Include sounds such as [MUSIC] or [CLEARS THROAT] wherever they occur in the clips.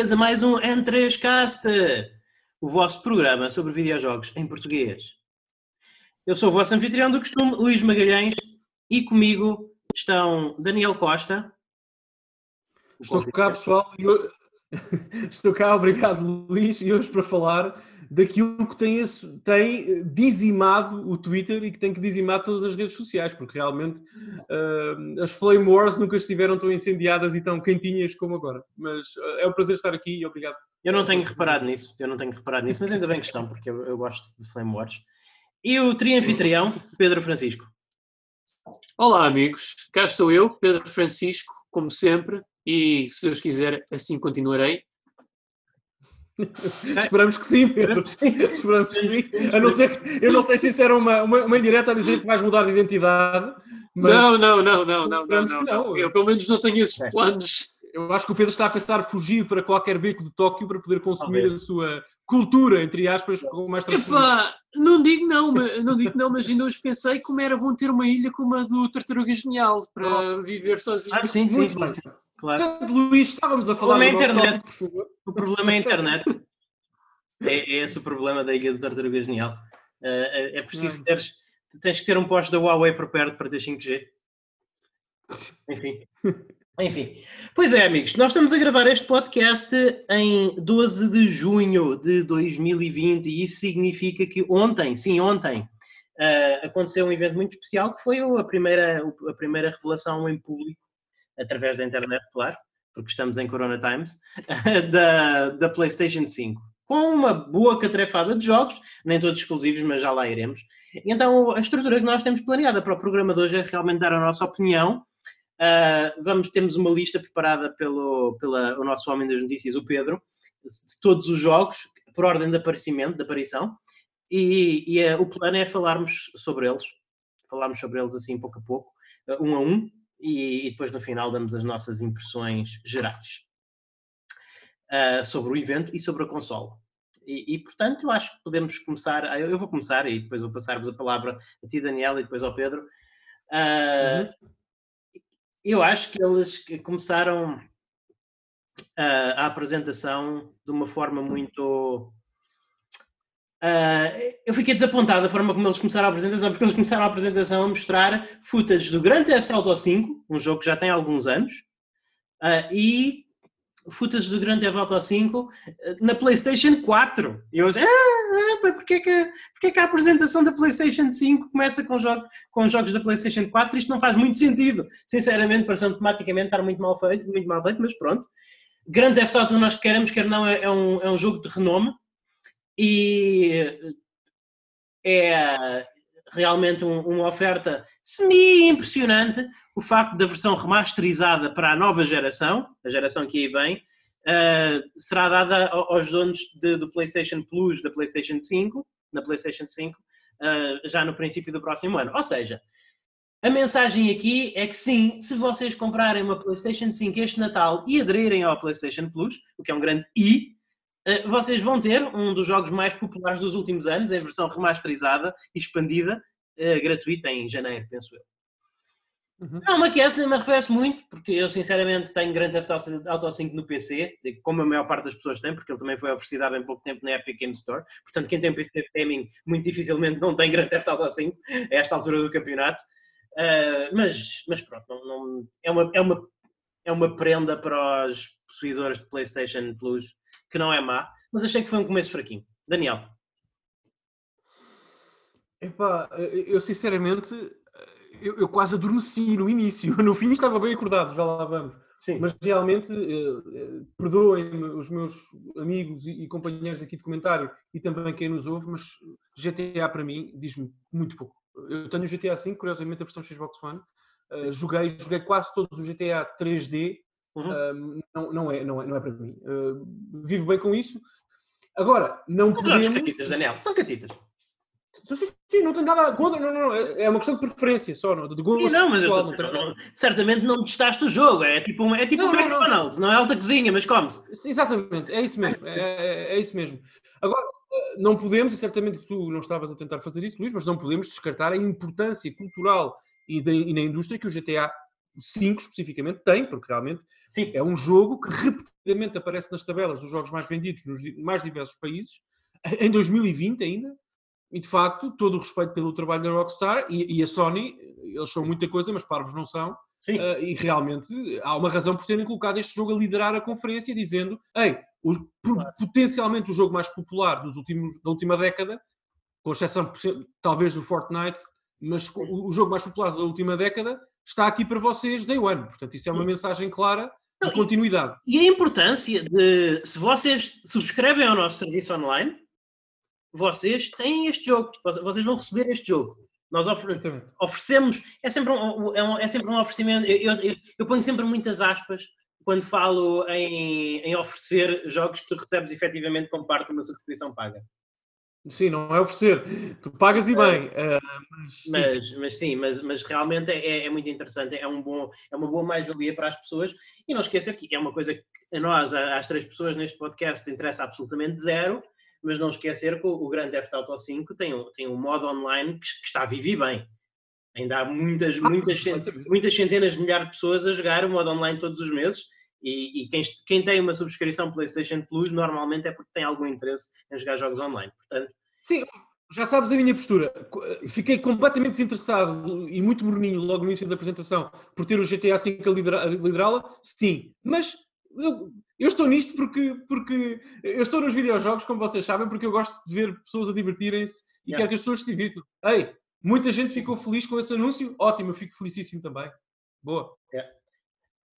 amigas, a mais um N3Cast, o vosso programa sobre videojogos em português. Eu sou o vosso anfitrião do costume, Luís Magalhães, e comigo estão Daniel Costa. Estou cá, pessoal. Eu... [LAUGHS] Estou cá, obrigado, Luís, e hoje para falar daquilo que tem, esse, tem dizimado o Twitter e que tem que dizimar todas as redes sociais, porque realmente uh, as Flame Wars nunca estiveram tão incendiadas e tão quentinhas como agora. Mas uh, é um prazer estar aqui e obrigado. Eu não tenho reparado nisso, eu não tenho reparado nisso, mas ainda bem que estão, porque eu, eu gosto de Flame Wars. E o trianfitrião, Pedro Francisco. Olá, amigos. Cá estou eu, Pedro Francisco, como sempre, e se Deus quiser, assim continuarei. [LAUGHS] Esperamos que sim, Pedro. Esperamos que sim. A não ser que, eu não sei se isso era uma, uma, uma indireta a dizer que vais mudar de identidade. Mas não, não, não, não, não, não, não, não. Eu pelo menos não tenho esses planos. Eu acho que o Pedro está a pensar fugir para qualquer beco de Tóquio para poder consumir a sua cultura, entre aspas, com mais Epá, não digo não, mas, não digo não, mas ainda hoje pensei como era bom ter uma ilha como a do Tartaruga Genial para oh. viver sozinho. Ah, sim, sim, sim, sim. Claro. Portanto, Luís, estávamos a falar do internet. Tópico, por favor. O problema é a internet. é, é, esse o problema da Ilha do Tartaruga Genial. Uh, é, é, preciso teres, tens que ter um posto da Huawei por perto para ter 5G. Enfim. [LAUGHS] Enfim. Pois é, amigos, nós estamos a gravar este podcast em 12 de junho de 2020 e isso significa que ontem, sim, ontem, uh, aconteceu um evento muito especial que foi a primeira, a primeira revelação em público através da internet, claro, porque estamos em Corona Times, [LAUGHS] da, da PlayStation 5. Com uma boa catrefada de jogos, nem todos exclusivos, mas já lá iremos. Então, a estrutura que nós temos planeada para o programa de hoje é realmente dar a nossa opinião. Uh, vamos, temos uma lista preparada pelo pela, o nosso homem das notícias, o Pedro, de todos os jogos, por ordem de aparecimento, de aparição, e, e uh, o plano é falarmos sobre eles, falarmos sobre eles assim pouco a pouco, uh, um a um, e, e, depois no final damos as nossas impressões gerais uh, sobre o evento e sobre a consola. E, e, portanto, eu acho que podemos começar. Ah, eu vou começar e depois vou passar-vos a palavra a ti, Daniel, e depois ao Pedro. Uh, uhum. Eu acho que eles começaram uh, a apresentação de uma forma muito Uh, eu fiquei desapontado da forma como eles começaram a apresentação, porque eles começaram a apresentação a mostrar footage do Grand Theft Auto 5, um jogo que já tem alguns anos, uh, e footage do Grand Theft Auto 5 uh, na PlayStation 4. E eu disse, ah, ah porquê que, porquê que a apresentação da PlayStation 5 começa com, jogo, com jogos da PlayStation 4? Isto não faz muito sentido. Sinceramente, parece tematicamente estar muito mal feito, muito mal feito, mas pronto. Grand Theft Auto nós queremos, quer não, é, é, um, é um jogo de renome, e é realmente um, uma oferta semi-impressionante o facto da versão remasterizada para a nova geração, a geração que aí vem, uh, será dada aos donos de, do PlayStation Plus da PlayStation 5, na PlayStation 5, uh, eh, já no princípio do próximo ano. Ou seja, a mensagem aqui é que sim, se vocês comprarem uma PlayStation 5 este Natal e aderirem ao PlayStation Plus, o que é um grande I, vocês vão ter um dos jogos mais populares dos últimos anos, em versão remasterizada e expandida, uh, gratuita em janeiro, penso eu. Uhum. Não, uma que essa nem me arrefece muito, porque eu sinceramente tenho Grand Theft Auto 5 no PC, como a maior parte das pessoas tem, porque ele também foi oferecido há bem pouco tempo na Epic Game Store. Portanto, quem tem PC Gaming muito dificilmente não tem Grand Theft Auto 5 a esta altura do campeonato. Uh, mas, mas pronto, não, não, é, uma, é, uma, é uma prenda para os possuidores de PlayStation Plus que não é má, mas achei que foi um começo fraquinho. Daniel. Epá, eu sinceramente, eu, eu, quase adormeci no início. [LAUGHS] No fim estava bem acordado, já lá vamos. Sim. Mas realmente, eh, perdoem-me os meus amigos e, e, companheiros aqui de comentário e também quem nos ouve, mas GTA para mim diz-me muito pouco. Eu tenho o GTA V, curiosamente a versão Xbox One. Uh, joguei, joguei quase todos os GTA 3D Uhum. não, não, é, não, é, não é para mim. Uh, vivo bem com isso. Agora, não podemos... São catitas, Daniel. São catitas. Sim, sim, não tenho nada contra, não, não, não, é, é uma questão de preferência só, não, de gosto sim, não, mas pessoal, eu, não, não, certamente não testaste o jogo, é tipo, um, é tipo não, um McDonald's, não, não é alta cozinha, mas come-se. Exatamente, é isso mesmo, é, é, é, isso mesmo. Agora, eh, não podemos, e certamente tu não estavas a tentar fazer isso, Luís, mas não podemos descartar a importância cultural e, de, e na indústria que o GTA 5 especificamente tem, porque realmente Sim. é um jogo que rapidamente aparece nas tabelas dos jogos mais vendidos nos mais diversos países, em 2020 ainda, e de facto, todo o respeito pelo trabalho da Rockstar e, e a Sony, eles são muita coisa, mas parvos não são. Uh, e realmente há uma razão por terem colocado este jogo a liderar a conferência, dizendo: Ei, o, claro. potencialmente o jogo mais popular dos últimos, da última década, com exceção talvez do Fortnite, mas o, jogo mais popular da última década está aqui para vocês day one. Portanto, isso é uma mensagem clara de continuidade. E, a importância de, se vocês subscrevem ao nosso serviço online, vocês têm este jogo, vocês vão receber este jogo. Nós oferecemos, é sempre um, é, um, é sempre um oferecimento, eu, eu, eu, ponho sempre muitas aspas quando falo em, em oferecer jogos que tu recebes efetivamente como parte de uma subscrição paga. Sim, não é oferecer, tu pagas e bem. Uh, mas, sim. Mas, mas, sim, mas, mas realmente é, é, muito interessante, é, um bom, é uma boa mais-valia para as pessoas e não esquecer que é uma coisa que a nós, às três pessoas neste podcast, interessa absolutamente zero, mas não esquecer que o, o Grande Theft Auto 5 tem um, tem um modo online que, que está a viver bem. Ainda há muitas, ah, muitas, muitas centenas de milhares de pessoas a jogar o modo online todos os meses. E, e quem, quem, tem uma subscrição PlayStation Plus normalmente é porque tem algum interesse em jogar jogos online. Portanto, Sim, já sabes a minha postura. Fiquei completamente desinteressado e muito morninho logo no início da apresentação por ter o GTA V a liderá-la. Sim, mas eu, eu estou nisto porque, porque eu estou nos videojogos, como vocês sabem, porque eu gosto de ver pessoas a divertirem-se e yeah. quero que as pessoas se divirtam. Ei, muita gente ficou feliz com esse anúncio. Ótimo, eu fico felicíssimo também. Boa. Yeah.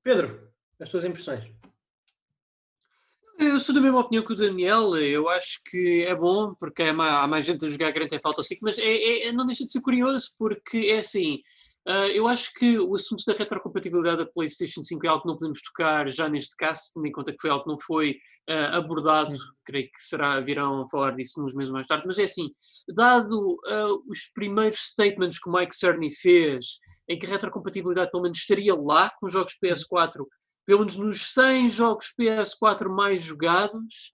Pedro, as tuas impressões? Eu sou da mesma opinião que o Daniel. Eu acho que é bom porque é há mais gente a jogar Grand Theft Auto 5, mas é, é, não deixa de ser curioso porque é assim. Uh, eu acho que o assunto da retrocompatibilidade da PlayStation 5 é algo que não podemos tocar já neste caso, tendo em conta que foi algo que não foi uh, abordado. Creio que será, virão falar disso nos meses mais tarde. Mas é assim, dado uh, os primeiros statements que o Mike Cerny fez, em que a retrocompatibilidade pelo menos estaria lá com os jogos PS4, pelo menos nos 100 jogos PS4 mais jogados,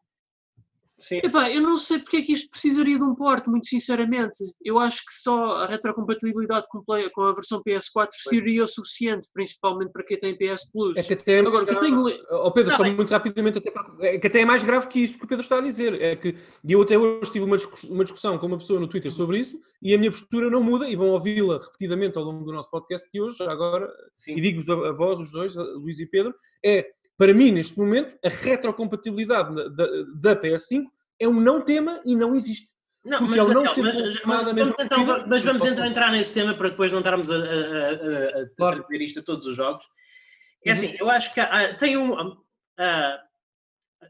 Sim. Epá, eu não sei porque é que isto precisaria de um porte, muito sinceramente. Eu acho que só a retrocompatibilidade com, com a versão PS4 seria o suficiente, principalmente para quem tem PS Plus. É que até é Agora, que eu tenho... oh Pedro, não, só é... muito rapidamente, até para... é que até é mais grave que isto que o Pedro está a dizer. É que eu até hoje tive uma, uma discussão com uma pessoa no Twitter sobre isso e a minha postura não muda e vão ouvi-la repetidamente ao longo do nosso podcast de hoje, agora, Sim. e digo-vos a, a vós, os dois, Luís e Pedro, é para mim, neste momento, a retrocompatibilidade da, da PS5 é um não tema e não existe. Não, mas, não, mas, mas, vamos, então, mas vamos então entrar nesse tema para depois não estarmos a, a, a, a claro. dizer isto a todos os jogos. É assim, uhum. eu acho que há, tem um. há,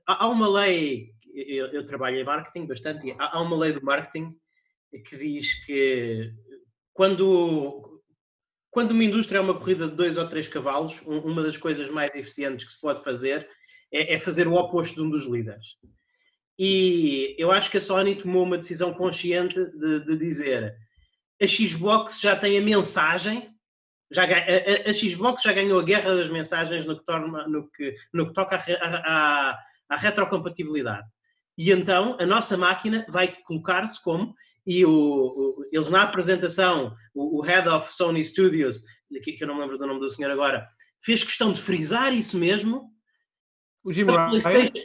há uma lei, eu, eu, trabalho em marketing bastante, há, há uma lei do marketing que diz que quando quando uma indústria é uma corrida de dois ou três cavalos, uma das coisas mais eficientes que se pode fazer é, é, fazer o oposto de um dos líderes. E eu acho que a Sony tomou uma decisão consciente de, de dizer a Xbox já tem a mensagem, já, a, a, a, Xbox já ganhou a guerra das mensagens no que, torna, no que, no que toca à retrocompatibilidade. E então a nossa máquina vai colocar-se como, e o, o, eles na apresentação, o, o, Head of Sony Studios, que, que eu não me lembro do nome do senhor agora, fez questão de frisar isso mesmo. O Jim a PlayStation,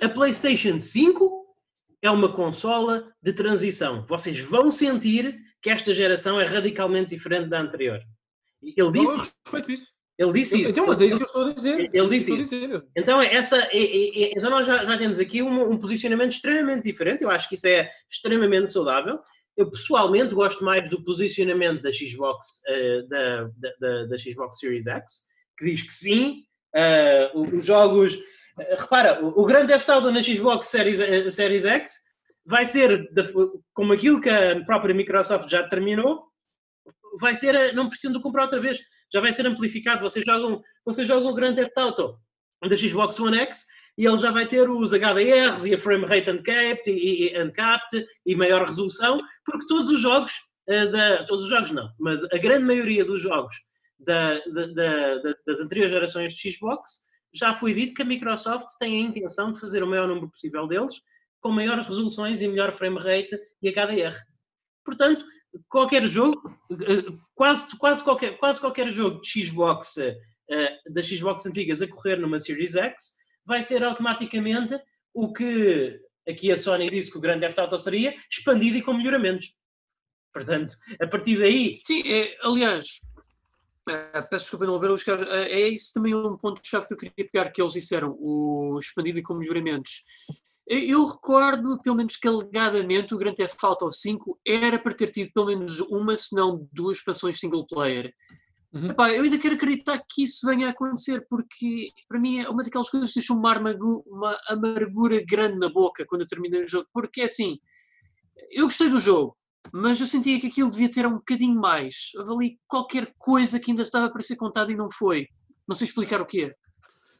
a PlayStation 5 é uma consola de transição. Vocês vão sentir que esta geração é radicalmente diferente da anterior. Ele disse. Eu respeito isso. Ele disse isso. Então, mas é isso que eu estou a dizer. Ele disse isso. Então, essa, é, é, é, então nós já, já, temos aqui um, um, posicionamento extremamente diferente. Eu acho que isso é extremamente saudável. Eu pessoalmente gosto mais do posicionamento da Xbox, uh, da, da, da, Xbox Series X, que diz que sim, uh, os jogos. Uh, repara, o, o grande Theft na Xbox Series, Series X vai ser, como aquilo que a própria Microsoft já terminou, vai ser, não precisam comprar outra vez já vai ser amplificado. Vocês jogam, vocês jogam o Grand Theft Auto da Xbox One X e ele já vai ter os HDRs e a frame rate uncapped e, e, uncapped e maior resolução, porque todos os jogos, uh, da, todos os jogos não, mas a grande maioria dos jogos da, da, das anteriores gerações de Xbox já foi dito que a Microsoft tem a intenção de fazer o maior número possível deles com maiores resoluções e melhor frame rate e HDR. Portanto, qualquer jogo, eh, quase, quase, qualquer, quase qualquer jogo de Xbox, uh, da Xbox antigas a correr numa Series X, vai ser automaticamente o que aqui a Sony disse que o Grande Theft Auto seria, expandido e com melhoramentos. Portanto, a partir daí. Sim, é, aliás, é, peço desculpa não ver, é, é isso também um ponto-chave que eu queria pegar, que eles disseram, o expandido e com melhoramentos. Eu recordo, pelo menos que alegadamente, o Grand Theft Auto 5 era para ter tido pelo menos uma, se não duas expansões single player. Uhum. Epá, eu ainda quero acreditar que isso venha a acontecer, porque para mim é uma daquelas coisas que deixa uma, amargu uma amargura grande na boca quando eu terminei o jogo. Porque é assim, eu gostei do jogo, mas eu sentia que aquilo devia ter um bocadinho mais. Houve ali qualquer coisa que ainda estava para ser contada e não foi. Não sei explicar o que é.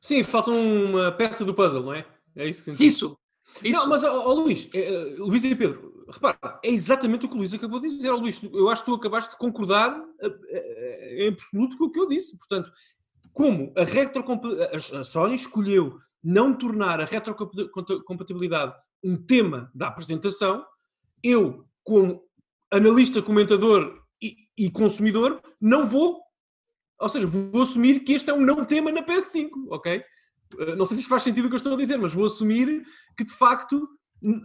Sim, falta uma peça do puzzle, não é? É isso que senti. Isso. Isso. Não, mas, ó, Luís, é, Luís e Pedro, repara, é exatamente o que o Luís acabou de dizer. Ó, Luís, eu acho que tu acabaste de concordar em absoluto com o que eu disse. Portanto, como a, a Sony escolheu não tornar a retrocompatibilidade um tema da apresentação, eu, como analista, comentador e, e, consumidor, não vou, ou seja, vou assumir que este é um não tema na PS5, ok? Não sei se faz sentido o que eu estou a dizer, mas vou assumir que de facto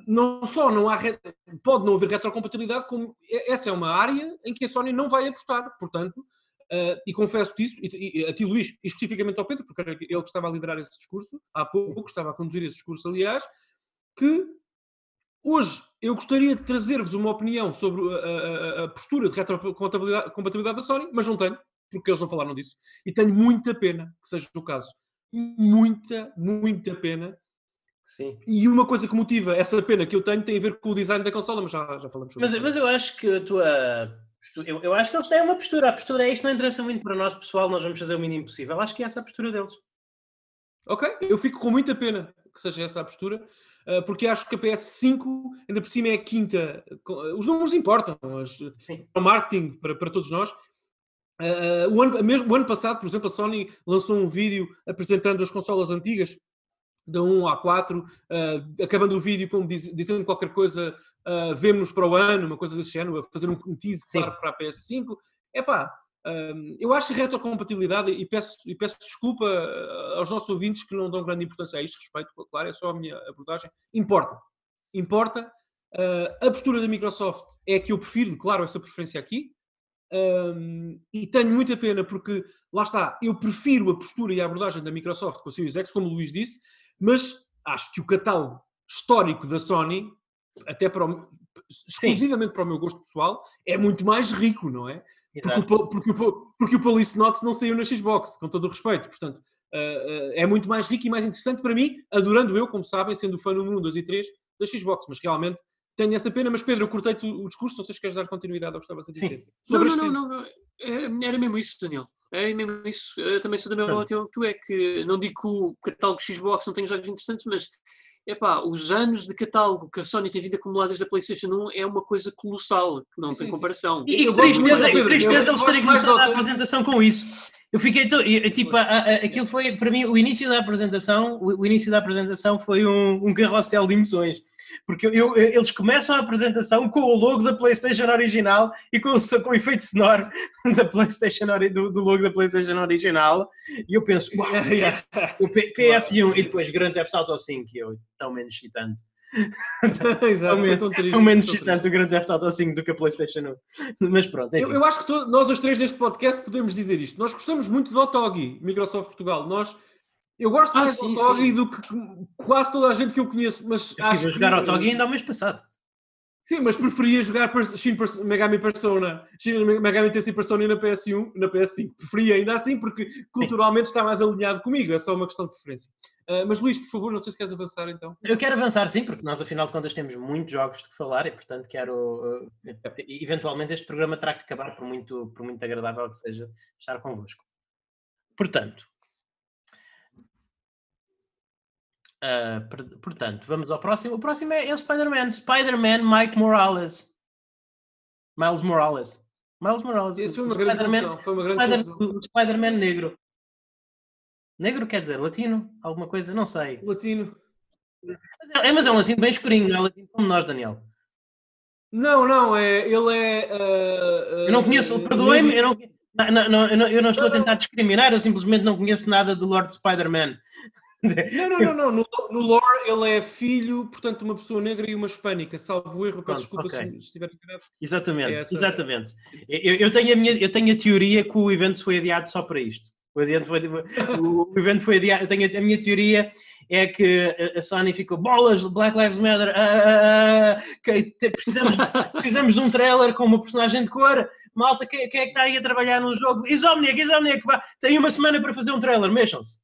não só não há pode não haver retrocompatibilidade, como essa é uma área em que a Sony não vai apostar. Portanto, uh, e confesso isso, e, e, a ti Luís, especificamente ao Pedro, porque era ele que estava a liderar esse discurso, há pouco estava a conduzir esse discurso, aliás, que hoje eu gostaria de trazer-vos uma opinião sobre a, a, a postura de retrocompatibilidade da Sony, mas não tenho, porque eles não falaram disso. E tenho muita pena que seja o caso. Muita, muita pena Sim. E uma coisa que motiva essa pena que eu tenho tem a ver com o design da consola, mas já, já falamos sobre mas, isso. Mas eu acho que a tua. Eu, eu acho que eles têm uma postura. A postura é isto, não interessa muito para nós, pessoal, nós vamos fazer o mínimo possível. Acho que é essa a postura deles. Ok, eu fico com muita pena que seja essa a postura, eh, porque acho que a PS5, ainda por cima, é a quinta. Os números importam, o marketing para, para todos nós. Uh, o, ano, mesmo, o ano passado, por exemplo, a Sony lançou um vídeo apresentando as consolas antigas da 1 à 4, uh, acabando o vídeo com, diz, dizendo qualquer coisa, uh, vemos para o ano, uma coisa desse género, a fazer um tease claro para a PS5. É pá, uh, eu acho que a retrocompatibilidade, e peço, e peço desculpa ah, aos nossos ouvintes que não dão grande importância a isto, respeito, claro, é só a minha abordagem, importa. Importa. a postura da Microsoft é a que eu prefiro, claro, essa preferência aqui. Um, e tenho muita pena porque, lá está, eu prefiro a postura e a abordagem da Microsoft com a Series X, como o Luís disse, mas acho que o catálogo histórico da Sony, até para o, exclusivamente Sim. para o meu gosto pessoal, é muito mais rico, não é? Porque o, porque, o, porque o Police Notes não saiu na Xbox, com todo o respeito. Portanto, uh, uh, é muito mais rico e mais interessante para mim, adorando eu, como sabem, sendo fã número 1, 2 e 3 da Xbox. Mas realmente tenho essa pena. Mas Pedro, eu cortei-te o discurso, não sei se queres dar continuidade ao que estavas a dizer. Não, não, não, não, é, Era mesmo isso, Daniel. É mesmo isso. Eu também sou da mesma opinião que tu, é que não digo que o catálogo Xbox não tem jogos interessantes, mas epá, os anos de catálogo que a Sony tem vindo acumulados da PlayStation 1 é uma coisa colossal, que não sim, tem comparação. E, e três meses eles terem começado a apresentação com isso. Eu fiquei, tipo, a, a, aquilo foi, para mim, o início da apresentação, o, o início da apresentação foi um, um carrossel de emoções porque eu, eles começam a apresentação com o logo da PlayStation original e com o, com o efeito sonoro [LAUGHS] da PlayStation, do, do logo da PlayStation original, e eu penso, uau, [LAUGHS] o PS1 e depois Grand Theft Auto 5, e eu, tão menos excitante. [LAUGHS] Exato, tão, tão menos excitante o Grand Theft Auto 5 do que a PlayStation 1. Mas pronto. Eu, eu, acho que nós os três neste podcast podemos dizer isto. Nós gostamos muito do Otogi, Microsoft Portugal. Nós eu gosto ah, mais sim, do Otogi do que quase toda a gente que eu conheço, mas eu acho que jogar que... Otogi ainda ao mês passado. Sim, mas preferia jogar Shin Megami Persona, Shin Megami Tensei Persona na PS1, na PS5. Preferia ainda assim porque culturalmente está mais alinhado comigo, é só uma questão de preferência. Uh, mas Luís, por favor, não sei se queres avançar então. Eu quero avançar sim, porque nós afinal de contas temos muitos jogos de que falar e portanto quero, uh, eventualmente este programa terá que acabar por muito, por muito agradável que seja estar convosco. Portanto, Uh, portanto, vamos ao próximo. O próximo é, é o Spider-Man. Spider-Man Mike Morales. Miles Morales. Miles Morales. Isso foi uma grande Spider Foi uma grande Spider Spider-Man negro. Negro quer dizer latino? Alguma coisa? Não sei. Latino. É, mas é um latino bem escurinho, não é latino como nós, Daniel. Não, não, é, ele é. Uh, uh, eu não conheço, perdoe-me, eu não, não, não, eu não estou a tentar discriminar, eu simplesmente não conheço nada do Lord Spider-Man. Não, não, não, não. No, no, lore ele é filho, portanto, de uma pessoa negra e uma hispânica, salvo erro, peço desculpa okay. se, estiver enganado. Exatamente, é exatamente. Eu, eu, tenho a minha, eu tenho a teoria que o evento foi adiado só para isto. O evento foi, o, evento foi adiado. Eu tenho a, minha teoria é que a Sony ficou bolas, Black Lives Matter, ah, ah, ah, precisamos, [LAUGHS] precisamos de um trailer com uma personagem de cor. Malta, quem, quem é que está aí a trabalhar num jogo? Insomniac, Insomniac, vá, tem uma semana para fazer um trailer, mexam-se.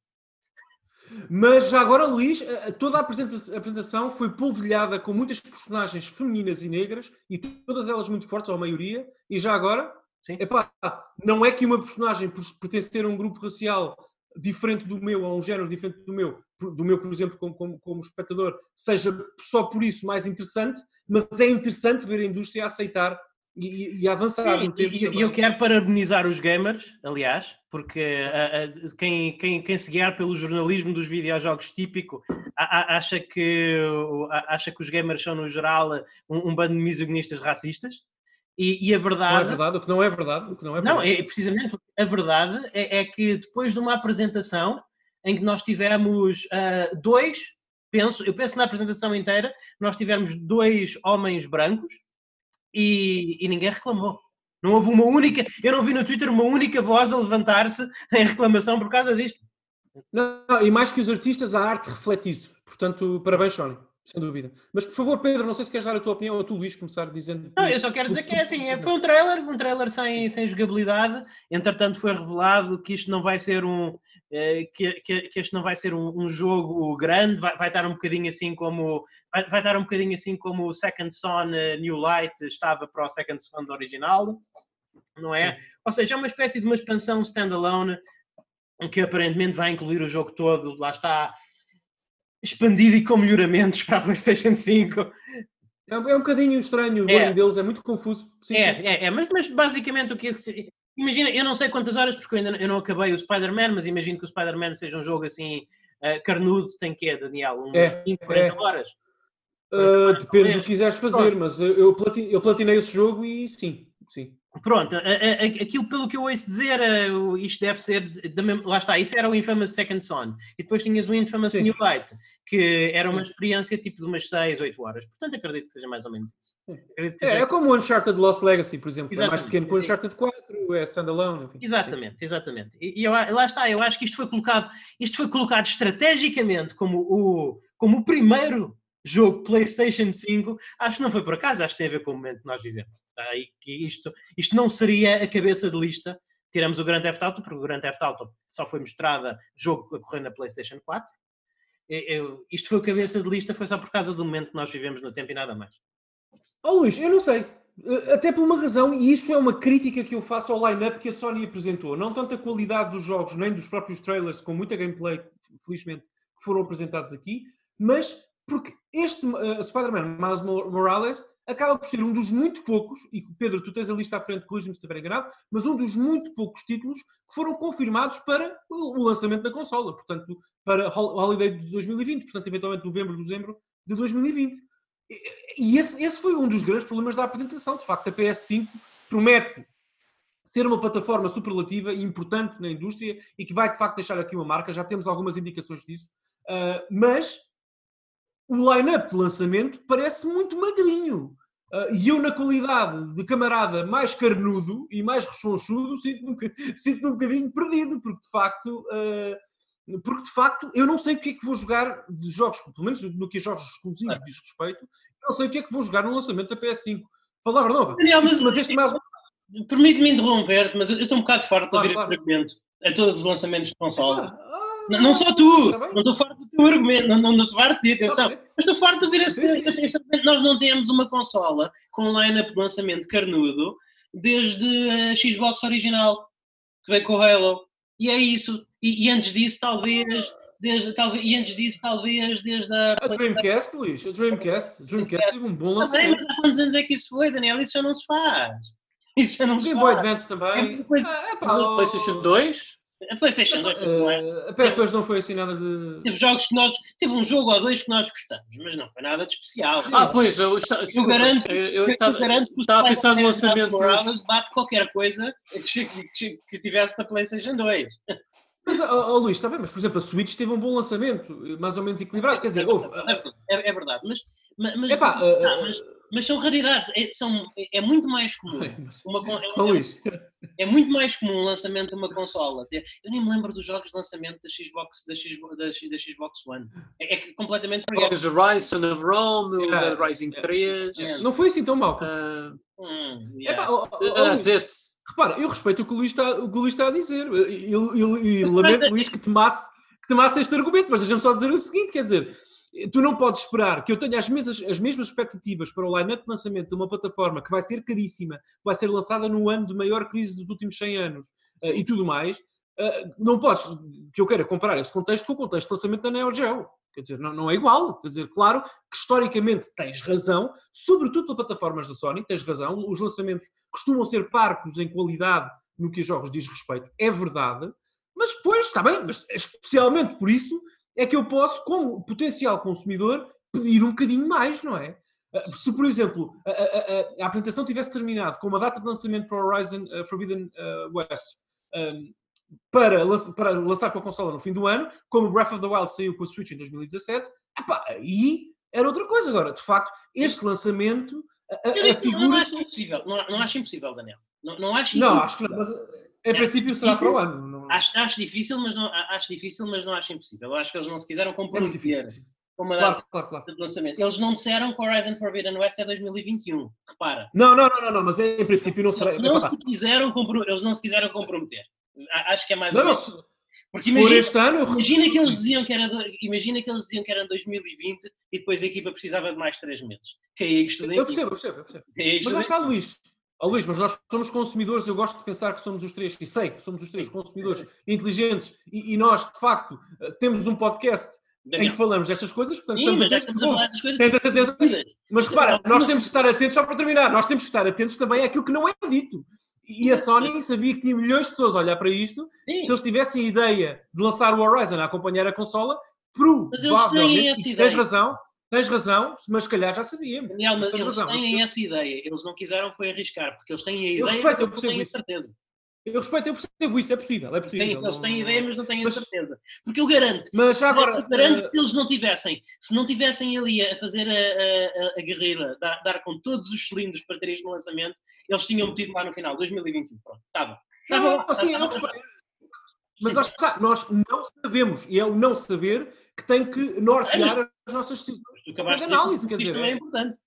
Mas já agora, Luís, toda a apresentação foi polvilhada com muitas personagens femininas e negras e todas elas muito fortes, ou a maioria, e já agora, Sim. Epá, não é que uma personagem, por pertencer a um grupo racial diferente do meu, a um género diferente do meu, do meu, por exemplo, como, como, como, espectador, seja só por isso mais interessante, mas é interessante ver a indústria aceitar e, e avançar Sim, no tempo. E eu quero parabenizar os gamers, aliás, porque a, a, quem, quem, quem se guiar pelo jornalismo dos videojogos típico a, acha, que, acha que os gamers são, no geral, um, um bando de misoginistas racistas. E, e, a verdade. Não é verdade, o que não é verdade. O que não, é, verdade. não é precisamente a verdade é, é, que depois de uma apresentação em que nós tivemos uh, dois, penso, eu penso na apresentação inteira, nós tivemos dois homens brancos e, e ninguém reclamou. Não houve uma única, eu não vi no Twitter uma única voz a levantar-se [LAUGHS] em reclamação por causa disto. Não, não, e mais que os artistas, a arte reflete isso. Portanto, parabéns, Sónia. Sem dúvida. Mas por favor, Pedro, não sei se queres dar a tua opinião ou tu, Luís, começar dizendo. Não, eu só quero dizer que é assim: é, foi um trailer, um trailer sem, sem jogabilidade. Entretanto, foi revelado que isto não vai ser um. Eh, que, que, que este não vai ser um, um jogo grande, vai, vai estar um bocadinho assim como vai, vai estar um bocadinho assim como o Second Son uh, New Light estava para o Second Son do original, não é? Sim. Ou seja, é uma espécie de uma expansão standalone que aparentemente vai incluir o jogo todo, lá está, expandido e com melhoramentos para a PlayStation 5. É, um, é um bocadinho estranho o é. deles, é muito confuso. Sim, é, sim. é, é, mas, mas basicamente o que é que Imagina, eu não sei quantas horas, porque eu ainda eu não acabei o Spider-Man, mas imagino que o Spider-Man seja um jogo assim uh, carnudo, tem que é, Daniel? Uns é, 20, 40 é. horas? Uh, depende do que quiseres fazer, mas eu, platinei, eu platinei esse jogo e sim, sim. Pronto, aquilo pelo que eu ouço dizer, isto deve ser, lá está, isso era o Infamous Second Son, e depois tinhas o Infamous Sim. New Light, que era uma experiência tipo de umas 6, 8 horas, portanto acredito que seja mais ou menos isso. É, seja... É, como o Uncharted Lost Legacy, por exemplo, exatamente. é mais pequeno que o Uncharted 4, é standalone. Enfim. Exatamente, exatamente. E, e eu, lá está, eu acho que isto foi colocado, isto foi colocado estrategicamente como o, como o primeiro jogo PlayStation 5, acho que não foi por acaso, acho que tem a ver com o momento que nós vivemos. Tá? E que isto, isto não seria a cabeça de lista. Tiramos o Grand Theft Auto, porque o Grand Theft Auto só foi mostrada jogo a correr na PlayStation 4. Eu, eu, isto foi a cabeça de lista, foi só por causa do momento que nós vivemos no tempo e nada mais. Oh Luís, eu não sei. Eh, até por uma razão, e isso é uma crítica que eu faço ao line-up que a Sony apresentou. Não tanto a qualidade dos jogos, nem dos próprios trailers, com muita gameplay, felizmente, que foram apresentados aqui, mas porque este uh, Spider-Man Miles Morales acaba por ser um dos muito poucos, e Pedro, tu tens a lista à frente, corrige-me se estiver enganado, mas um dos muito poucos títulos que foram confirmados para o lançamento da consola, portanto, para Holiday de 2020, portanto, eventualmente novembro, dezembro de 2020. E esse, esse foi um dos grandes problemas da apresentação. De facto, a PS5 promete ser uma plataforma superlativa e importante na indústria e que vai, de facto, deixar aqui uma marca. Já temos algumas indicações disso. Uh, mas o line-up de lançamento parece muito magrinho. Uh, e eu, na qualidade de camarada mais carnudo e mais rechonchudo, sinto-me um, [LAUGHS] sinto um bocadinho perdido, porque de facto. Uh, porque de facto eu não sei o que é que vou jogar de jogos, pelo menos no que a jogos exclusivos diz respeito, não sei o que é que vou jogar no lançamento da PS5. Palavra nova. Daniel, mas, mas este mais. Permite-me interromper, mas eu estou um bocado farto de ouvir claro. argumento a todos os lançamentos de console. Ah, não, não só tu, não estou farto do teu argumento, não, não estou farto de ti, atenção. Mas estou farto de ouvir esse Nós não temos uma consola com um line-up de lançamento carnudo desde a Xbox original, que veio com o Halo. E é isso. E, e antes disso, talvez. Desde, talvez, e antes disso, talvez, desde a. A Dreamcast, Luís, a Dreamcast. A Dreamcast teve um bom lançamento. Mas há quantos anos é que isso foi, Daniel? Isso já não se faz. Isso já não se Game faz. Game Boy Advance também. É, coisa... ah, é pá, PlayStation 2. A PlayStation 2 uh, é? A PS2 não foi assim nada de. Teve jogos que nós. Teve um jogo ou dois que nós gostamos, mas não foi nada de especial. Ah, pois, eu, eu garanto, eu, estava, a pensar no lançamento. Morales bate qualquer coisa que, que, que tivesse da PlayStation 2. Mas, oh, oh, Luís, está bem, mas por exemplo, a Switch teve um bom lançamento, mais ou menos equilibrado. Quer dizer, houve. É, é verdade, mas. mas, Epá, uh, mas mas são raridades. É, são, é muito mais comum. Uma, é, é, muito mais comum o [LAUGHS] lançamento de uma consola. Eu nem me lembro dos jogos de lançamento da Xbox, da Xbox, da, da Xbox One. É, é completamente Os Horizon of Rome, yeah. o Rising 3. Yeah. Não foi assim tão mal. Uh, hum, yeah. Oh, oh, oh, That's it. Repara, eu respeito o que o Luís está, o que o Luís está a dizer. E [LAUGHS] lamento, Luís, que tomasse, que tomasse este argumento, mas deixa-me só dizer o seguinte: quer dizer tu não podes esperar que eu tenha as mesmas, as mesmas expectativas para o line-up de lançamento de uma plataforma que vai ser caríssima, vai ser lançada no ano de maior crise dos últimos 100 anos uh, e tudo mais. Uh, não podes que eu queira comparar esse contexto com o contexto de lançamento da Neo Geo. Quer dizer, não, não é igual. Quer dizer, claro que historicamente tens razão, sobretudo para plataformas da Sony, tens razão. Os lançamentos costumam ser parcos em qualidade no que a jogos diz respeito. É verdade. Mas depois, está bem, mas especialmente por isso é que eu posso, como potencial consumidor, pedir um bocadinho mais, não é? Ah, se, por exemplo, a, a, a, a apresentação tivesse terminado com uma data de lançamento para o Horizon uh, Forbidden uh, West um, para, para lançar com a consola no fim do ano, como Breath of the Wild saiu com a Switch em 2017, epá, aí era outra coisa. Agora, de facto, este lançamento a, figura. Não acho impossível, não, não acho impossível Daniel. Não, não acho Não, acho que não. Mas, em princípio será para o ano. Não... Acho, acho, difícil, mas não, acho difícil, mas não acho impossível. Eu acho que eles não se quiseram comprometer é com uma claro, claro, claro. de lançamento. Eles não disseram que Horizon Forbidden West é 2021. Repara. Não, não, não, não, mas em princípio não será. Não, não se quiseram eles não se quiseram comprometer. Acho que é mais. Não, não, se... Porque imagina, este ano, imagina que eles diziam que era imagina que eles diziam que era 2020 e depois a equipa precisava de mais 3 meses. Que aí que Eu percebo, eu percebo, eu percebo. Mas lá está, Luís. Oh, Luís, mas nós somos consumidores, eu gosto de pensar que somos os três, e sei que somos os três consumidores inteligentes, e, e nós, de facto, eh, temos um podcast Daniel. em que falamos destas coisas, portanto Sim, estamos atentos. Bom, tens a certeza. Mas repara, nós temos que estar atentos, só para terminar, nós temos que estar atentos também àquilo que não é dito. E a Sony sabia que tinha milhões de pessoas a olhar para isto. Sim. Se eles tivessem a ideia de lançar o Horizon a acompanhar a consola, provavelmente, e tens razão, Tens razão, mas se calhar já sabíamos. Daniel, mas, eles razão, têm essa ideia. Eles não quiseram foi arriscar, porque eles têm a ideia, eu respeito, eu percebo isso. certeza. Eu respeito, eu percebo isso, é possível, é possível. Tem, eles têm não, ideia, mas não têm mas, a certeza. Porque eu garanto, mas já agora, eu garanto uh, que se eles não tivessem, se não tivessem ali a fazer a, a, a guerrilha, dar, dar, com todos os cilindros para ter no lançamento, eles tinham metido lá no final, 2021. Pronto, estava. Não, assim, eu respeito. Mas nós não sabemos, e é o não saber que tem que nortear as nossas decisões de análise, quer dizer, é importante.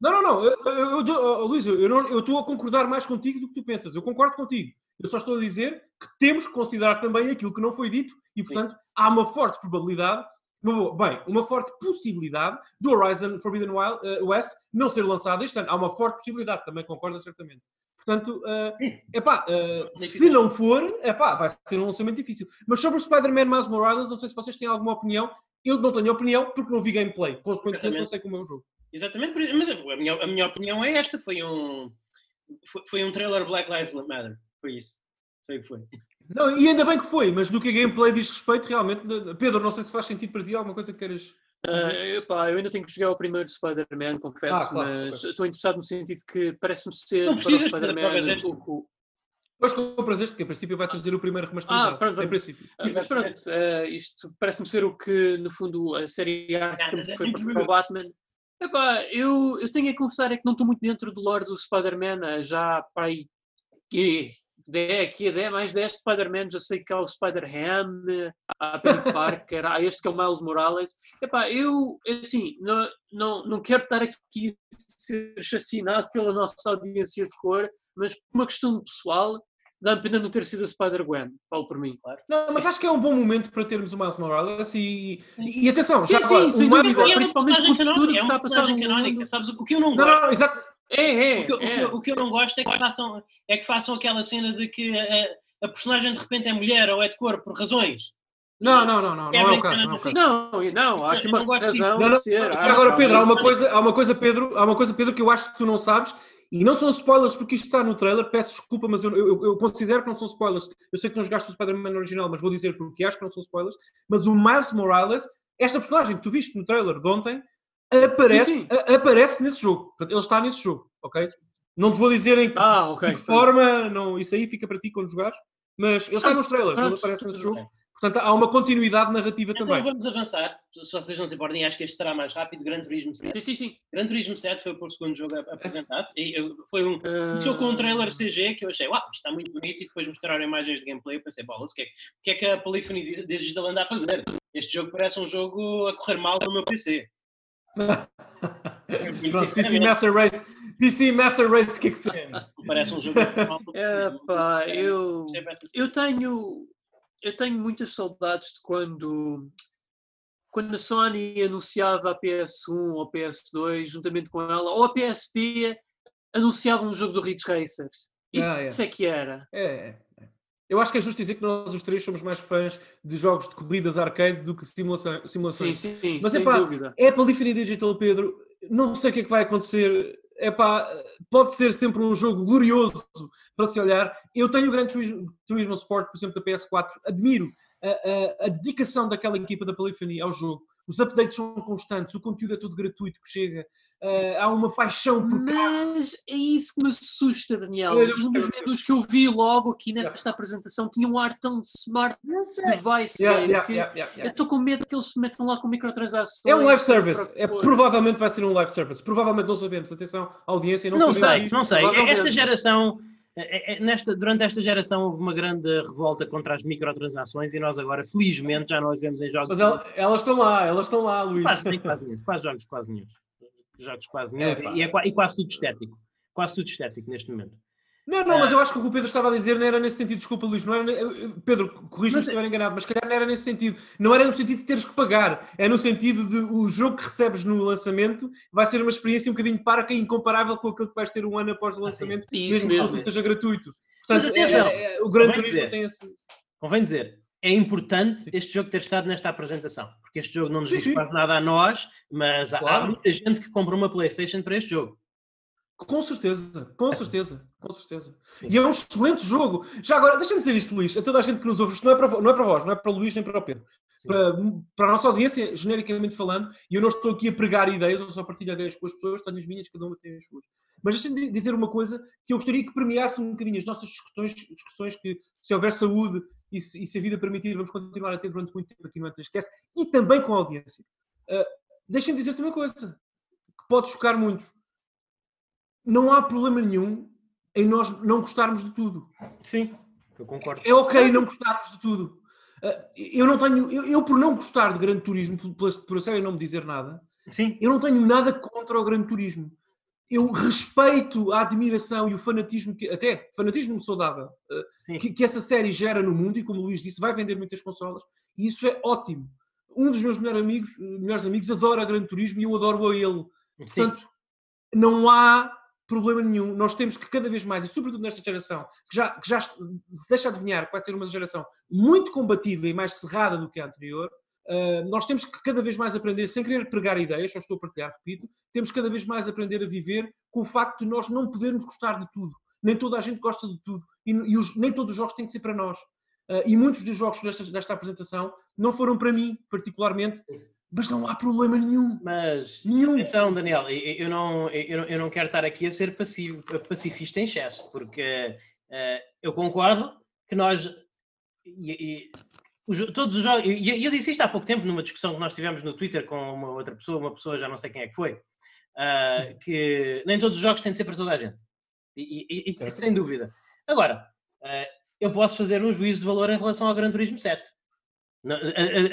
Não, não, não, eu, eu, eu, Luís, eu, não, eu estou a concordar mais contigo do que tu pensas. Eu concordo contigo. Eu só estou a dizer que temos que considerar também aquilo que não foi dito e, portanto, Sim. há uma forte probabilidade, bem, uma forte possibilidade do Horizon Forbidden Wild, uh, West não ser lançado este ano. Há uma forte possibilidade, também concordo certamente. Portanto, uh, epá, uh, se não for, epá, vai ser um lançamento difícil. Mas sobre o Spider-Man Miles Morales, não sei se vocês têm alguma opinião. Eu não tenho opinião porque não vi gameplay. Consequentemente, não sei como é o jogo. Exatamente, mas a minha, a minha opinião é esta: foi um, foi, foi, um trailer Black Lives Matter. Foi isso. Foi o que foi. Não, e ainda bem que foi, mas do que a gameplay diz respeito, realmente. Pedro, não sei se faz sentido para ti alguma coisa que queiras. Uh, epá, eu ainda tenho que jogar o primeiro Spider-Man, confesso, ah, claro, mas estou interessado no sentido que parece-me ser para o Spider-Man o, Pois compras este, que em princípio vai trazer o primeiro remasterizado. Ah, pronto, em princípio. Ah, mas pronto, uh, isto parece-me ser o que, no fundo, a série Arkham foi para o Batman. Epá, eu, eu tenho a confessar é que não estou muito dentro do lore do Spider-Man, já para aí que é, que é mais 10 Spider-Man, já sei que há o Spider-Ham, há Peter [LAUGHS] Parker, há este que é o Miles Morales. Epá, eu, assim, não, não, não quero estar aqui a ser assassinado pela nossa audiência de cor, mas por uma questão pessoal, dá-me pena não ter sido a Spider-Gwen, falo por mim, claro. Não, mas acho que é um bom momento para termos o Miles Morales e, e, e atenção, sim, já sim, agora, sim, o Miles, é principalmente com tudo que é está a passar no mundo. Sabes o que eu não gosto? Não, não, exato. É, é, o, que, é. O, que, o, que, eu não gosto é que façam, é que façam aquela cena de que a, a personagem de repente é mulher ou é de cor por razões. Não, não, não, não, é não é o caso. Não, é o caso. não, não, há aqui uma razão não, não, ser. agora, Pedro, há uma, coisa, há uma coisa, Pedro, há uma coisa, Pedro, que eu acho que tu não sabes e não são spoilers porque isto está no trailer, peço desculpa, mas eu, eu, eu considero que não são spoilers. Eu sei que não jogaste o Spider-Man original, mas vou dizer porque acho que não são spoilers. Mas o Miles Morales, esta personagem que tu viste no trailer de ontem, aparece, sim, sim. A, aparece nesse jogo. Portanto, ele está nesse jogo, ok? Não te vou dizer em que, ah, okay. que forma, não, isso aí fica para ti quando jogares, Mas ele está nos trailers, ele aparece nesse jogo. Portanto, há uma continuidade narrativa então, também. vamos avançar. Se vocês não se importem, acho que este será mais rápido. Gran Turismo 7. Sim, sim, sim. Gran Turismo 7 foi o segundo jogo apresentado. E foi um. Começou uh... com um trailer CG que eu achei, uau, isto está muito bonito. E depois mostraram imagens de gameplay. Eu pensei, bolas, o que, é, o que é que a Polyphony Digital anda a fazer? Este jogo parece um jogo a correr mal no meu PC. [LAUGHS] Pronto, PC Master Race. PC Master Race kicks in. Parece um jogo. Epá, eu, eu tenho eu tenho muitas saudades de quando, quando a Sony anunciava a PS1 ou a PS2 juntamente com ela, ou a PSP anunciava um jogo do Ridge Racer. Isso, ah, é. isso é que era. É, é. Eu acho que é justo dizer que nós os três somos mais fãs de jogos de corridas arcade do que simulação, simulações. Sim, sim, Mas, sem epá, dúvida. É para Life Digital, Pedro. Não sei o que é que vai acontecer epá, pode ser sempre um jogo glorioso para se olhar. Eu tenho o Gran Turismo, Sport, por exemplo, da PS4, admiro a, a, a dedicação daquela equipa da Polyphony ao jogo. Os updates são constantes, o conteúdo é tudo gratuito que chega, uh, há uma paixão por Mas é isso que me assusta, Daniel. um dos menus que eu vi logo aqui nesta yeah. apresentação tinha um ar tão de smart device yeah, yeah, que eu estou com medo que eles se metam lá com microtransações. É um live service, é, provavelmente vai ser um live service. Provavelmente não sabemos, atenção, audiência, não, não sei, não sei. Esta geração é, é, nesta, durante esta geração houve uma grande revolta contra as microtransações e nós agora, felizmente, já nós vemos em jogos. Mas elas estão lá, elas estão lá, Luís. Quase, quase, nenhum, quase jogos, quase nenhum. Jogos quase nenhum. É, e, é, e quase tudo estético. Quase tudo estético neste momento. Não, não, mas eu acho que o que o Pedro estava a dizer não era nesse sentido, desculpa Luís, não era, Pedro, corrija-me se estiver enganado, mas se calhar não era nesse sentido, não era no sentido de teres que pagar, é no sentido de o jogo que recebes no lançamento vai ser uma experiência um bocadinho parca e incomparável com aquilo que vais ter um ano após o ah, lançamento, ah, mesmo, mesmo que seja gratuito. Portanto, mas atenção, é, é, o Gran Turismo dizer, tem esse... Convém dizer, é importante este jogo ter estado nesta apresentação, porque este jogo não nos diz quase nada a nós, mas claro. há muita gente que compra uma Playstation para este jogo. Com certeza, com certeza, com certeza. Sim. E é um excelente jogo. Já agora, deixa-me dizer isto, Luís, a toda a gente que nos ouve, isto não é para, não é para vós, não é para o Luís nem para o Pedro. Para, para, a nossa audiência, genericamente falando, e eu não estou aqui a pregar ideias, eu só partilho ideias com as pessoas, tenho as minhas, cada uma tem as suas. Mas deixa-me dizer uma coisa que eu gostaria que premiasse um bocadinho as nossas discussões, discussões que, se houver saúde e se, e se a vida permitir, vamos continuar a ter durante muito tempo aqui no Esquece, e também com a audiência. Uh, deixem-me dizer-te uma coisa que pode chocar muito não há problema nenhum em nós não gostarmos de tudo. Sim, eu concordo. É ok não gostarmos de tudo. Ah, eu não tenho, eu, eu por não gostar de grande turismo, por, por a sério não me dizer nada, Sim. eu não tenho nada contra o grande turismo. Eu respeito a admiração e o fanatismo, que, até fanatismo saudável, ah, que, que, essa série gera no mundo e, como o Luís disse, vai vender muitas consolas e isso é ótimo. Um dos meus melhores amigos, melhores amigos adora Grande Turismo e eu adoro a ele. Portanto, Sim. não há problema nenhum. Nós temos que cada vez mais, e sobretudo nesta geração, que já, que já se deixa adivinhar que vai ser uma geração muito combativa e mais cerrada do que a anterior, uh, nós temos que cada vez mais aprender, sem querer pregar ideias, só estou a partilhar, repito, temos cada vez mais aprender a viver com o facto de nós não podermos gostar de tudo. Nem toda a gente gosta de tudo. E, e os, nem todos os jogos têm que ser para nós. Uh, e muitos dos jogos desta, desta apresentação não foram para mim, particularmente, mas não há problema nenhum. Mas, nenhum. atenção, Daniel, eu não, eu, não, eu não quero estar aqui a ser passivo, pacifista em excesso, porque uh, eu concordo que nós. E, e, os, todos os jogos. E eu, disse isto há pouco tempo numa discussão que nós tivemos no Twitter com uma outra pessoa, uma pessoa, já não sei quem é que foi, uh, que nem todos os jogos têm de ser para toda a gente. E, e sem dúvida. Agora, uh, eu posso fazer um juízo de valor em relação ao Gran Turismo 7.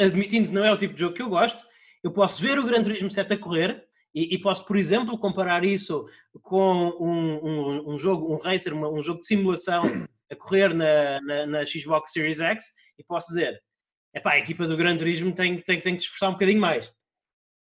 admitindo que não é o tipo de jogo que eu gosto, eu posso ver o Gran Turismo 7 a correr e, e posso, por exemplo, comparar isso com um, um, um jogo, um racer, um jogo de simulação a correr na, na, na, Xbox Series X e posso dizer, epá, a equipa do Gran Turismo tem, tem, tem que se esforçar um bocadinho mais.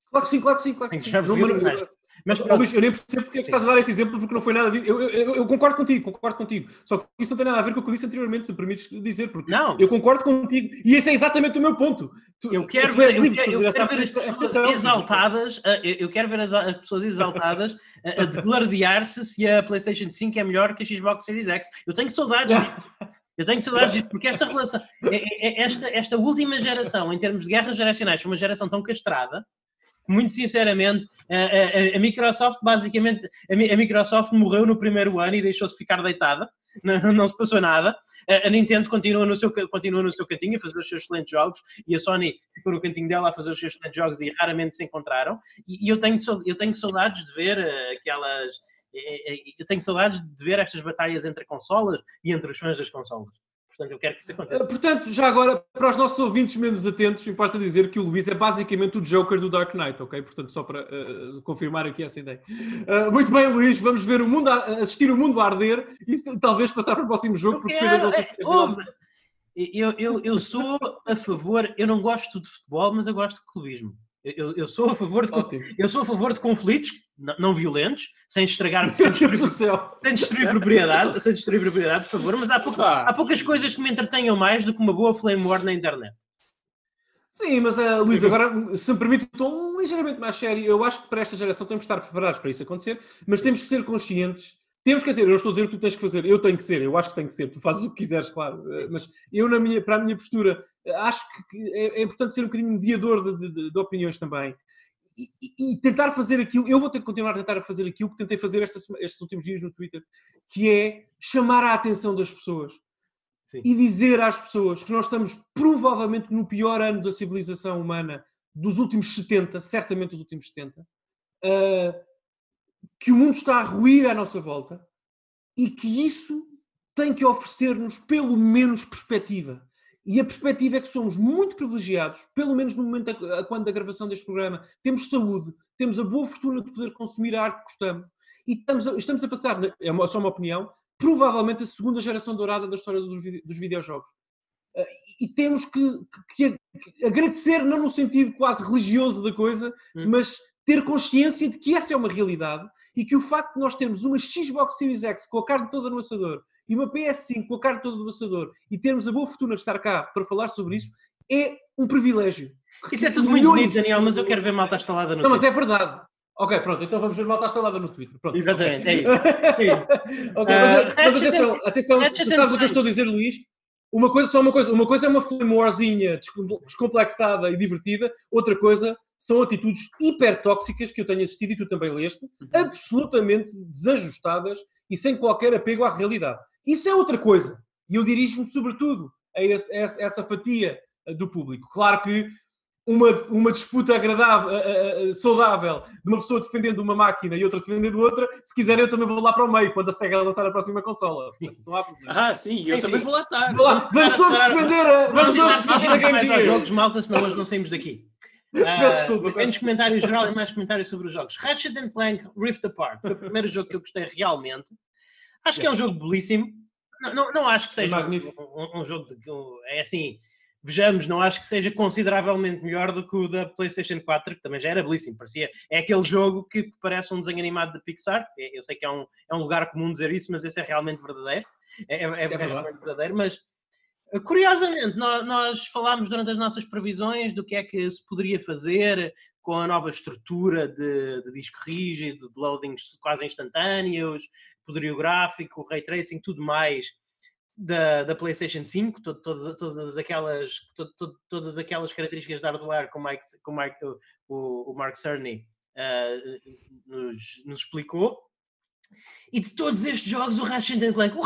Claro que sim, claro que sim, claro que sim. Não, mas, Luís, eu nem percebo porque é que estás a dar esse exemplo, porque não foi nada disso. Eu, eu, eu, concordo contigo, concordo contigo. Só que isso não tem nada a ver com o que eu disse anteriormente, se permites dizer, porque não. eu concordo contigo. E esse é exatamente o meu ponto. Tu, eu quero ver, eu quero, eu quero ver as pessoas exaltadas, eu quero ver as, as pessoas exaltadas a, a degladiar-se se a PlayStation 5 é melhor que a Xbox Series X. Eu tenho saudades [LAUGHS] disso. Eu tenho saudades disso, porque esta relação, é, é, esta, esta última geração, em termos de guerras geracionais, foi uma geração tão castrada muito sinceramente, a, a, a Microsoft basicamente, a, a, Microsoft morreu no primeiro ano e deixou-se ficar deitada. não, não se passou nada. A, Nintendo continua no, seu, continua no seu cantinho a fazer os seus excelentes jogos e a Sony ficou no cantinho dela a fazer os seus excelentes jogos e raramente se encontraram. E, e eu, tenho, eu tenho saudades de ver uh, aquelas. Eu tenho saudades de ver estas batalhas entre consolas e entre os fãs das consolas. Portanto, eu quero que isso aconteça. Portanto, já agora, para os nossos ouvintes menos atentos, importa dizer que o Luís é basicamente o Joker do Dark Knight, ok? Portanto, só para uh, confirmar aqui essa ideia. Uh, muito bem, Luís, vamos ver o mundo, a, assistir o mundo a arder e talvez passar para o próximo jogo, porque Pedro não sei se eu, eu, eu sou a favor, eu não gosto de futebol, mas eu gosto de clubismo. Eu, eu, sou a favor de eu sou a favor de conflitos não, violentos, sem estragar [LAUGHS] sem destruir, [LAUGHS] sem destruir propriedade, sem destruir propriedade, por favor, mas há, pouca, ah. há poucas coisas que me entretenham mais do que uma boa flame war na internet. Sim, mas uh, Luís, agora, se me permite, estou ligeiramente mais sério. Eu acho que para esta geração temos que estar preparados para isso acontecer, mas temos que ser conscientes temos que dizer, eu estou a dizer o que tu tens que fazer, eu tenho que ser, eu acho que tenho que ser, tu fazes o que quiseres, claro, Sim. mas eu, na minha, para a minha postura, acho que é, é importante ser um bocadinho mediador de, de, de opiniões também. E, e, tentar fazer aquilo, eu vou ter que continuar a tentar fazer aquilo que tentei fazer estes, estes últimos dias no Twitter, que é chamar a atenção das pessoas Sim. e dizer às pessoas que nós estamos provavelmente no pior ano da civilização humana dos últimos 70, certamente dos últimos 70, uh, que o mundo está a ruir à nossa volta e que isso tem que oferecer-nos pelo menos perspectiva. E a perspectiva é que somos muito privilegiados, pelo menos no momento a, a, quando da gravação deste programa, temos saúde, temos a boa fortuna de poder consumir a arte que gostamos e estamos a, estamos a passar, é uma, só uma opinião, provavelmente a segunda geração dourada da história dos, dos videojogos. Uh, e temos que, que, que, agradecer, não no sentido quase religioso da coisa, hum. mas ter consciência de que essa é uma realidade e que o facto de nós termos uma Xbox Series X com a carne toda no assador e uma PS5 com a carne toda no assador e termos a boa fortuna de estar cá para falar sobre isso é um privilégio. Isso é tudo muito bonito, Daniel, mas eu quero ver malta instalada no Não, mas é verdade. Ok, pronto, então vamos ver malta instalada no Twitter. Pronto, Exatamente, okay. é isso. [LAUGHS] É isso. okay, mas, uh, mas atenção, atenção, tu sabes o que eu estou a dizer, Luís? Uma coisa, só uma coisa, uma coisa é uma flame warzinha descomplexada e divertida, outra coisa são atitudes hiper tóxicas que eu tenho assistido e tu também leste, uhum. absolutamente desajustadas e sem qualquer apego à realidade. Isso é outra coisa. E eu dirijo-me sobretudo a, esse, a, essa fatia eh, do público. Claro que uma, uma disputa agradável, uh, uh, saudável, de uma pessoa defendendo uma máquina e outra defendendo outra, se quiser eu também vou lá para o meio, quando a SEGA lançar a próxima consola. Não há Ah, sim, eu Enfim, também vou lá estar. Vou lá. Vamos todos defender a, vamos todos defender a Game Gear. jogos, malta, senão hoje não saímos daqui. Uh, desculpa, menos comentário geral e mais comentários sobre os jogos. Ratchet Clank Rift Apart foi o primeiro jogo que eu gostei realmente. Acho que é um jogo belíssimo. Não, não, não acho que seja é um, um, jogo de. É assim, vejamos, não acho que seja consideravelmente melhor do que o da PlayStation 4, que também já era belíssimo. Parecia, é aquele jogo que parece um desenho animado de Pixar. É, eu sei que é um, é um lugar comum dizer isso, mas esse é realmente verdadeiro. É, é, é, é realmente verdadeiro, mas Curiosamente, nós, falámos durante as nossas previsões do que é que se poderia fazer com a nova estrutura de, de disco rígido, de loadings quase instantâneos, poderio gráfico, ray tracing, tudo mais da, da PlayStation 5, to, todas, todas, aquelas, to, to, todas aquelas características de hardware que o, Mike, que o, Mike, o, o Mark Cerny uh, nos, nos explicou. E de todos estes jogos, o Ratchet Clank, o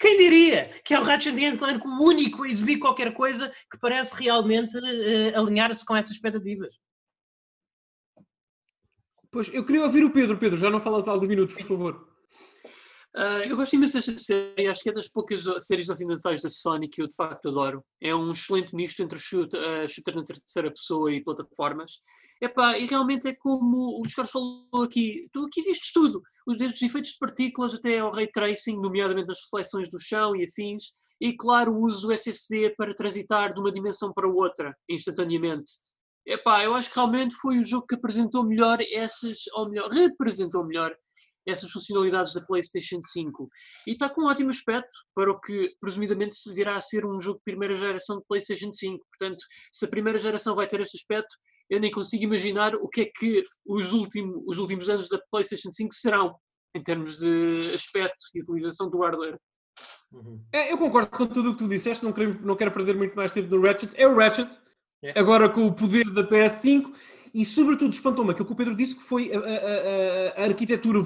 quem diria que é o Ratchet Clank o único a exibir qualquer coisa que parece realmente uh, alinhar-se com essas expectativas? Pois, eu queria ouvir o Pedro. Pedro, já não falas há alguns minutos, por favor. Uh, eu gosto imenso desta série, acho que é das poucas séries ocidentais da Sony que eu de facto adoro. É um excelente misto entre o shooter, uh, shooter na terceira pessoa e plataformas. Epá, e realmente é como o Carlos falou aqui, tu aqui vistes tudo, desde os efeitos de partículas até ao ray tracing, nomeadamente nas reflexões do chão e afins, e claro o uso do SSD para transitar de uma dimensão para outra instantaneamente. Epá, eu acho que realmente foi o jogo que apresentou melhor essas, ou melhor, representou melhor essas funcionalidades da PlayStation 5. E está com um ótimo aspecto para o que presumidamente virá a ser um jogo de primeira geração de PlayStation 5. Portanto, se a primeira geração vai ter este aspecto, eu nem consigo imaginar o que é que os, último, os últimos anos da PlayStation 5 serão em termos de aspecto e utilização do hardware. Uhum. É, eu concordo com tudo o que tu disseste, não quero, não quero perder muito mais tempo no Ratchet. É o Ratchet, é. agora com o poder da PS5 e sobretudo espantou-me aquilo que o Pedro disse, que foi a, a, a, a arquitetura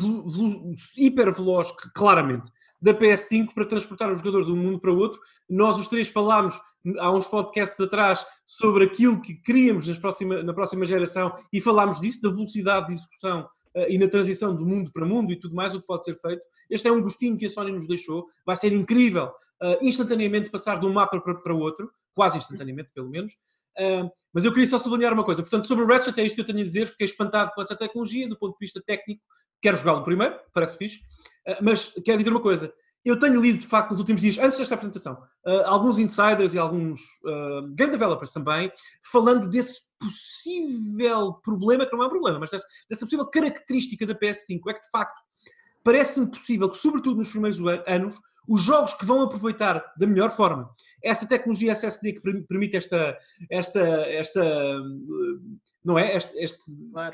hiper veloz, claramente. da PS5 para transportar o jogador de um mundo para o outro. Nós os três falámos há uns podcasts atrás sobre aquilo que queríamos nas próxima, na próxima geração e falámos disso, da velocidade de execução uh, e na transição do mundo para mundo e tudo mais, o que pode ser feito. Este é um gostinho que a Sony nos deixou. Vai ser incrível uh, instantaneamente passar de um mapa para, para outro, quase instantaneamente, pelo menos. Mas eu queria só sublinhar uma coisa. Portanto, sobre o Ratchet, é isto que eu tenho a dizer. Fiquei espantado com essa tecnologia, do ponto de vista técnico. Quero jogá-lo primeiro, parece fixe. Uh, mas quero dizer uma coisa. Eu tenho lido, de facto, nos últimos dias, antes desta apresentação, uh, alguns insiders e alguns game developers também, falando desse possível problema, que não é um problema, mas dessa, dessa possível característica da PS5. É que, de facto, parece-me possível que, sobretudo nos primeiros anos, os jogos que vão aproveitar da melhor forma essa tecnologia SSD que permite esta, esta, esta não é? Esta, esta,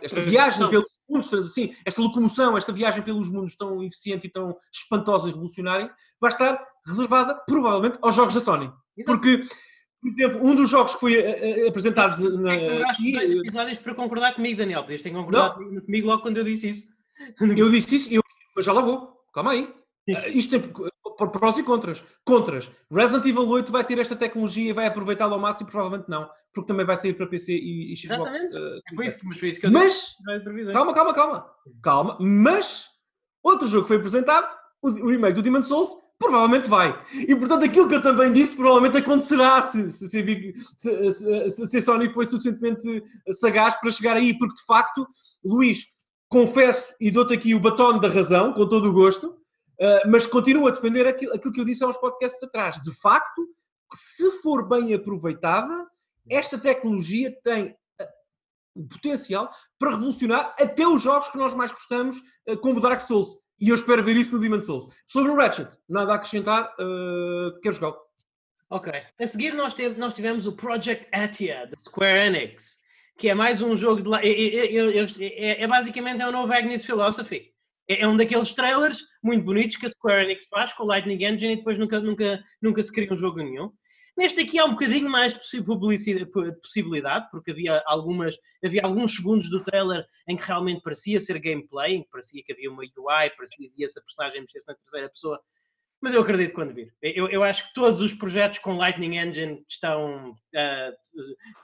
esta viagem pelos mundos, assim, esta locomoção, esta viagem pelos mundos tão eficiente e tão espantosa e revolucionária, vai estar reservada provavelmente aos jogos da Sony. Exato. Porque, por exemplo, um dos jogos que foi uh, apresentado na. Eu acho que dois episódios para concordar comigo, Daniel. Podias ter concordado não. comigo logo quando eu disse isso. Eu disse isso, eu, mas já lá vou. Calma aí. Uh, isto tem, prós e contras. Contras. Resident Evil 8 vai ter esta tecnologia e vai aproveitá-la ao máximo? Provavelmente não, porque também vai sair para PC e, e Xbox. Uh, foi isso, mas foi isso que eu mas, disse. calma, calma, calma. Calma. Mas, outro jogo que foi apresentado, o, remake do Demon's Souls, provavelmente vai. E portanto, aquilo que eu também disse provavelmente acontecerá se, se, se, se, se a Sony foi suficientemente sagaz para chegar aí, porque de facto, Luís, confesso e dou-te aqui o batom da razão, com todo o gosto Uh, mas continuo a defender aquilo, aquilo que eu disse há uns podcasts atrás. De facto, se for bem aproveitada, esta tecnologia tem uh, o potencial para revolucionar até os jogos que nós mais gostamos, uh, como Dark Souls. E eu espero ver isso no Demon Souls. Sobre o Ratchet, nada a acrescentar, uh, quero jogá-lo. Ok. A seguir nós, teve, nós tivemos o Project Atia, da Square Enix, que é mais um jogo de... É, é, é, é basicamente é um novo Agnes Philosophy é, é um daqueles trailers muito bonitos que a Square Enix faz com o Lightning Engine e depois nunca, nunca, nunca se cria um jogo nenhum. Neste aqui há um bocadinho mais de possibilidade, porque havia, algumas, havia alguns segundos do trailer em que realmente parecia ser gameplay, em que parecia que havia uma UI, parecia que essa personagem mexesse na terceira pessoa, mas eu acredito quando vir. Eu, eu acho que todos os projetos com Lightning Engine estão, uh,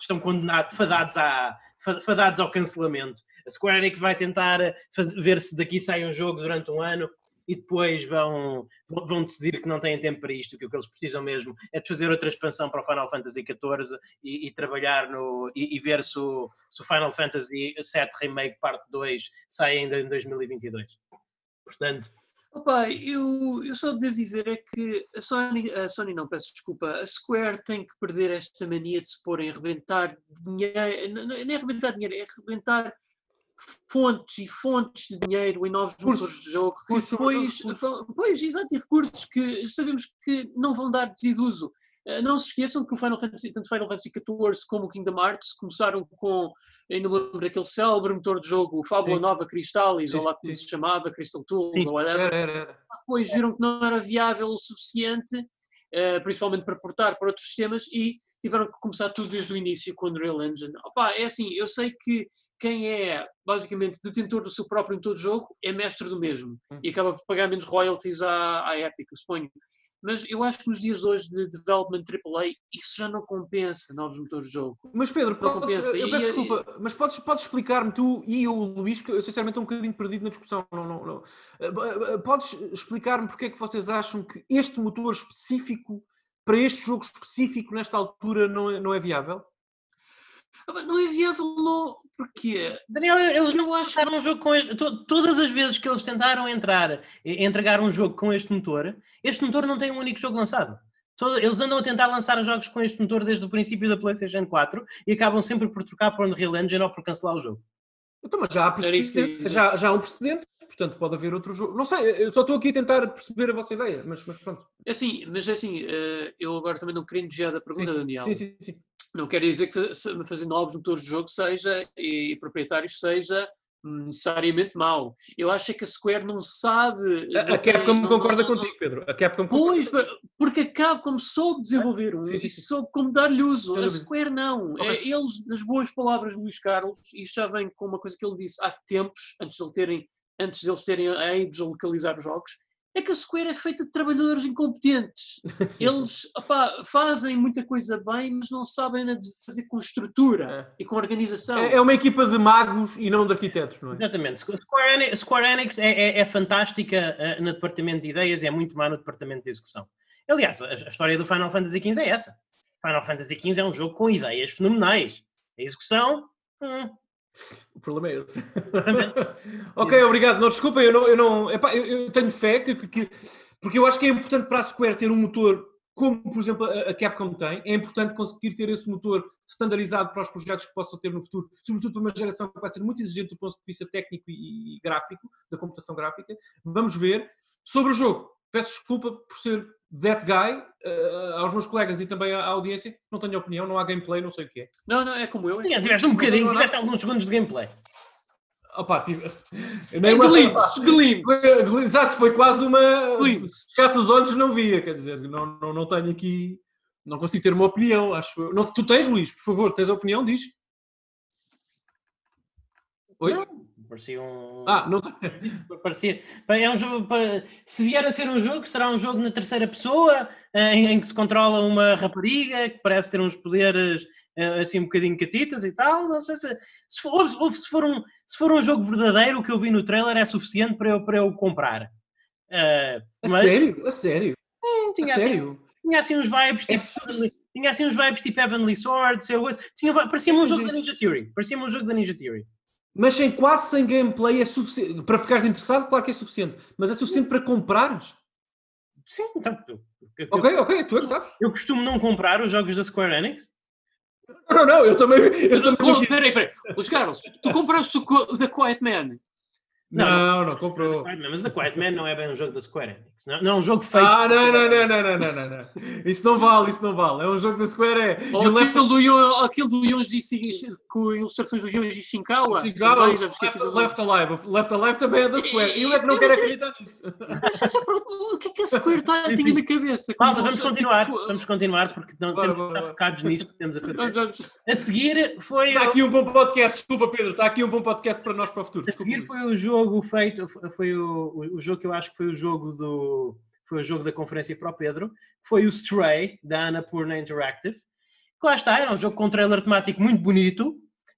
estão condenados, fadados, à, fadados ao cancelamento. A Square Enix vai tentar fazer, ver se daqui sai um jogo durante um ano e depois vão, vão decidir que não têm tempo para isto, que o que eles precisam mesmo é de fazer outra expansão para o Final Fantasy XIV e, e trabalhar no e, e, ver se o, se o Final Fantasy VII Remake Parte 2 sai ainda em 2022. Portanto, Opa, eu, eu só devo dizer é que a Sony, a Sony não, peço desculpa, a Square tem que perder esta mania de se pôr em arrebentar dinheiro, não, é arrebentar dinheiro, é arrebentar fontes e fontes de dinheiro em novos motores de jogo que depois, pois, exato, e recursos que sabemos que não vão dar devido uso. Eh, não se esqueçam que o Final Fantasy, tanto Final Fantasy XIV como o Kingdom Hearts começaram com, ainda me lembro daquele célebre motor de jogo, o Fábula sim. Nova Crystalis, ou lá como se chamava, Crystal Tools, sim. ou whatever. Era, era. Depois viram que não era viável o suficiente, principalmente para portar para outros sistemas, e tiveram que começar tudo desde o início com o Unreal Engine. Opa, é assim, eu sei que quem é basicamente detentor do seu próprio motor de jogo é mestre do mesmo hum. e acaba por pagar menos royalties à, à Epic, eu suponho. Mas eu acho que nos dias de hoje de development AAA isso já não compensa novos motores de jogo. Mas Pedro, não podes, compensa. eu peço e, desculpa, e... mas podes, podes explicar-me tu e o Luís, porque eu sinceramente estou um bocadinho perdido na discussão. Não, não, não. Eh, eh, podes explicar-me porque é que vocês acham que este motor específico para este jogo específico, nesta altura, não é, não é viável? Ah, não é viável. Porquê? Daniel, eles não acharam um jogo com este, todas as vezes que eles tentaram entrar, entregar um jogo com este motor, este motor não tem um único jogo lançado. Eles andam a tentar lançar jogos com este motor desde o princípio da PlayStation 4 e acabam sempre por trocar para o Unreal Engine ou por cancelar o jogo. Então, mas já há, precedente, já, já há um precedente portanto pode haver outro jogo. Não sei, eu só estou aqui a tentar perceber a vossa ideia, mas, mas pronto. É assim, mas é assim, eh, eu agora também não querendo desviar da pergunta, sim, Daniel. Sim, sim, sim. Não quer dizer que fazer novos motores de jogo seja, e proprietários seja necessariamente mau. Eu acho é que a Square não sabe. A, a Capcom não, concorda não, contigo, Pedro. A Capcom Pois, porque a Capcom soube desenvolver um, sim, sim, sim. soube como dar-lhe uso. A Square não. Okay. É, eles, nas boas palavras de Luís Carlos, e já vem com uma coisa que ele disse há tempos, antes de ele terem antes deles terem a de localizar os jogos, é que a Square é feita de trabalhadores incompetentes. [LAUGHS] sim, Eles sim. fazem muita coisa bem, mas não sabem de fazer com estrutura é. e com organização. É, é, uma equipa de magos e não de arquitetos, não é? Exatamente. Square Enix, Square Enix é, é, é, fantástica uh, no departamento de ideias e é muito má no departamento de execução. Aliás, a, a história do Final Fantasy XV é essa. Final Fantasy XV é um jogo com ideias fenomenais. A execução, hum, o problema é esse. Exatamente. [LAUGHS] ok, obrigado. Não, desculpa, eu não, eu, não epá, eu, eu tenho fé que, que, porque eu acho que é importante para a Square ter um motor como, por exemplo, a, a Capcom tem. É importante conseguir ter esse motor standardizado para os projetos que possam ter no futuro, sobretudo para uma geração que vai ser muito exigente do ponto de vista técnico e, e gráfico, da computação gráfica. Vamos ver. Sobre o jogo, peço desculpa por ser that guy, uh, aos meus colegas e também à audiência, não tenho opinião, não há gameplay, não sei o que é. Não, não, é como eu. É. tiveste um bocadinho, tiveste alguns segundos de gameplay. Opa, tive... [LAUGHS] Nem uma... glimpse, glimpse. Exato, foi quase uma... Caça os olhos não via, quer dizer, não, não, não tenho aqui... Não consigo ter uma opinião, acho. Não, tu tens, Luís, por favor, tens a opinião, diz. Oi? Não. Parecia um. Ah, não. [LAUGHS] Parecia. É um jogo. Se vier a ser um jogo, será um jogo na terceira pessoa, eh, em, que se controla uma rapariga que parece ter uns poderes eh, assim um bocadinho catitas e tal. Não sei se. Se for, se for, um, se for um jogo verdadeiro, o que eu vi no trailer é suficiente para eu, para eu comprar. Uh, a mas... sério? A sério? Hum, tinha, a assim, sério? tinha assim uns vibes é tipo. Tinha assim uns vibes tipo Heavenly Swords, tinha, parecia-me um jogo da Ninja Theory. Parecia-me um jogo da Ninja Theory. Mas sem quase sem gameplay é suficiente. Para ficares interessado, claro que é suficiente. Mas é suficiente para comprares? Sim, então. Eu, ok, ok, tu é que sabes. Eu costumo não comprar os jogos da Square Enix. Não, não, eu também. Eu também... Peraí, peraí. Os Carlos, tu compraste o The Quiet Man. Não, não, comprou. Mas The Quiet Man não é bem um jogo da Square Enix. Não, é? não é um jogo feito. Ah, não, não, não, não, não, não, não. Isso não vale, isso não vale. É um jogo da Square é. Ou left... do, Yon, aquilo do Yonji com ilustrações do Yonji Shinkawa. Shinkawa. Já me esqueci left, do left Alive. Left Alive também é da Square. E, eu é que não quero acreditar nisso. Mas é o que é que a Square tá, tem na cabeça? Vamos tipo, continuar. Vamos continuar porque não, bora, temos bora, focados nisto que temos a fazer. A seguir foi. Está aqui um bom podcast, desculpa, Pedro. Está aqui um bom podcast para nós para o futuro. A seguir foi o jogo feito foi o, o jogo que eu acho que foi o jogo do foi o jogo da conferência para o Pedro, foi o Stray da Annapurna Interactive. Que lá está, era um jogo com trailer temático muito bonito.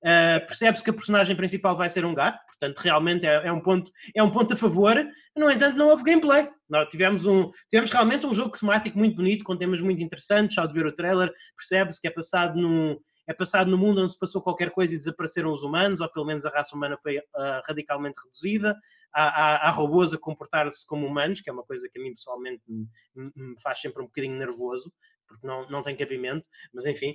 Uh, Percebe-se que a personagem principal vai ser um gato, portanto, realmente é, é, um, ponto, é um ponto a favor. No entanto, não houve gameplay. Nós tivemos, um, tivemos realmente um jogo temático muito bonito, com temas muito interessantes. Só de ver o trailer, percebe-se que é passado num, é passado no mundo onde se passou qualquer coisa e desapareceram os humanos, ou pelo menos a raça humana foi uh, radicalmente reduzida. Há, há, há robôs a comportar-se como humanos, que é uma coisa que a mim pessoalmente me, me faz sempre um bocadinho nervoso, porque não, não tem cabimento, mas enfim,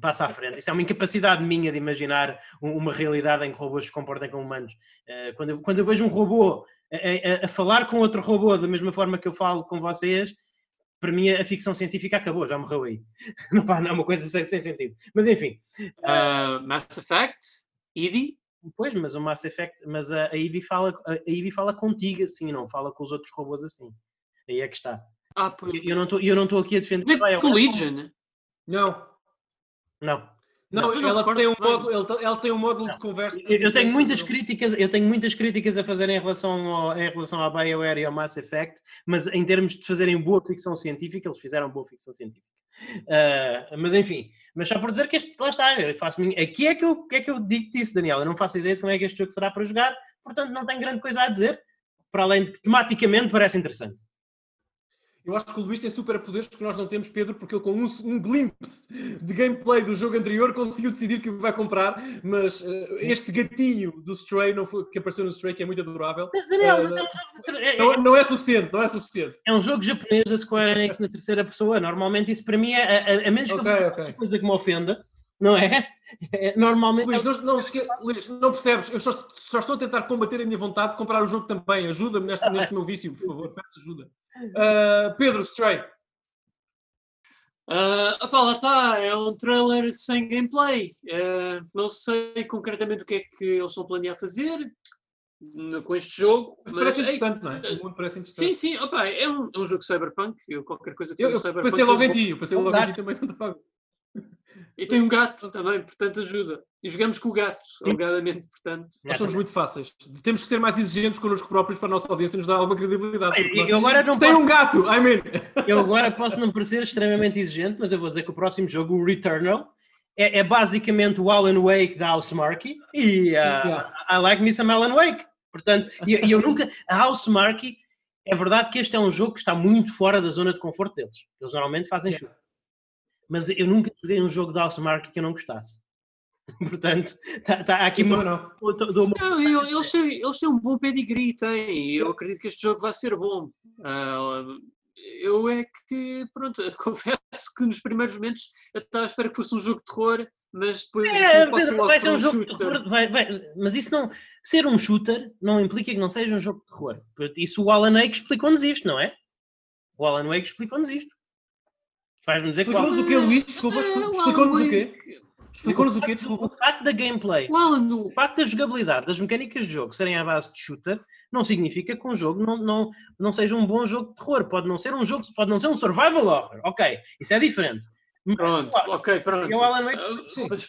passa à [LAUGHS] frente. Isso é uma incapacidade minha de imaginar uma realidade em que robôs se comportem como humanos. Uh, quando, eu, quando eu vejo um robô a, a, a, falar com outro robô da mesma forma que eu falo com vocês, para mim a ficção científica acabou, já morreu aí. [LAUGHS] não, pá, não é uma coisa sem, sem sentido. Mas enfim. Uh, Mass Effect, Eevee? Pois, mas o Mass Effect, mas a, a Eevee fala, a Eevee fala contigo assim, não fala com os outros robôs assim. Aí é que está. Ah, pois. Eu não estou aqui a defender. Com Legion? Não. Não. Não, não ela, tem um módulo, ela tem um módulo de conversa. Eu, tenho muitas críticas, eu tenho muitas críticas a fazer em relação, ao, em relação à BioWare e ao Mass Effect, mas em termos de fazerem boa ficção científica, eles fizeram boa ficção científica. Uh, mas enfim, mas só por dizer que este, lá está, eu faço aqui é que eu, é que eu digo isso, Daniel. Eu não faço ideia de como é que este jogo será para jogar, portanto não tenho grande coisa a dizer, para além de que tematicamente parece interessante. Eu acho que o Luís tem superpoderes que nós não temos, Pedro, porque ele com um, um glimpse de gameplay do jogo anterior conseguiu decidir que vai comprar, mas uh, este gatinho do Stray não foi, que apareceu no Stray, que é muito adorável, Daniel, uh, é, não, não, é suficiente, não é suficiente. É um jogo japonês da Square Enix na terceira pessoa. Normalmente isso para mim é, a, a, a menos que okay, eu okay. coisa que me ofenda, não é? É normalmente. Luís, não, não, Luís, não percebes? Eu só, só, estou a tentar combater a minha vontade de comprar o jogo também. Ajuda-me neste, neste meu vício, por favor, peço ajuda. Uh, Pedro, Stray. Uh, opa, lá está, é um trailer sem gameplay. Uh, não sei concretamente o que é que eles estão a planear fazer com este jogo. Mas, mas parece é, interessante, não é? O mundo parece interessante. Sim, sim, opa, é um, é um jogo cyberpunk, eu, qualquer coisa que seja eu, eu cyberpunk. Pensei logo em ti, eu pensei logo em ti também quando pago. E tem um gato também, portanto ajuda. E jogamos com o gato, alegadamente, portanto. Nós somos muito fáceis. Temos que ser mais exigentes connosco próprios para a nossa audiência nos dar alguma credibilidade. Eu agora não Tem posso, um gato, I mean. eu agora posso não parecer extremamente exigente, mas eu vou dizer que o próximo jogo, o Returnal, é, é basicamente o Alan Wake da Housemarque e uh, Yeah. I like me some Alan Wake. Portanto, e e eu, nunca. A Housemarque, é verdade que este é um jogo que está muito fora da zona de conforto deles. Eles normalmente fazem Yeah. jogo. Mas eu nunca joguei um jogo da Housemarque que eu não gostasse. [LAUGHS] Portanto, tá, tá aqui também uma, não. dou uma- Não, eu- eles, têm, eles têm um bom pedigree, têm. Eu acredito que este jogo vai ser bom. Ah, eu é que, pronto, [LAUGHS] confesso que nos primeiros momentos eu estava à espera que fosse um jogo de terror, mas depois É, Pedro, logo vai ser um um jogo de shooter. terror, vai- vai- mas isso não. Ser um shooter não implica que não seja um jogo de terror. Isso o Alan Wake explicou-nos isto, não é? O Alan Wake explicou-nos isto. Vais-me dizer Alan, Explicou-nos o quê, Luís? Desculpa, o explicou-nos o quê? Explicou-nos o quê? Desculpa. o facto da gameplay, O Alan, o facto da jogabilidade, das mecânicas de jogo serem à base de shooter, não significa que um jogo não, não, não seja um bom jogo de terror. Pode não ser um jogo, pode não ser um survival horror. Ok, isso é diferente. Mas, pronto, claro, ok, pronto. E o Alan Wake- Ah, Sim. mas-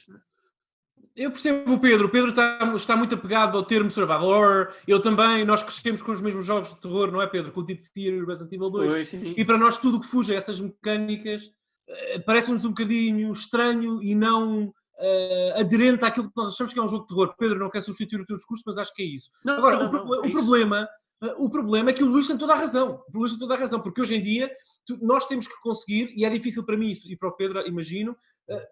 Eu percebo o Pedro. O Pedro está, está muito apegado ao termo survival horror. Eu também. Nós crescemos com os mesmos jogos de terror, não é, Pedro? Com o tipo Fear e Resident Evil 2. Pois, sim. E para nós tudo o que fuja a essas mecânicas eh, parece-nos um bocadinho estranho e não eh, aderente àquilo que nós achamos que é um jogo de terror. Pedro, não quer substituir o teu discurso, mas acho que é isso. Não, Agora, não, o, pro- não, é o isso. problema, eh, o problema é que o Luís tem toda a razão. O Luís tem toda a razão, porque hoje em dia tu- nós temos que conseguir, e é difícil para mim isso, e para o Pedro, imagino,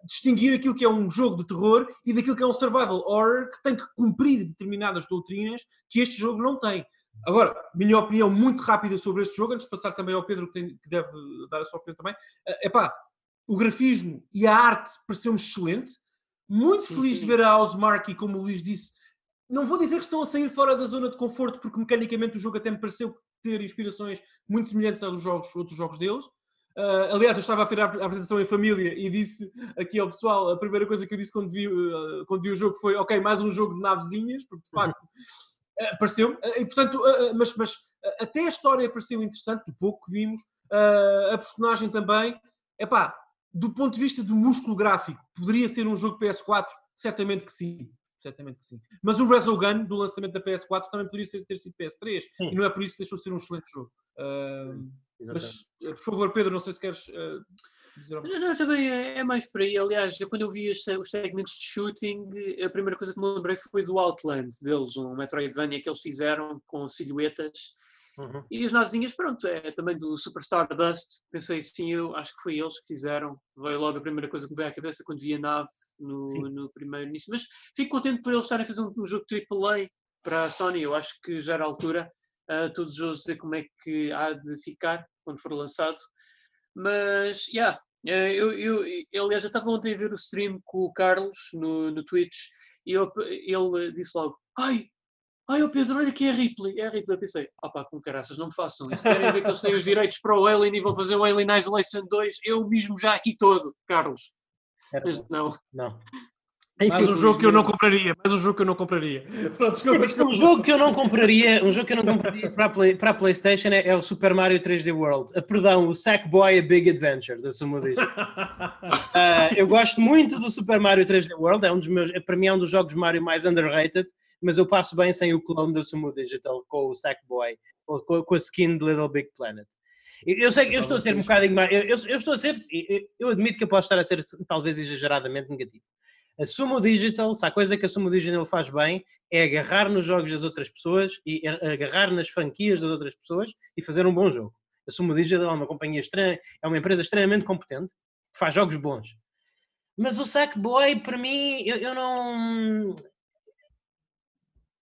distinguir aquilo que é um jogo de terror e daquilo que é um survival horror que tem que cumprir determinadas doutrinas que este jogo não tem. Agora, minha opinião muito rápida sobre este jogo, antes de passar também ao Pedro, que, tem- que deve dar a sua opinião também. É pá, o grafismo e a arte pareceu-me excelente. Muito Sim, feliz sim. de ver a Housemarque, e como o Luís disse, não vou dizer que estão a sair fora da zona de conforto, porque mecanicamente o jogo até me pareceu ter inspirações muito semelhantes aos jogos, outros jogos deles. Ah, aliás, eu estava a ver a ap- a apresentação em família e disse aqui ao pessoal, a primeira coisa que eu disse quando vi, ah, quando vi o jogo foi, ok, mais um jogo de navezinhas, porque de facto ah, pareceu-me. Ah, e portanto, mas, mas até a história pareceu interessante, do pouco que vimos, a personagem também. Epá, do ponto de vista do músculo gráfico, poderia ser um jogo PS4? Certamente que sim. Certamente que sim. Mas o Resogun, do lançamento da PS4, também poderia ter sido PS3. Sim. E não é por isso que deixou de ser um excelente jogo. Exatamente. mas, eh, por favor, Pedro, não sei se queres dizer alguma Não, não, também é, é mais por aí. Aliás, eu, quando eu vi os, os segmentos de shooting, a primeira coisa que me lembrei foi do Outland deles, um Metroidvania que eles fizeram com silhuetas. Uhum. E as navezinhas, pronto, é também do Superstar Dust. Pensei sim, eu acho que foi eles que fizeram. Veio logo a primeira coisa que me veio à cabeça quando vi a nave no, Sim. no primeiro início. Mas fico contente por eles estarem a fazer um, um jogo AAA para a Sony. Eu acho que já era a altura. Uh, Estou desejoso de ver como é que há de ficar quando for lançado. Mas, yeah, eh, eu, eu, eu, aliás, eu estava ontem a ver o stream com o Carlos no, no Twitch e eu- ele disse logo: Ai, ai, o Pedro, olha que é a Ripley. É a Ripley. Eu pensei: Ah, pá, com caraças, não me façam isso. Querem ver que eles têm os direitos para o Alien e vão fazer o Alien Isolation 2? Eu mesmo já aqui todo, Carlos. Mas não. Não. Mais um jogo que eu não compraria. Mais um jogo que eu não compraria. [LAUGHS] Pronto, desculpa, Um desculpa. jogo que eu não compraria, um jogo que eu não compraria para a, Play- para a PlayStation é, é o Super Mario 3D World. Ah, perdão, o Sackboy A Big Adventure da Sumo Digital. [LAUGHS] Ah, eu gosto muito do Super Mario 3D World, é um dos meus, é, para mim é um dos jogos Mario mais underrated, mas eu passo bem sem o clone da Sumo Digital com o Sackboy, ou com, com a skin de Little Big Planet. Eu sei que eu estou a ser um bocadinho mais. Eu, eu- eu estou a ser. Eu, eu admito que eu posso estar a ser talvez exageradamente negativo. A Sumo Digital, se há coisa que a Sumo Digital faz bem, é agarrar nos jogos das outras pessoas e agarrar nas franquias das outras pessoas e fazer um bom jogo. A Sumo Digital é uma companhia estranha, é uma empresa extremamente competente, que faz jogos bons. Mas o Sackboy, para mim, eu, eu não.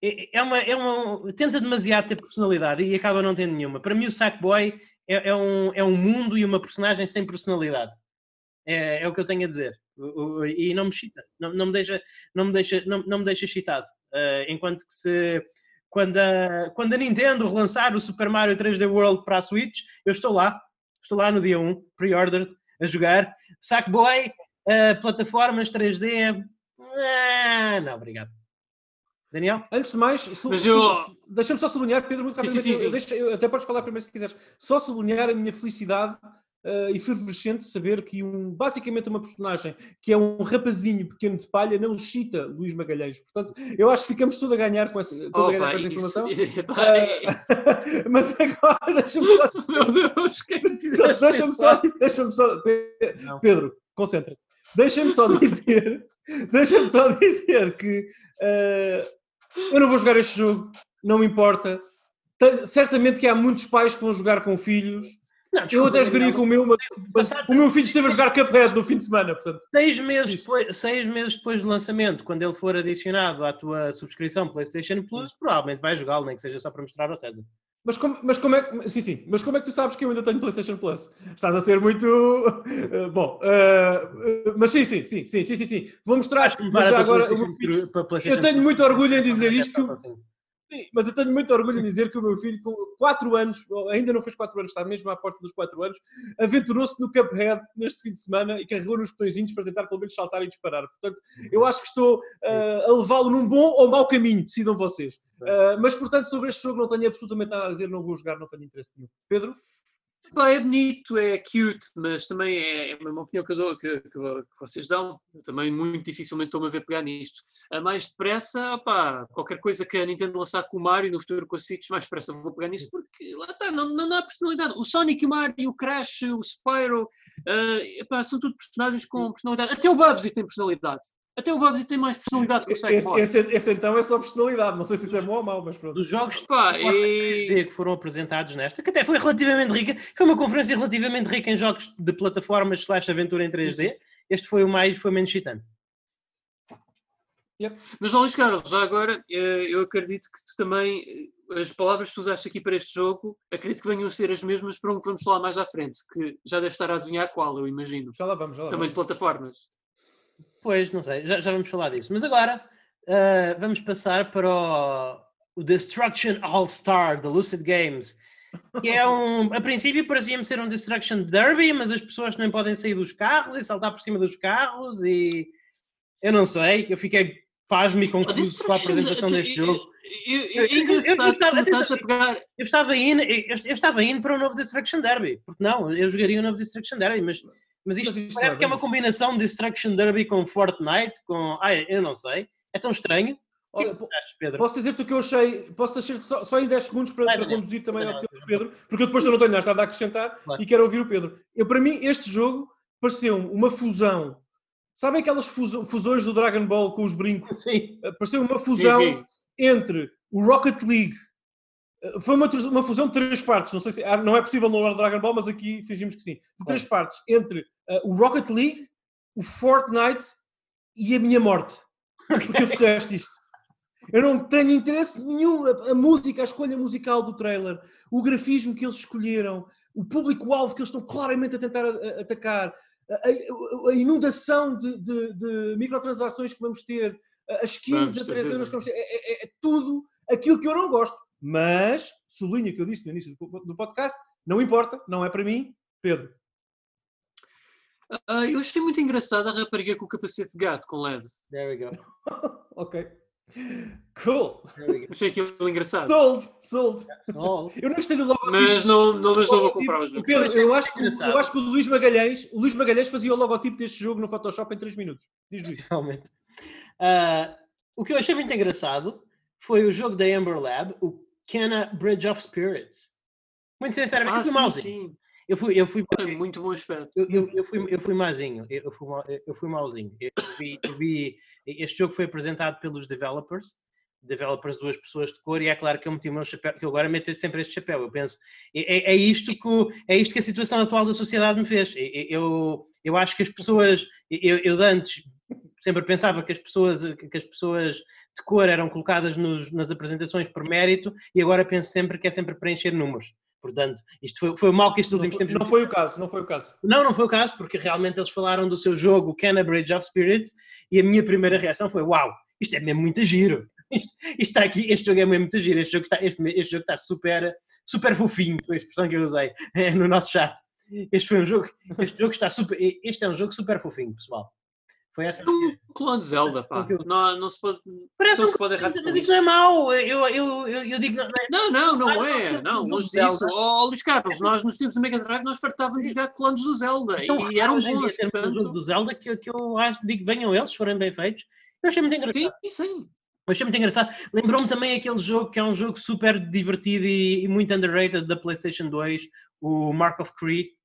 É é uma, é uma. Tenta demasiado ter personalidade e acaba não tendo nenhuma. Para mim, o Sackboy é, é, um, é um mundo e uma personagem sem personalidade. É, é o que eu tenho a dizer. E não me chita, não, não me deixa, não me deixa, não, não me deixa chitado. Eh, enquanto que se quando a, quando a Nintendo relançar o Super Mario 3D World para a Switch, eu estou lá, estou lá no dia 1, pre-ordered, a jogar. Sackboy, eh, plataformas 3D. ah, não, obrigado. Daniel? Antes de mais, eu- deixa-me só sublinhar, Pedro, muito Sim, sim, rapidamente. sim, eu- deixa- eu- até podes falar primeiro se quiseres. Só sublinhar a minha felicidade uh, efervescente saber que um, basicamente uma personagem que é um rapazinho pequeno de palha não cita Luís Magalhães. Portanto, eu acho que ficamos todos a ganhar com essa, todos a ganhar com essa informação. Uh, [LAUGHS] mas agora deixa-me só. [LAUGHS] Meu Deus, que é que Deixa-me só, deixa só. Pedro, concentra-te. Deixa-me só dizer. [LAUGHS] Deixa-me só dizer que uh, eu não vou jogar este jogo, não me importa. Certamente que há muitos pais que vão jogar com filhos não, desculpa, eu até jogaria com o meu, mas, o meu filho esteve a jogar Cuphead no fim de semana. Portanto. Seis, meses depois, seis meses depois do lançamento, quando ele for adicionado à tua subscrição PlayStation Plus, provavelmente vai jogá-lo, nem que seja só para mostrar ao César. Mas como, mas como é que. Sim, sim. Mas como é que tu sabes que eu ainda tenho PlayStation Plus? Estás a ser muito. Uh, [LAUGHS] bom. Uh, mas sim, sim, sim, sim, sim, sim, sim. Vou mostrar. Mas já agora. Eu tenho muito orgulho em dizer isto. Que, Sim, mas eu tenho muito orgulho em dizer que o meu filho, com 4 anos, ainda não fez 4 anos, está mesmo à porta dos 4 anos, aventurou-se no Cuphead neste fim de semana e carregou nos botõezinhos para tentar pelo menos saltar e disparar. Portanto, eu acho que estou uh, a levá-lo num bom ou mau caminho, decidam vocês. Uh, mas, portanto, sobre este jogo não tenho absolutamente nada a dizer, não vou jogar, não tenho interesse nenhum. Pedro? É bonito, é cute, mas também é, é uma opinião que, eu dou, que, que, que vocês dão. Eu também muito dificilmente estou-me a ver pegar nisto. A mais depressa, opá, qualquer coisa que a Nintendo lançar com o Mario no futuro com a Switch, mais depressa vou pegar nisso, porque lá está, não, não há personalidade. O Sonic, o Mario, o Crash, o Spyro, uh, são tudo personagens com personalidade. Até o Bubsy tem personalidade. Até o Bubsy tem mais personalidade que o Sackboy. Esse, esse, esse, então é só personalidade, não sei se isso é bom ou mau, mas pronto. Dos jogos Pá, e... que foram apresentados nesta, que até foi relativamente rica, foi uma conferência relativamente rica em jogos de plataformas slash aventura em 3D, isso. este foi o mais, foi menos excitante. Yep. Mas Luís Carlos, já agora, eh, eu acredito que tu também, eh, as palavras que tu usaste aqui para este jogo, acredito que venham a ser as mesmas para um que vamos falar mais à frente, que já deve estar a adivinhar qual, eu imagino. Já lá vamos, já lá Também vamos. de plataformas. Pois, não sei, já, já vamos falar disso. Mas agora uh, vamos passar para o, o Destruction All-Star da Lucid Games. Que é um, a princípio parecia-me ser um Destruction Derby, mas as pessoas também podem sair dos carros e saltar por cima dos carros e eu não sei, eu fiquei pasmo e confuso com a apresentação deste jogo. Eu, estava indo, eu, estava indo para o um novo Destruction Derby, porque não, eu jogaria o um novo Destruction Derby, mas mas isto, mas isto parece é que é uma combinação de Destruction Derby com Fortnite, com. Ai, eu não sei. É tão estranho. Olha, achas, posso dizer-te o que eu achei, posso achar só, só em 10 segundos para, para conduzir também ao Pedro, porque eu depois eu não tenho nada a acrescentar claro. e quero ouvir o Pedro. Eu, para mim, este jogo pareceu uma fusão. Sabem aquelas fusões do Dragon Ball com os brincos? Sim. Eh, pareceu uma fusão sim, sim. entre o Rocket League foi uma, uma fusão de três partes. Não sei se não é possível no Dragon Ball, mas aqui fingimos que sim. De três partes entre uh, o Rocket League, o Fortnite e a minha morte. Porque eu detesto isto. Eu não tenho interesse nenhum. A, a, música, a escolha musical do trailer, o grafismo que eles escolheram, o público-alvo que eles estão claramente a tentar a, a, atacar, a, inundação de, de, de, microtransações que vamos ter, as skins a 3 euros que vamos ter, é, é, é tudo aquilo que eu não gosto. Mas, sublinho o que eu disse no início do podcast, não importa, não é para mim, Pedro. Uh, eu achei muito engraçada a rapariga com o capacete de gato com LED. There we go. [LAUGHS] ok. Cool. Achei aquilo engraçado. Sold, sold. sold. Eu não gostei do logotipo. Mas não, não, mas não vou comprar o jogo. Pedro, eu, acho que, eu acho que o Luís Magalhães, o Luís Magalhães fazia o logotipo deste jogo no Photoshop em 3 minutos. Diz Luís. Realmente. Uh, o que eu achei muito engraçado foi o jogo da Amber Lab, o Kenna Bridge of Spirits. Muito sinceramente, ah, eu fui sim, malzinho. Sim. Eu fui, eu fui, Tem muito bom aspecto. Eu, eu, eu, fui, eu fui mazinho, eu fui, eu fui malzinho. Eu vi, eu vi, este jogo foi apresentado pelos developers, developers, duas pessoas de cor, e é claro que eu meti o meu chapéu, que eu agora meto sempre este chapéu. Eu penso, é, é, isto que, é isto que a situação atual da sociedade me fez. Eu, eu acho que as pessoas, eu, eu antes sempre pensava que as pessoas, que as pessoas de cor eram colocadas nos, nas apresentações por mérito e agora penso sempre que é sempre preencher números. Portanto, isto foi, foi o mal que estes últimos tempos. Não foi o caso, não foi o caso. Não, não foi o caso, porque realmente eles falaram do seu jogo Bridge of Spirit e a minha primeira reação foi: Uau, isto é mesmo muito giro. Isto, isto está aqui, este jogo é mesmo muito giro. Este jogo está, este, este jogo está super, super fofinho, foi a expressão que eu usei é, [LAUGHS] no nosso chat. Este foi um jogo, este jogo está super, este é um jogo super fofinho, pessoal. Foi essa. É um clone de Zelda, pá. Não, não se pode. Parece não um se pode errar. Mas isto não é mau. Eu, eu, eu, eu digo. Não, não, não, não é. Não, longe disso. Oh, Luís Carlos, nós nos tempos do Mega Drive nós fartávamos de jogar clones do Zelda. Então, e eram bons. Portanto... jogo do Zelda que, que eu acho, digo, venham eles, se forem bem feitos. Eu achei muito engraçado. Sim, sim. Eu achei muito engraçado. Lembrou-me também aquele jogo que é um jogo super divertido e, e muito underrated da PlayStation 2, o Mark of Cree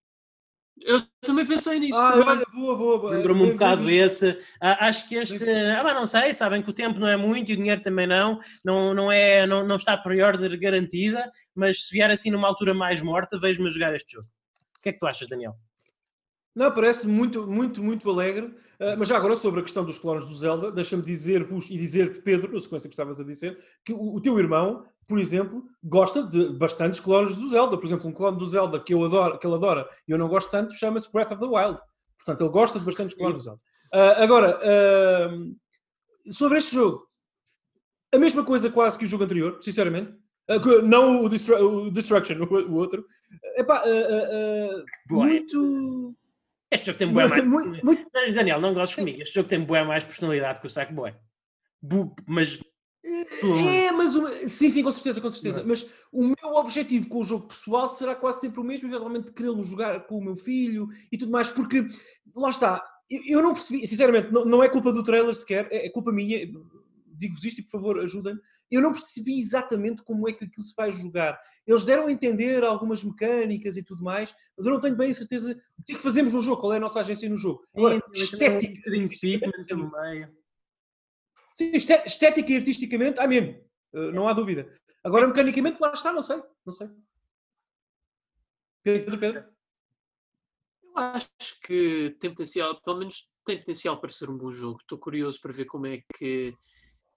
eu também pensei nisso. Ah, olha, boa, boa, boa. Lembrou-me um bocado esse. Ah, acho que este. Ah, mas não sei, sabem que o tempo não é muito e o dinheiro também não. Não, não, é, não, não está a pre-order garantida, mas se vier assim numa altura mais morta, vejo-me jogar este jogo. O que é que tu achas, Daniel? Não, parece muito, muito, muito alegre. Uh, mas já agora, sobre a questão dos clones do Zelda, deixa-me dizer-vos e dizer-te, Pedro, na sequência que estavas a dizer, que o, o, teu irmão, por exemplo, gosta de bastantes clones do Zelda. Por exemplo, um clone do Zelda que, eu adoro, que ele adora e eu não gosto tanto chama-se Breath of the Wild. Portanto, ele gosta de bastantes clones do Zelda. Uh, agora, uh, sobre este jogo, a mesma coisa quase que o jogo anterior, sinceramente. não o, o Destruction, o, [LAUGHS] o outro. Epá, muito este jogo tem bué mais. Muito, muito... Daniel, não gostes comigo. Este jogo tem bué mais personalidade que o Sackboy. Mas. É, mas uma... sim, sim, com certeza, com certeza. Mas o meu objetivo com o jogo pessoal será quase sempre o mesmo, eventualmente querê-lo jogar com o meu filho e tudo mais, porque lá está, eu não percebi, sinceramente, não, não é culpa do trailer sequer, é, é culpa minha digo-vos isto e por favor ajudem-me. Eu não percebi exatamente como é que aquilo se vai jogar. Eles deram a entender algumas mecânicas e tudo mais, mas eu não tenho bem a certeza o que é que fazemos no jogo, qual é a nossa agência no jogo. Agora, estética. Sim, estética e artisticamente, amém. Uh, não há dúvida. Agora, mecanicamente, lá está, não sei. Não sei. Pedro, Pedro? Eu acho que tem potencial, pelo menos tem potencial para ser um bom jogo. Estou curioso para ver como é que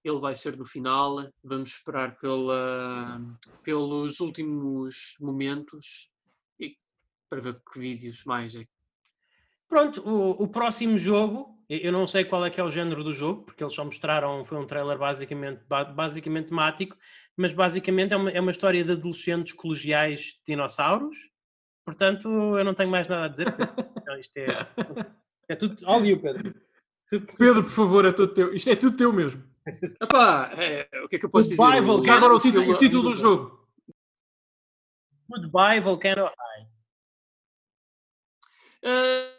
ele vai ser no final. Vamos esperar pela, pelos últimos momentos e para ver que vídeos mais é. Pronto, o, o, próximo jogo, eu não sei qual é que é o género do jogo, porque eles só mostraram, foi um trailer basicamente, basicamente temático, mas basicamente é uma, é uma história de adolescentes colegiais dinossauros. Portanto, eu não tenho mais nada a dizer. [LAUGHS] Isto é, é tudo. All you, Pedro. Pedro, por favor, é tudo teu. Isto é tudo teu mesmo. [LAUGHS] Epá, é, o que é que eu posso dizer? Bible, já agora o título, o título do jogo. Goodbye, Volcano High. Uh,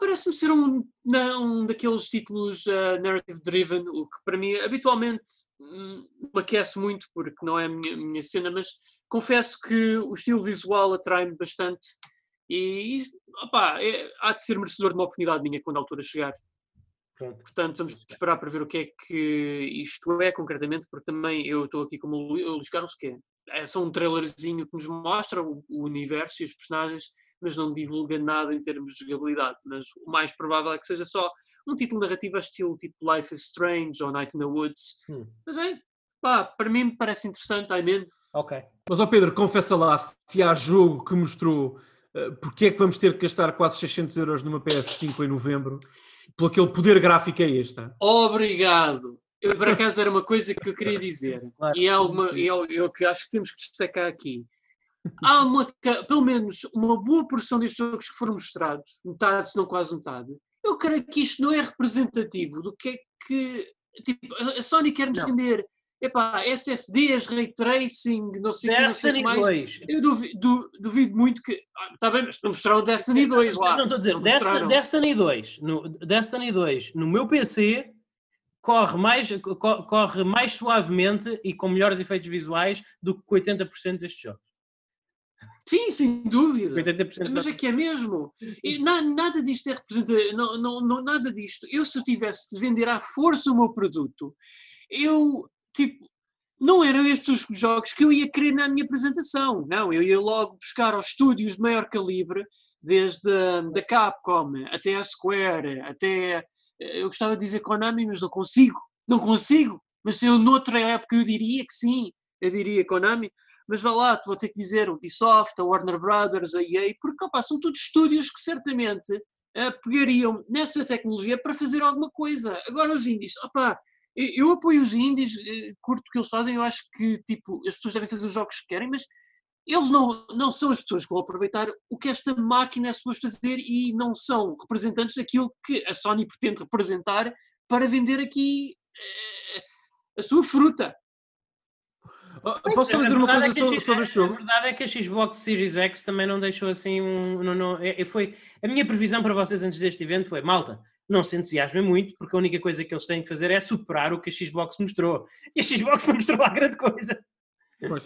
Parece-me ser um, um daqueles títulos uh, narrative driven, o que para mim habitualmente hum, me aquece muito, porque não é a minha, minha cena, mas confesso que o estilo visual atrai-me bastante e, opa, é, há de ser merecedor de uma oportunidade minha quando a altura chegar. Pronto. Portanto, vamos esperar para ver o que é que isto é concretamente, porque também eu estou aqui como o Luís Carlos, que é, é só um trailerzinho que nos mostra o, o, universo e os personagens, mas não divulga nada em termos de jogabilidade. Mas o mais provável é que seja só um título narrativo estilo tipo Life is Strange ou Night in the Woods. Hum. Mas é, pá, para mim parece interessante, I'm in. Ok. Mas, ó Pedro, confessa lá se há jogo que mostrou uh, porque é que vamos ter que gastar quase 600 euros numa PS5 em novembro pelo aquele poder gráfico é este. Obrigado. Eu, por acaso era uma coisa que eu queria [LAUGHS] dizer claro, e é alguma, eu, eu que acho que temos que destacar aqui. Há uma, pelo menos uma boa porção destes jogos que foram mostrados, metade, se não quase metade. Eu creio que isto não é representativo do que é que tipo, a Sony quer nos vender epá, SSDs, Ray Tracing, não sei o que, não sei mais. 2. Eu duvido, duvido, muito que. Está ah, bem, mas não mostraram Destiny 2 lá. Não estou a dizer, Destiny, Destiny 2, no, Destiny 2, no meu PC, corre mais, corre mais suavemente e com melhores efeitos visuais do que 80% destes jogos. Sim, sem dúvida. 80% Mas é que é mesmo. E na, nada disto é representativo. Não, não, não, nada disto. Eu, se eu tivesse de vender à força o meu produto, eu tipo, não eram estes os jogos que eu ia querer na minha apresentação. Não, eu ia logo buscar aos estúdios de maior calibre, desde a Capcom até a Square, até. Eu gostava de dizer Konami, mas não consigo. Não consigo. Mas eu noutra época eu diria que sim, eu diria Konami. Mas vá lá, vou ter que dizer Ubisoft, a Warner Brothers, a EA, porque opa, são todos estúdios que certamente uh, pegariam nessa tecnologia para fazer alguma coisa. Agora os indies, opa, eu apoio os indies, eh, curto o que eles fazem, eu acho que tipo, as pessoas devem fazer os jogos que querem, mas eles não, não são as pessoas que vão aproveitar o que esta máquina é suposto fazer e não são representantes daquilo que a Sony pretende representar para vender aqui eh, a sua fruta. Posso só dizer uma coisa é sobre, sobre este jogo? A verdade é que a Xbox Series X também não deixou assim um. Não, não, é, é, foi, a minha previsão para vocês antes deste evento foi: malta, não se entusiasmem muito, porque a única coisa que eles têm que fazer é superar o que a Xbox mostrou. E a Xbox [LAUGHS] não mostrou lá grande coisa. Pois.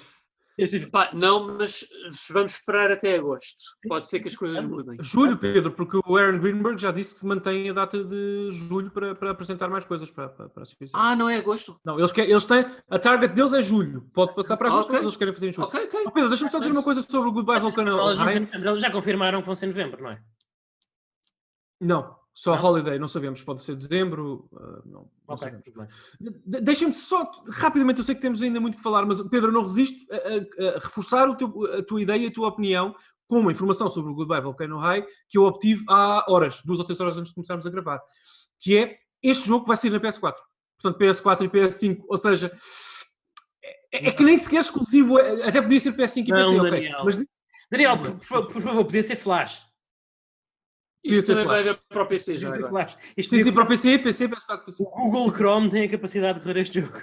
Pá, não, mas vamos esperar até agosto. Pode ser que as coisas mudem. Julho, Pedro, porque o Aaron Greenberg já disse que mantém a data de julho para, para apresentar mais coisas para, para, para a Ah, não é agosto? Não, eles, querem, eles têm. A target deles é julho. Pode passar para agosto, okay. mas eles querem fazer em julho. Ok, ok. Oh, Pedro, deixa-me só dizer uma coisa sobre o Goodbye Volcano. Eles já confirmaram que vão ser em novembro, não é? Não. Só não? holiday, não sabemos, pode ser dezembro. Uh, não, não okay, de Deixa-me só rapidamente, eu sei que temos ainda muito que falar, mas Pedro, não resisto a, a, a reforçar teu, a tua ideia e a tua opinião com uma informação sobre o Goodbye Volcano High que eu obtive há horas, duas ou três horas antes de começarmos a gravar, que é este jogo vai sair na PS4. Portanto, PS4 e PS5, ou seja, é, é que nem sequer exclusivo, é, até podia ser PS5 e PC, Daniel. Mas... Daniel, por, por, por favor, podia ser Flash. Isto também vai ver para o PC já. Isto Sim, para o PC, PC, PS4, PC. O Google Chrome tem a capacidade de correr este jogo.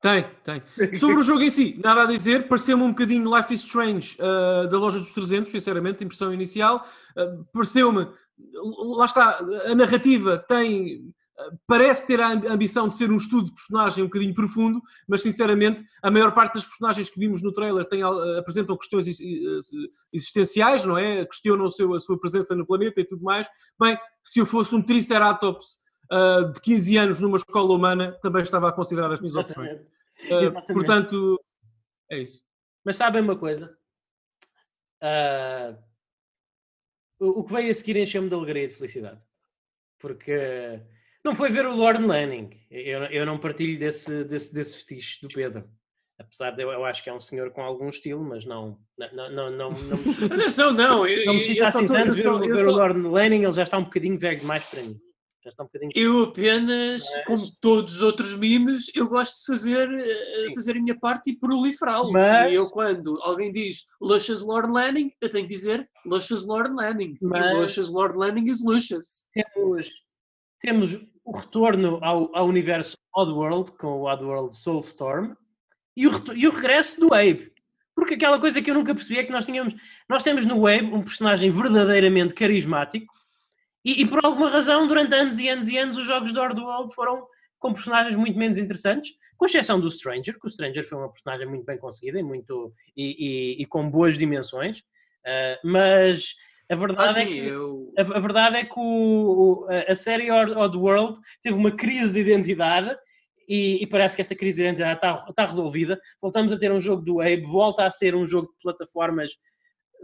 Tem, tem. Sobre o jogo em si, nada a dizer. Pareceu-me um bocadinho Life is Strange uh, da loja dos 300, sinceramente, impressão inicial. Uh, Pareceu-me, lá está, a narrativa tem parece ter a ambição de ser um estudo de personagem um bocadinho profundo, mas sinceramente a maior parte das personagens que vimos no trailer tem, apresentam questões existenciais, não é? Questionam seu, a sua presença no planeta e tudo mais. Bem, se eu fosse um Triceratops uh, de 15 anos numa escola humana, também estava a considerar as minhas opções. Uh, portanto, é isso. Mas sabem uma coisa? Uh, o, o que veio a seguir encheu-me de alegria e de felicidade. Porque não foi ver o Lord Lanning. Eu, eu não partilho desse, desse, desse fetiche do Pedro. Apesar de eu, eu acho que é um senhor com algum estilo, mas não. Não, não, não, não, Atenção, [LAUGHS] não. Eu, não me excita assim tanto ver, ver só... o Lord Lanning, ele já está um bocadinho velho demais para mim. Um. Eu apenas, mas... como todos os outros memes, eu gosto de fazer, eh, fazer a minha parte e proliferá-los. Mas... E eu, quando alguém diz Luscious Lord Lanning, eu tenho que dizer Luscious Lord Lanning. Mas... E Luscious Lord Lanning is Luscious. Temos, temos o retorno ao, ao universo Oddworld, com o Oddworld Soulstorm, e o, e o regresso do Abe. Porque aquela coisa que eu nunca percebi é que nós tínhamos, nós temos no Abe um personagem verdadeiramente carismático, e, e, por alguma razão, durante anos e anos e anos, os jogos de Oddworld foram com personagens muito menos interessantes, com exceção do Stranger, que o Stranger foi uma personagem muito bem conseguida e, muito, e, e, e com boas dimensões, uh, mas a verdade, ah, é, que, eu... a, verdade é que o, a série Oddworld teve uma crise de identidade e, e, parece que essa crise de identidade está, está resolvida. Voltamos a ter um jogo do Abe, volta a ser um jogo de plataformas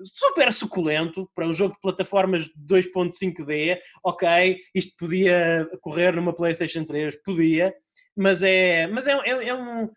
super suculento para um jogo de plataformas 2.5D. Ok, isto podia correr numa PlayStation 3, podia, mas é, mas é, é, é um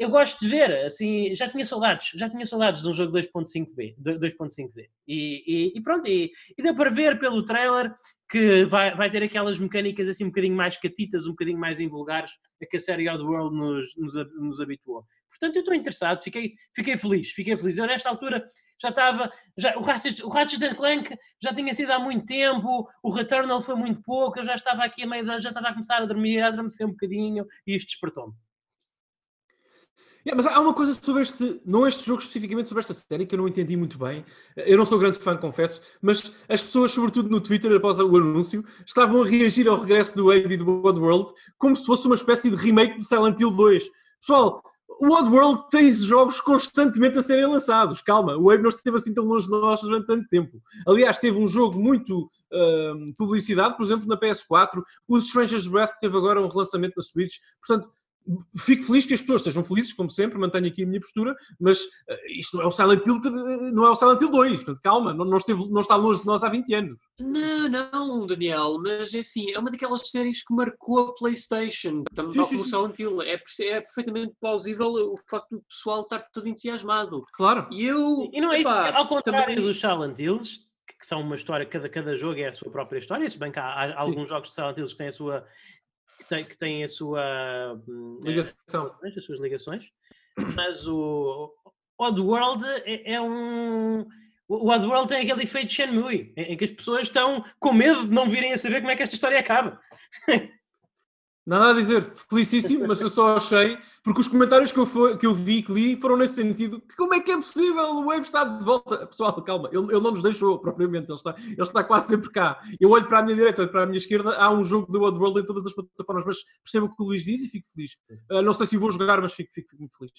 eu gosto de ver, assim, já tinha saudades, já tinha saudades de um jogo 2.5D, 2.5D. E, e, e, pronto, e, e, deu para ver pelo trailer que vai, vai ter aquelas mecânicas assim um bocadinho mais catitas, um bocadinho mais invulgares, a que a série Oddworld nos, nos, nos habituou. Portanto, eu estou interessado, fiquei, fiquei feliz, fiquei feliz. Eu nesta altura já estava, já, o, Ratchet, o Ratchet Clank já tinha sido há muito tempo, o Returnal foi muito pouco, eu já estava aqui a meio da, já estava a começar a dormir, a adormecer um bocadinho, e isto despertou-me. Yeah, mas há uma coisa sobre este, não este jogo especificamente, sobre esta série que eu não entendi muito bem. Eu não sou grande fã, confesso, mas as pessoas, sobretudo no Twitter, após o anúncio, estavam a reagir ao regresso do Abe e do Oddworld como se fosse uma espécie de remake do Silent Hill 2. Pessoal, o Oddworld tem jogos constantemente a serem lançados. Calma, o Abe não esteve assim tão longe de nós durante tanto tempo. Aliás, teve um jogo muito uh, publicidade, por exemplo, na PS4. O Stranger's Breath teve agora um relançamento na Switch. Portanto, fico feliz que as pessoas estejam felizes, como sempre, mantenho aqui a minha postura, mas uh, isto não é o Silent Hill, não é o Silent Hill 2, portanto, calma, não, não, esteve, não está longe de nós há 20 anos. Não, não, Daniel, mas é assim, é uma daquelas séries que marcou a Playstation, também sim, como o Silent Hill, é, é perfeitamente plausível o facto do pessoal estar todo entusiasmado. Claro. E eu... E não é epá, isso, ao contrário também... dos Silent Hills, que são uma história, cada, cada jogo é a sua própria história, se bem que há, há alguns jogos de Silent Hills que têm a sua que tem, que tem a sua hum, ligação, as suas ligações, mas o Oddworld é, é um. O Oddworld tem aquele efeito Shenmue, em que as pessoas estão com medo de não virem a saber como é que esta história acaba. [LAUGHS] Nada a dizer, felicíssimo, mas eu só achei, porque os comentários que eu, foi, que eu vi, que li, foram nesse sentido, que como é que é possível, o Wave está de volta? Pessoal, calma, ele, ele não nos deixou propriamente, ele está, ele está quase sempre cá. Eu olho para a minha direita, olho para a minha esquerda, há um jogo do Oddworld em todas as plataformas, mas percebo o que o Luís diz e fico feliz. Uh, não sei se vou jogar, mas fico, fico, fico muito feliz.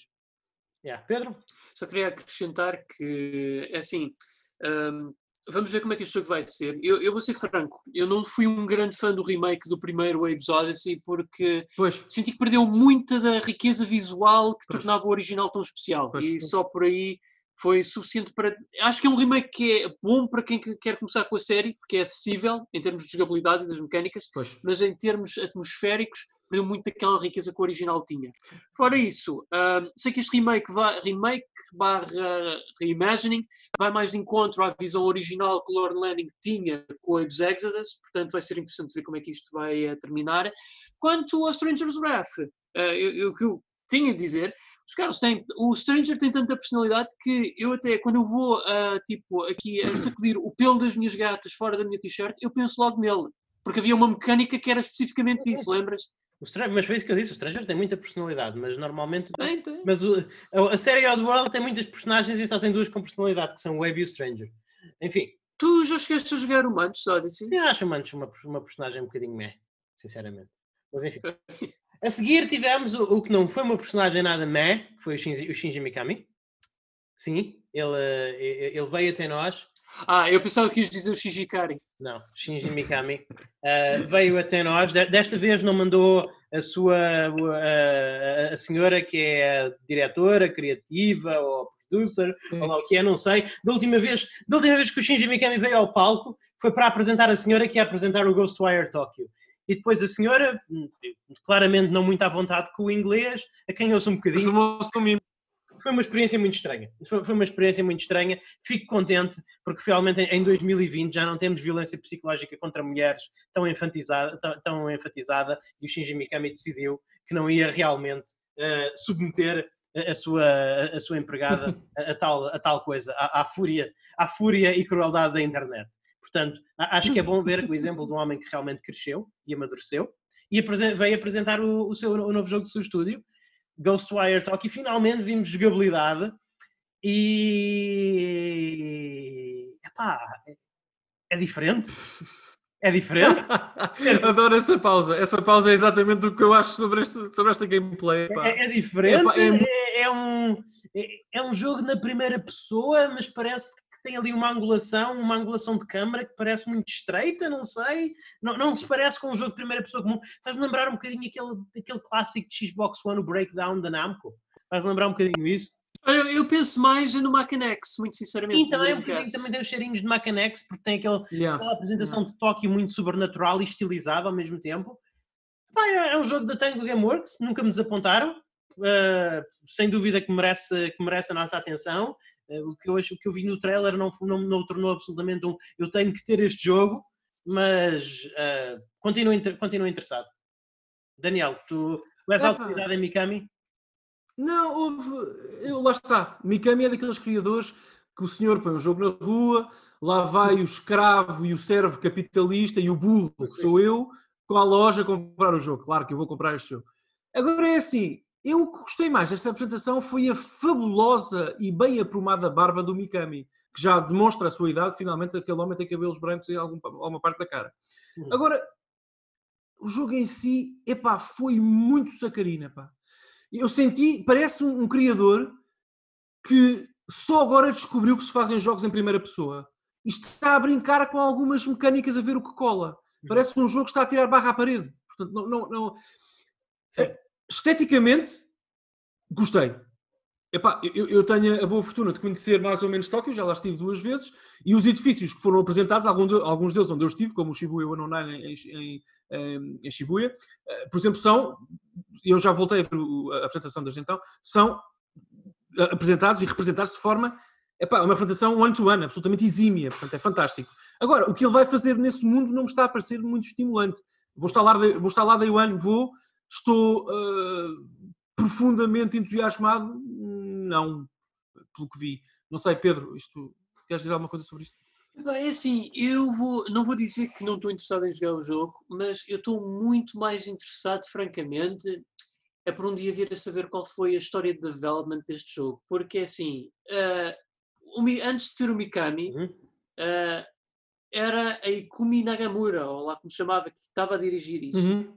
Yeah. Pedro? Só queria acrescentar que, é assim, um, vamos ver como é que este jogo vai ser. Eu, eu, vou ser franco, eu não fui um grande fã do remake do primeiro Waves Odyssey porque pois. senti que perdeu muita da riqueza visual que pois. tornava o original tão especial. Pois. E só por aí foi suficiente para. Acho que é um remake que é bom para quem quer começar com a série, porque é acessível em termos de jogabilidade e das mecânicas, pois. mas em termos atmosféricos, perdeu muito daquela riqueza que o original tinha. Fora isso, uh, sei que este remake, vai, remake barra reimagining vai mais de encontro à visão original que o Lord Landing tinha com a dos Exodus, portanto vai ser interessante ver como é que isto vai uh, terminar. Quanto ao Stranger's Wrath, uh, que eu tenho a dizer os caras têm. O Stranger tem tanta personalidade que eu até, quando eu vou uh, tipo, aqui a [CLEARS THROAT] sacudir o pelo das minhas gatas fora da minha t-shirt, eu penso logo nele. Porque havia uma mecânica que era especificamente isso, lembras? mas foi isso que eu disse, o Stranger tem muita personalidade, mas normalmente. Tem, tem. Mas o, a, a série Oddworld tem muitas personagens e só tem duas com personalidade, que são o Wave e o Stranger. Enfim. Tu já chegaste a jogar o Mantis Odyssey? Sim, acho o Mantis uma, uma personagem um bocadinho meh, sinceramente. Mas enfim. [LAUGHS] A seguir tivemos o, o, que não foi uma personagem nada meh, que foi o Shinji, o Shinji Mikami. Sim, ele, eh, ele veio até nós. Ah, eu pensava que ias dizer o Shijikari. Não, Shinji Mikami uh, veio até nós. Desta vez não mandou a sua a, a senhora que é a diretora criativa ou producer, ou lá o que é, não sei. Da última vez, da última vez que o Shinji Mikami veio ao palco foi para apresentar a senhora que ia apresentar o Ghostwire Tokyo e depois a senhora, claramente não muito à vontade com o inglês, a quem ouço um bocadinho. Foi uma experiência muito estranha. Foi, uma experiência muito estranha. Fico contente porque realmente em 2020 já não temos violência psicológica contra mulheres tão enfatizada, tão, tão enfatizada e o Shinji Mikami decidiu que não ia realmente uh, submeter a sua, a sua empregada [LAUGHS] a, a, tal, a tal coisa, à, à, fúria, à fúria e crueldade da internet. Portanto, acho que é bom ver [LAUGHS] o exemplo de um homem que realmente cresceu e amadureceu e veio apresentar o, o seu o novo jogo do seu estúdio, Ghostwire Talk, e finalmente vimos jogabilidade e epá, é, é diferente. É diferente. [LAUGHS] Adoro essa pausa. Essa pausa é exatamente o que eu acho sobre, este, sobre esta gameplay. É, é, diferente. É, é, é, um, é, é, um jogo na primeira pessoa, mas parece tem ali uma angulação, uma angulação de câmara que parece muito estreita, não sei. Não, não se parece com um jogo de primeira pessoa comum. Faz-me lembrar um bocadinho aquele, aquele clássico de Xbox One, o Breakdown da Namco. Faz-me lembrar um bocadinho isso. Eu, eu, penso mais no Macanex, muito sinceramente. Sim, também, um bocadinho, também tem os cheirinhos de Macanex, porque tem aquele, yeah. aquela apresentação yeah. de Tóquio muito sobrenatural e estilizado ao mesmo tempo. é, é um jogo da Tango Gameworks, nunca me desapontaram. Uh, sem dúvida que merece, que merece a nossa atenção. Uh, o, que eu acho, o que eu vi no trailer não, não, não o tornou absolutamente um eu tenho que ter este jogo, mas uh, continuo, continuo interessado. Daniel, tu, tu és autoridade em Mikami? Não, houve. Eu, lá está. Mikami é daqueles criadores que o senhor põe um jogo na rua, lá vai o escravo e o servo capitalista e o burro, que sou eu, com a loja comprar o jogo. Claro que eu vou comprar este jogo. Agora é assim, eu o que gostei mais desta apresentação foi a fabulosa e bem aprumada barba do Mikami, que já demonstra a sua idade, finalmente aquele homem tem cabelos brancos em algum, alguma parte da cara. Agora, o jogo em si, epá, foi muito sacarina, pá eu senti, parece um, um, criador que só agora descobriu que se fazem jogos em primeira pessoa. E está a brincar com algumas mecânicas a ver o que cola. Uhum. Parece um jogo que está a tirar barra à parede. Portanto, não, não, não... Esteticamente, gostei. Epá, eu, eu, tenho a boa fortuna de conhecer mais ou menos Tóquio, já lá estive duas vezes, e os edifícios que foram apresentados, alguns deles onde eu estive, como o Shibuya 109 em, em, em, em Shibuya, eh, por exemplo, são, eu já voltei a a apresentação desde então, são eh, apresentados e representados de forma, epá, uma apresentação one-to-one, -one, absolutamente exímia, portanto é fantástico. Agora, o que ele vai fazer nesse mundo não me está a parecer muito estimulante. Vou estar lá, vou estar lá day one, vou, estou uh, profundamente entusiasmado, não. pelo que vi. Não sei, Pedro, isto, queres dizer alguma coisa sobre isto? Bem, é assim, eu vou, não vou dizer que não estou interessado em jogar o jogo, mas eu estou muito mais interessado, francamente, é por um dia vir a saber qual foi a história de development deste jogo. Porque é assim, uh, antes de ser o Mikami, uhum. uh, era a Ikumi Nagamura, ou lá como chamava, que estava a dirigir isso. Uhum.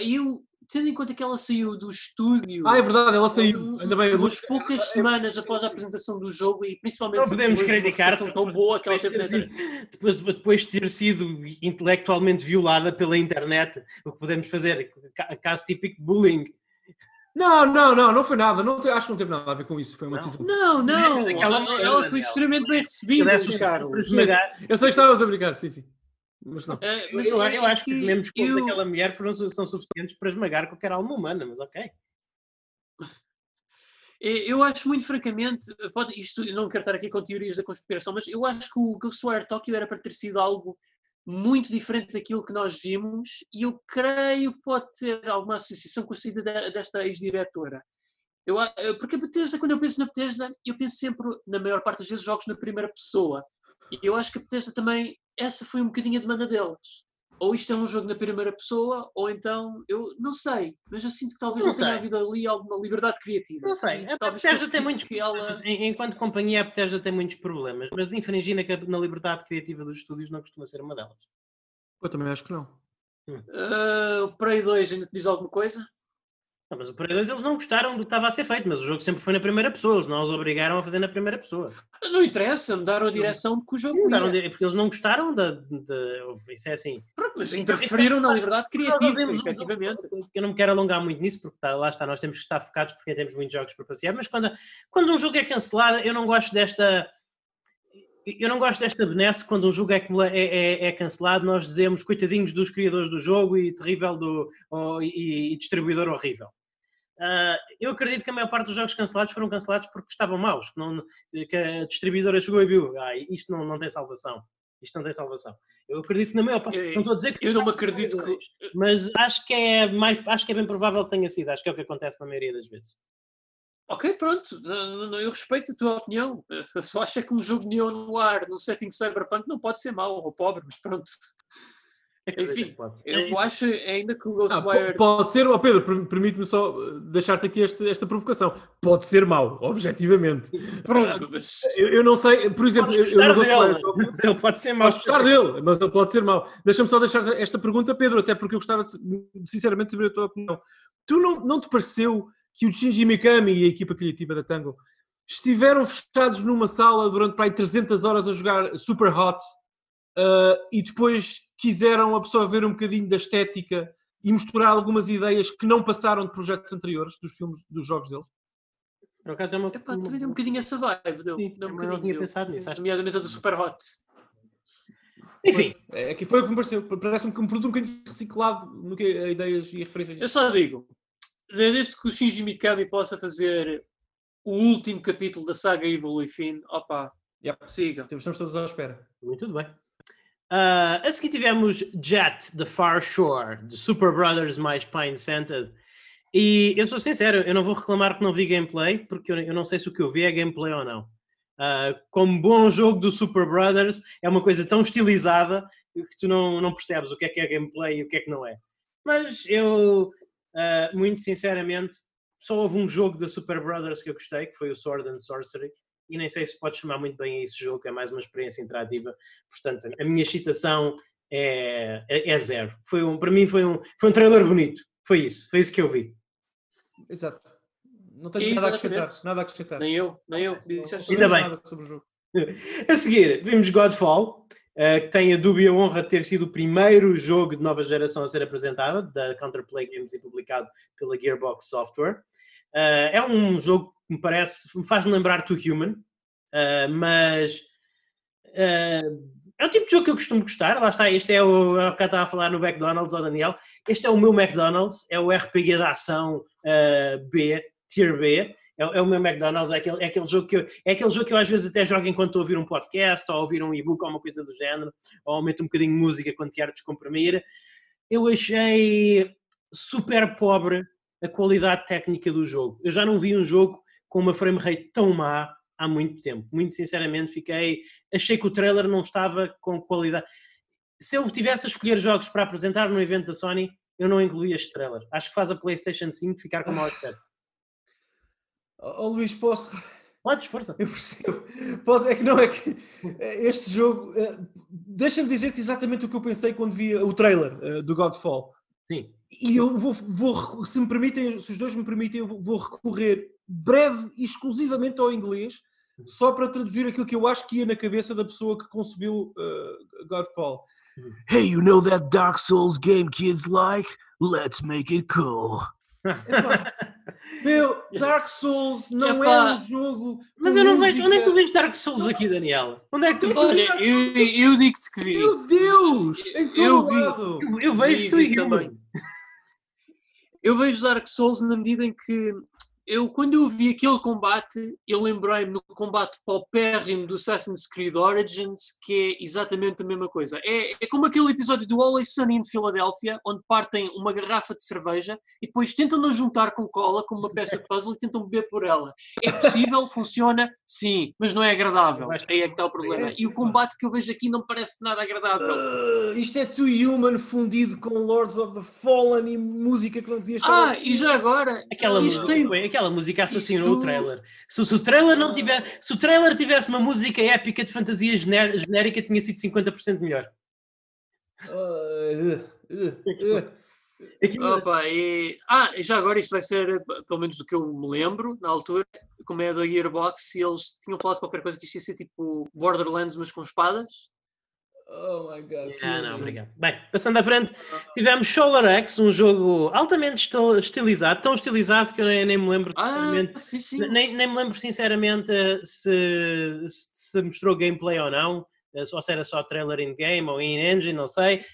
E eu tendo em conta que ela saiu do estúdio. Ah, é verdade, ela saiu. Ainda bem. Umas poucas semanas após a apresentação do jogo e principalmente. Não podemos criticar. tão boa que ela teve sido, depois, depois de ter sido intelectualmente violada pela internet, o que podemos fazer? Caso típico de bullying. Não, não, não, não foi nada. Não, acho que não teve nada a ver com isso. Foi uma decisão. Não, não. não. Ela, ela, foi extremamente bem recebida, Carlos. Eu sei que estavas a brincar, sim, sim. Mas não. Uh, mas eu, eu, acho que os mesmos eu... daquela mulher foram, são suficientes para esmagar qualquer alma humana, mas ok. Eu acho muito francamente, pode, isto não quero estar aqui com teorias da conspiração, mas eu acho que o Ghostwire Tokyo era para ter sido algo muito diferente daquilo que nós vimos e eu creio que pode ter alguma associação com a saída desta ex-diretora. Eu, porque a Bethesda, quando eu penso na Bethesda, eu penso sempre, na maior parte das vezes, jogos na primeira pessoa. E eu acho que a Bethesda também essa foi um bocadinho a demanda deles. Ou isto é um jogo na primeira pessoa, ou então, eu não sei, mas eu sinto que talvez não, tenha havido ali alguma liberdade criativa. Não sei, a Bethesda tem muitos problemas. Ela... Enquanto companhia, a Bethesda tem muitos problemas, mas infringir na, na liberdade criativa dos estúdios não costuma ser uma delas. Eu também acho que não. Uh, o Prey 2 ainda te diz alguma coisa? Não, mas o Prey 2 eles não gostaram do que estava a ser feito, mas o jogo sempre foi na primeira pessoa, eles não os obrigaram a fazer na primeira pessoa. Não interessa, mudaram a direção que o jogo mudaram, Porque eles não gostaram da. De, isso é assim. Pronto, mas interferiram na liberdade criativa, efetivamente. Eu não me quero alongar muito nisso, porque tá, lá está, nós temos que estar focados porque temos muitos jogos para passear, mas quando, quando um jogo é cancelado, eu não gosto desta. Eu não gosto desta benesse quando um jogo é, é, é, é, cancelado, nós dizemos coitadinhos dos criadores do jogo e terrível do, oh, e, e distribuidor horrível. Uh, eu acredito que a maior parte dos jogos cancelados foram cancelados porque estavam maus, que, não, que a distribuidora chegou e viu, ah, isto não, não tem salvação, isto não tem salvação. Eu acredito que na maior parte, não estou a dizer que eu não me acredito que, mas acho que é mais, acho que é bem provável que tenha sido, acho que é o que acontece na maioria das vezes. Ok, pronto, eu respeito a tua opinião. Eu só acho que um jogo Neon no ar, num setting cyberpunk, não pode ser mau ou pobre, mas pronto. Enfim, eu acho ainda que o Ghostwire. Ah, pode ser, oh Pedro, permite-me só eh, deixar-te aqui este, esta provocação. Pode ser mau, objetivamente. Pronto, ah, mas. Eu, eu não sei, por exemplo, eu, eu Ghostwire. [LAUGHS] Ele pode ser mau. Posso gostar dele, mas ele pode ser mau. Deixa-me só deixar esta pergunta, Pedro, até porque eu gostava sinceramente de saber a tua opinião. Tu não, não te pareceu que o Shinji Mikami e a equipa criativa da Tango estiveram fechados numa sala durante para aí 300 horas a jogar Super Hot uh, e depois quiseram absorver um bocadinho da estética e misturar algumas ideias que não passaram de projetos anteriores dos filmes, dos jogos deles? Por acaso é uma. Epá, uma... também deu um bocadinho essa vibe. Deu, Sim, deu um não tinha pensado nisso. Acho... Nomeadamente a do Super Hot. Enfim, é que foi o que me pareceu. Parece-me que um produto um bocadinho reciclado no que a ideias e referências. Eu só digo, desde que o Shinji Mikami possa fazer o último capítulo da saga Evil Within, opa, yep. siga. Estamos todos à espera. Muito bem. Uh, a seguir tivemos Jet, The Far Shore, de Super Brothers mais Pine Scented. E eu sou sincero, eu não vou reclamar que não vi gameplay, porque eu, não sei se o que eu vi é gameplay ou não. Uh, como bom jogo do Super Brothers, é uma coisa tão estilizada que tu não, não percebes o que é que é gameplay e o que é que não é. Mas eu, uh, muito sinceramente, só houve um jogo da Super Brothers que eu gostei, que foi o Sword and Sorcery, e nem sei se pode chamar muito bem a esse jogo, é mais uma experiência interativa. Portanto, a minha excitação é, é, é, zero. Foi um, para mim foi um, foi um trailer bonito. Foi isso, foi isso que eu vi. Exato. Não tenho nada a acrescentar. Nada a acrescentar. Nem eu, nem eu. Ainda bem. Sobre o jogo. A seguir, vimos Godfall, uh, que tem a dúbia honra de ter sido o primeiro jogo de nova geração a ser apresentado, da Counterplay Games e publicado pela Gearbox Software. Uh, é um jogo que me parece, me faz-me lembrar To Human, uh, mas uh, é o tipo de jogo que eu costumo gostar. Lá está, este é o, é o que eu estava a falar no McDonald's, ao Daniel. Este é o meu McDonald's, é o RPG da ação B, Tier B. É, é, o meu McDonald's, é aquele, é aquele jogo que eu, é aquele jogo que eu às vezes até jogo enquanto estou a ouvir um podcast, ou a ouvir um e-book, ou uma coisa do género, ou aumento um bocadinho de música quando quero descomprimir. Eu achei super pobre a qualidade técnica do jogo. Eu já não vi um jogo com uma frame rate tão má há muito tempo. Muito sinceramente, fiquei. Achei que o trailer não estava com qualidade. Se eu tivesse a escolher jogos para apresentar no evento da Sony, eu não incluía este trailer. Acho que faz a PlayStation 5 ficar com mau aspecto. Oh, Luís, posso. Podes, força. Eu percebo. Posso, é que não é que este jogo. Uh, Deixa-me dizer-te exatamente o que eu pensei quando vi o trailer uh, do Godfall. Sim. E eu vou, vou, se me permitem, se os dois me permitem, eu vou recorrer breve e exclusivamente ao inglês, só para traduzir aquilo que eu acho que ia na cabeça da pessoa que concebeu uh, Godfall. Hey, you know that Dark Souls game kids like? Let's make it cool. [LAUGHS] Meu, Dark Souls não é um jogo. Mas eu não vejo. Onde é que tu vês Dark Souls aqui, Daniela? Onde é que tu Olha, eu, eu digo-te que vi. Meu Deus! Em todo eu, lado. eu, eu vejo tu e também. Eu vejo Dark Souls na medida em que eu, quando eu vi aquele combate, eu lembrei-me no combate paupérrimo do Assassin's Creed Origins, que é exatamente a mesma coisa. É, é como aquele episódio do Always Sunny in Philadelphia, onde partem uma garrafa de cerveja e depois tentam não juntar com cola, com uma peça de puzzle, e tentam beber por ela. É possível, [LAUGHS] funciona, sim, mas não é agradável. Aí é que está o problema. E o combate que eu vejo aqui não parece nada agradável. Uh, isto é Too Human fundido com Lords of the Fallen e música que não devias estar. Ah, e já agora. Aquela música. Tem aquela música assassinou Isto... o trailer. Se, se, o trailer não tiver, se o trailer tivesse uma música épica de fantasia genérica, tinha sido 50% melhor. Uh, uh, uh, Opa, e... Ah, e já agora isto vai ser, pelo menos do que eu me lembro, na altura, como é da Gearbox, eles tinham falado qualquer coisa que isto ia ser tipo Borderlands, mas com espadas. Oh my god. Ah, não, obrigado. Bem, passando à frente, tivemos Solar X, um jogo altamente estilizado, tão estilizado que eu nem, nem me lembro ah, sim, sim. Nem, nem me lembro sinceramente se, se mostrou gameplay ou não, eh, ou se era só trailer in game ou in engine, não sei.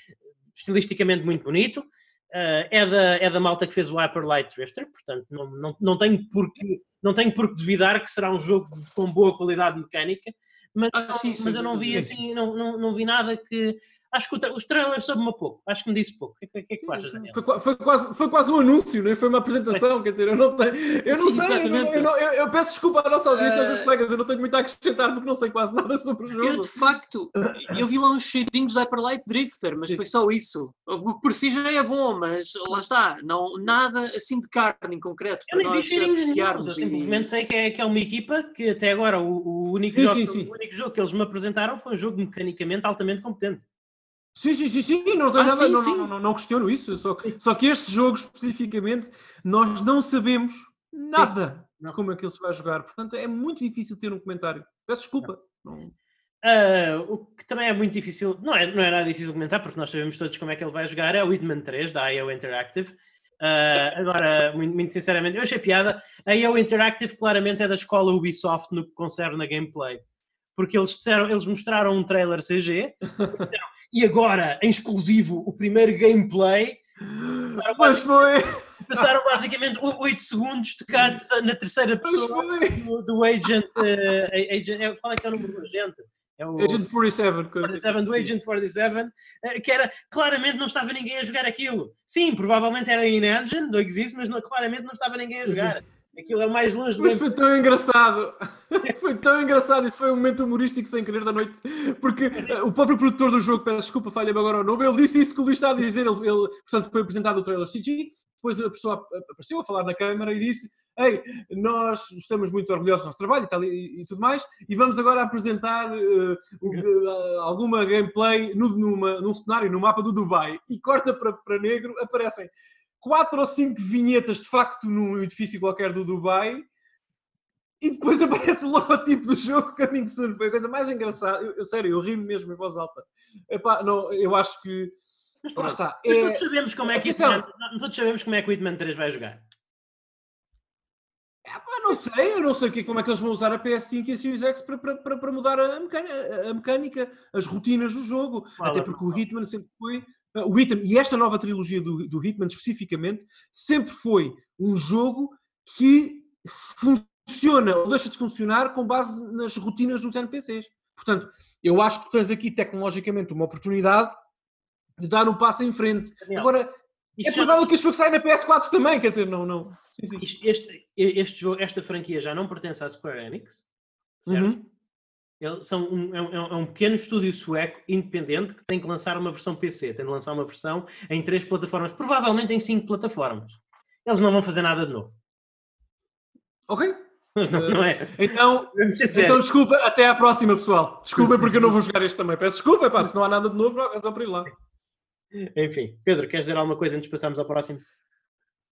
Estilisticamente muito bonito. Uh, é, da, é da malta que fez o Hyper Light Drifter, portanto não, não, não, tenho por que, não tenho por que duvidar que será um jogo com boa qualidade mecânica mas, ah, sim, sim, mas eu não vi assim, não, não, não vi nada que acho que os trailers soube-me pouco, acho que me disse pouco. O que, que, que é que tu achas, Daniel? Foi, foi, quase, foi quase um anúncio, né? foi uma apresentação, quer dizer, eu não tenho, eu não Sim, sei, eu, não, eu, não, eu, eu, peço desculpa à nossa audiência, uh... aos meus colegas, eu não tenho muito a acrescentar porque não sei quase nada sobre o jogo. Eu, de facto, eu vi lá uns cheirinhos de Hyperlight Drifter, mas Sim. foi só isso. O que por si já é bom, mas lá está, não, nada assim de carne em concreto para eu nós apreciarmos. Eu simplesmente sei que é, que é uma equipa que até agora o, o único, sim, jogo, o único jogo que eles me apresentaram foi um jogo mecanicamente altamente competente. Sim, sim, sim, sim, não, ah, nada, sim, não, sim. Não, não, não, questiono isso. Só, só que este jogo especificamente nós não sabemos nada de como é que ele se vai jogar. Portanto, é muito difícil ter um comentário. Peço desculpa. Uh, o que também é muito difícil, não é, não é nada difícil comentar, porque nós sabemos todos como é que ele vai jogar, é o Hitman 3 da IO Interactive. Uh, agora, muito, muito, sinceramente, eu achei piada. A IO Interactive claramente é da escola Ubisoft no que concerne a gameplay porque eles disseram, eles mostraram um trailer CG disseram, e agora, em exclusivo, o primeiro gameplay. [LAUGHS] Mas foi! Passaram basicamente 8 segundos de cuts na terceira pessoa do, do, Agent, uh, agent. É, qual é que é o número do agente? É o, Agent 47, 47 do Agent 47, uh, que era claramente não estava ninguém a jogar aquilo. Sim, provavelmente era in engine do Exist, mas não, claramente não estava ninguém a jogar. Aquilo é mais longe do Mas foi tão engraçado. [LAUGHS] foi tão engraçado. Isso foi um momento humorístico sem querer da noite. Porque uh, o próprio produtor do jogo, peço desculpa, falha-me agora o nome, ele disse isso que o Luís está a dizer. Ele, ele, portanto, foi apresentado o trailer CG. Depois a pessoa apareceu a falar na câmara e disse: Ei, nós estamos muito orgulhosos do nosso trabalho e, tal, e, e tudo mais, e vamos agora apresentar uh, uh, alguma gameplay no, numa, num cenário, no mapa do Dubai. E corta para, para negro, aparecem quatro ou cinco vinhetas de facto num edifício qualquer do Dubai e depois [LAUGHS] aparece o logotipo do jogo Coming Soon. Foi a coisa mais engraçada. Eu, eu sério, eu ri mesmo em voz alta. Epá, não, eu acho que. Mas, pronto, está. Mas é... todos sabemos como é que Hitman, todos sabemos como é que o Hitman 3 vai jogar. Epá, não sei, eu não sei como é que eles vão usar a PS5 e a Series X para, para, para mudar a mecânica, a mecânica, as rotinas do jogo. Até porque o Hitman sempre foi o Hitman, e esta nova trilogia do, do Hitman especificamente, sempre foi um jogo que funciona ou deixa de funcionar com base nas rotinas dos NPCs. Portanto, eu acho que tens aqui tecnologicamente uma oportunidade de dar um passo em frente. Daniel, Agora, é provável já... que este jogo saia na PS4 também, quer dizer, não. não. Sim, sim. Este, este jogo, esta franquia já não pertence à Square Enix, certo? Uhum. São um, é, um, é, um, pequeno estúdio sueco independente que tem que lançar uma versão PC, tem de lançar uma versão em três plataformas, provavelmente em cinco plataformas. Eles não vão fazer nada de novo. Ok. Mas não, não é. Então, [LAUGHS] então, desculpa, até à próxima, pessoal. Desculpa porque eu não vou jogar este também. Peço desculpa, pá, se não há nada de novo, não há razão para ir lá. Enfim, Pedro, queres dizer alguma coisa antes de passarmos ao próximo?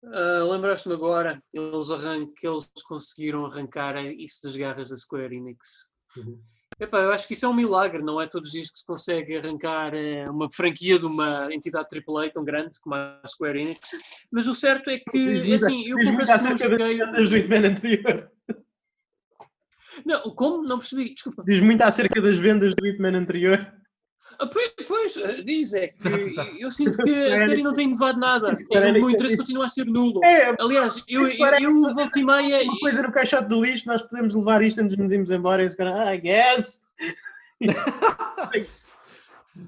Uh, Lembraste-me agora, eles, arran que eles conseguiram arrancar isso das garras da Square Enix. Uhum. Epá, eu acho que isso é um milagre, não é todos os dias que se consegue arrancar é, uma franquia de uma entidade AAA tão grande como a Square Enix. Mas o certo é que, assim, eu confesso que não joguei. Das do Hitman anterior. Não, como? Não percebi, desculpa. Diz muito acerca das vendas do Hitman anterior. Ah, pois, pois, eh, diz, é que exato, exato. eu sinto que a série não tem inovado nada. E o meu interesse continua a ser nulo. É, Aliás, eu, eu, eu volto e meia. Uma coisa no caixote do lixo, nós podemos levar isto antes de nos irmos embora e cara, ah, I guess. [LAUGHS]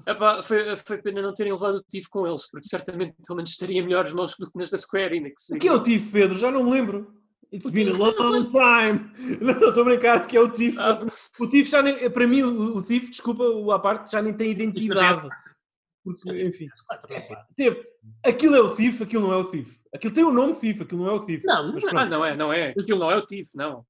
Epá, foi, foi pena não terem levado o TIF com eles, porque certamente pelo menos estaria melhores mãos do que nas da Square Enix. O que é o TIF, Pedro? Já não me lembro. It's o been a long time. [LAUGHS] Não, estou a brincar que é o TIF. Ah, o TIF já nem, para mim, o, o TIF, desculpa a parte, já nem tem identidade. Porque, enfim, teve. Aquilo é o TIF, aquilo não é o TIF. Aquilo tem o nome TIF, aquilo não é o TIF. Não, mas, ah, não é, não é. Aquilo não é o TIF, não.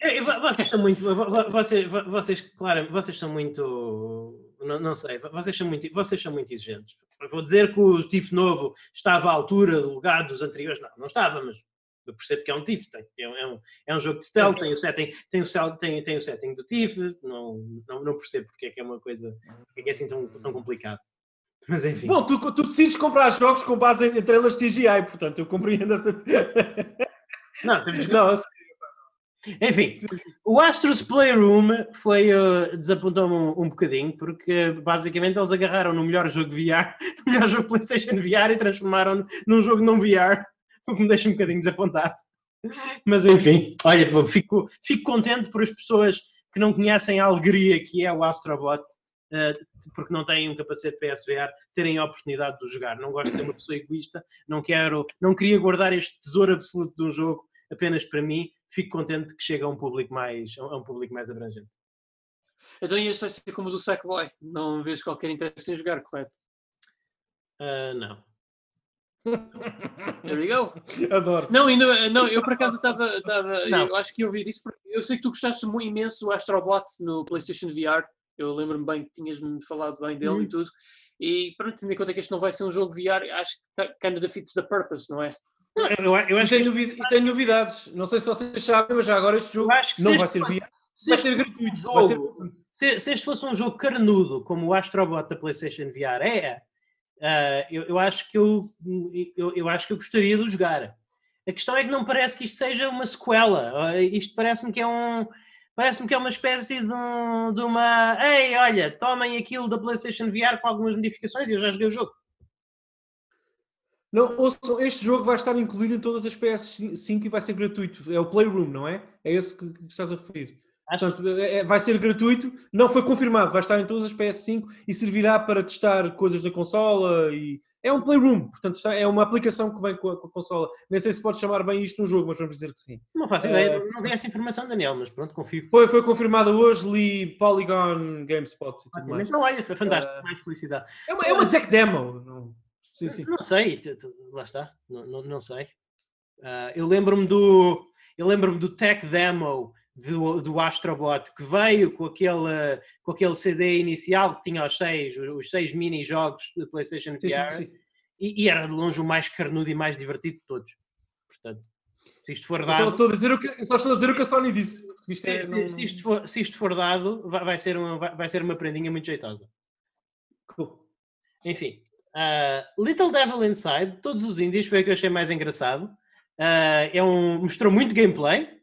É, vocês são muito. Vocês, vocês, claro, vocês são muito. Não, não, sei, vocês são, muito, vocês são muito exigentes. vou dizer que o TIF novo estava à altura do legado dos anteriores. Não, não estava, mas eu percebo que é um TIF, tem, é, um, é um jogo de stealth, tem o setting, tem o, tem, tem o setting do TIF, não, não, não percebo porque é que é uma coisa, porque é que é assim tão, tão complicado. [LAUGHS] Mas enfim. Bom, tu, tu decides comprar jogos com base em, trailers TGI, portanto eu compreendo essa. [LAUGHS] não, temos que... não, enfim, o Astros Playroom foi uh, desapontou-me um, um, bocadinho porque basicamente eles agarraram no melhor jogo VR, [LAUGHS] no melhor jogo PlayStation VR e transformaram num jogo não VR o [LAUGHS] que me deixa um bocadinho desapontado. Mas enfim, olha, fico, fico contente por as pessoas que não conhecem a alegria que é o Astrobot, uh, porque não têm um capacete PSVR, terem a oportunidade de jogar. Não gosto de ser uma pessoa egoísta, não quero, não queria guardar este tesouro absoluto de um jogo apenas para mim. Fico contente que chegue a um público mais, a um público mais abrangente. Então vai ser como o do Sackboy, não vejo qualquer interesse em jogar, correto? Uh, não. There we go. Adoro. Não, ainda, não eu por acaso estava. Eu acho que eu ouvi isso porque eu sei que tu gostaste muito imenso do Astrobot no PlayStation VR. Eu lembro-me bem que tinhas-me falado bem dele hum. e tudo. E para tendo em conta que este não vai ser um jogo VR, acho que tá, kind of defeats the purpose, não é? Não, eu, eu, acho e, tem, este... tem novidades. Não sei se vocês sabem, mas já agora este jogo não vai ser VR. vai ser gratuito. Jogo, ser... Se, se este fosse um jogo carnudo, como o Astrobot da PlayStation VR é, Uh, eu, eu, acho que eu, eu, eu, acho que eu gostaria de jogar. A questão é que não parece que isto seja uma sequela. Uh, isto parece-me que é um. Parece-me que é uma espécie de, de, uma. Ei, olha, tomem aquilo da PlayStation VR com algumas modificações e eu já joguei o jogo. Não, ouçam, este jogo vai estar incluído em todas as PS5 e vai ser gratuito. É o Playroom, não é? É esse que, que estás a referir. Portanto, é, é, vai ser gratuito, não foi confirmado, vai estar em todas as PS5 e servirá para testar coisas da consola e é um playroom, portanto é uma aplicação que vem com a, com a consola. Nem sei se pode chamar bem isto um jogo, mas vamos dizer que sim. Não faço ideia, uh, não tenho essa informação, Daniel, mas pronto, confio. Foi, foi confirmada hoje, li Polygon GameSpot e tudo mais. Não, olha, foi fantástico, uh, mais felicidade. É uma, é uma tech demo. Não, sim, sim. não sei, lá está, não, não, não sei. Uh, eu lembro-me do, eu lembro-me do tech demo do, do Astrobot que veio com aquele, com aquele CD inicial que tinha os seis, os seis mini-jogos de PlayStation VR sim, sim. E, e, era de longe o mais carnudo e mais divertido de todos. Portanto, se isto for dado. Só estou a dizer o que, só estou a dizer o que a Sony disse. Isto é, se, se, isto for, se isto for dado, vai, vai, ser uma, vai, vai ser uma prendinha muito jeitosa. Cool. Enfim, uh, Little Devil Inside, todos os índios, foi o que eu achei mais engraçado. Uh, é um, mostrou muito gameplay,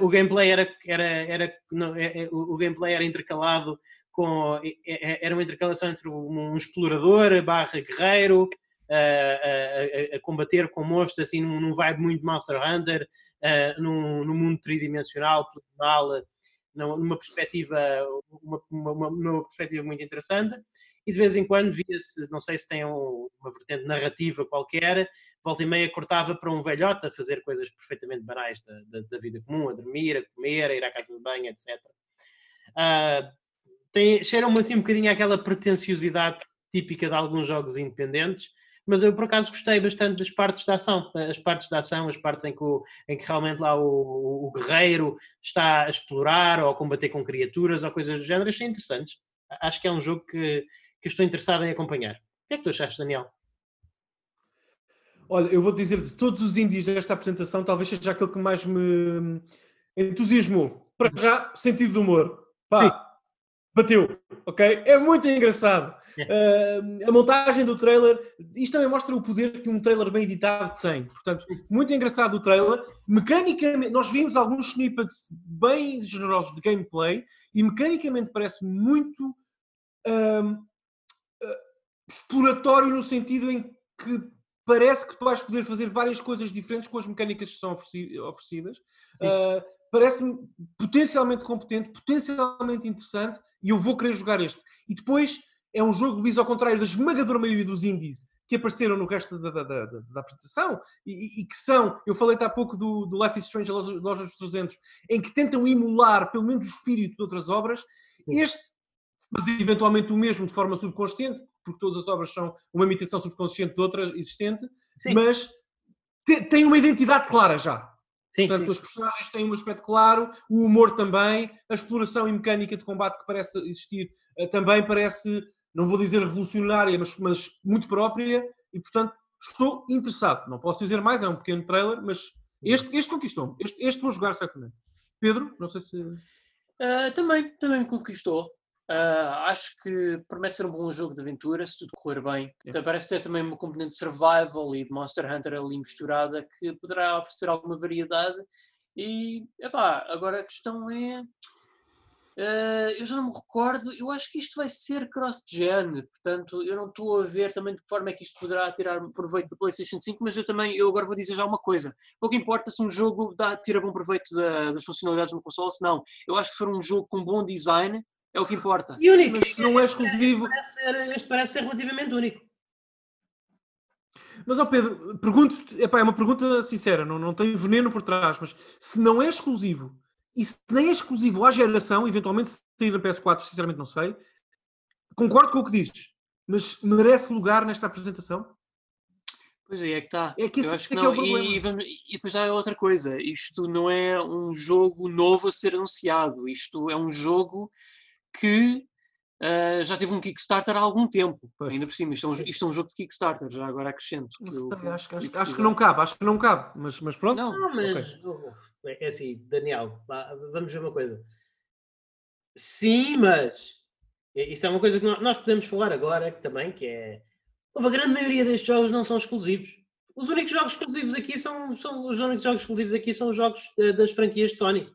o gameplay era, era, era não, é, é, o, gameplay era intercalado com era uma intercalação entre um explorador barra guerreiro uh, a, a, combater com monstros assim num, num vibe muito Monster Hunter uh, num, num mundo tridimensional numa perspectiva uma, uma, uma, perspectiva muito interessante e de vez em quando via-se, não sei se tem um, uma vertente narrativa qualquer, volta e meia cortava para um velhote a fazer coisas perfeitamente banais da, da, da vida comum, a dormir, a comer, a ir à casa de banho, etc. Uh, tem, cheira-me assim um bocadinho aquela pretenciosidade típica de alguns jogos independentes, mas eu por acaso gostei bastante das partes da ação, as partes da ação, as partes em que, o, em que realmente lá o, o, guerreiro está a explorar ou a combater com criaturas ou coisas do género, achei interessantes. Acho que é um jogo que, que estou interessado em acompanhar. O que é que tu achaste, Daniel? Olha, eu vou dizer de todos os índios desta apresentação, talvez seja aquele que mais me entusiasmou. Para já, sentido de humor. Pá, Sim bateu, ok? É muito engraçado. Uh, a montagem do trailer, isto também mostra o poder que um trailer bem editado tem. Portanto, muito engraçado o trailer. Mecanicamente, nós vimos alguns snippets bem generosos de gameplay e mecanicamente parece muito uh, uh, exploratório no sentido em que parece que tu vais poder fazer várias coisas diferentes com as mecânicas que são oferecidas. Uh, Parece-me potencialmente competente, potencialmente interessante e eu vou querer jogar este. E depois é um jogo, Luís, ao contrário da esmagadora maioria dos indies que apareceram no resto da, da, da, da apresentação e, e, que são, eu falei há pouco do, do Life is Strange, a Loja dos 300, em que tentam emular pelo menos o espírito de outras obras. Este, mas eventualmente o mesmo de forma subconsciente, porque todas as obras são uma imitação subconsciente de outra existente, Sim. mas te, tem uma identidade clara já. Sim, Portanto, sim. as personagens têm um aspecto claro, o humor também, a exploração e mecânica de combate que parece existir uh, também parece, não vou dizer revolucionária, mas, mas muito própria, e portanto estou interessado. Não posso dizer mais, é um pequeno trailer, mas este, este conquistou-me. Este, este vou jogar certamente. Pedro, não sei se. Uh, também, também me conquistou. Uh, acho que promete ser um bom jogo de aventura, se tudo correr bem. Então, parece ter também uma componente de survival e de Monster Hunter ali misturada que poderá oferecer alguma variedade. E, epá, agora a questão é. Uh, eu já não me recordo, eu acho que isto vai ser cross-gen, portanto, eu não estou a ver também de que forma é que isto poderá tirar proveito do PlayStation 5, mas eu também, eu agora vou dizer já uma coisa: pouco importa se um jogo dá, tira bom proveito da, das funcionalidades no console, se não. Eu acho que se for um jogo com bom design, é o que importa. E único. Mas não é exclusivo. Este parece ser, este parece ser relativamente único. Mas, ó Pedro, pergunto é uma pergunta sincera, não, não tem veneno por trás, mas se não é exclusivo e se nem é exclusivo à geração, eventualmente se sair na PS4, sinceramente não sei, concordo com o que dizes, mas merece lugar nesta apresentação? Pois é, é que está. É que, eu acho que, é não. Que é e, e, depois já é outra coisa. Isto não é um jogo novo a ser anunciado. Isto é um jogo que uh, já teve um Kickstarter há algum tempo. Pois. Ainda por cima, isto é, um, isto é, um, jogo de Kickstarter, já agora acrescento. Que eu, acho, acho, acho, que não cabe, acho que não cabe, mas, mas pronto. Não, não mas okay. é assim, Daniel, vamos ver uma coisa. Sim, mas isso é uma coisa que nós podemos falar agora que também, que é a grande maioria destes jogos não são exclusivos. Os únicos jogos exclusivos aqui são, são os únicos jogos exclusivos aqui são os jogos eh, das franquias de Sony.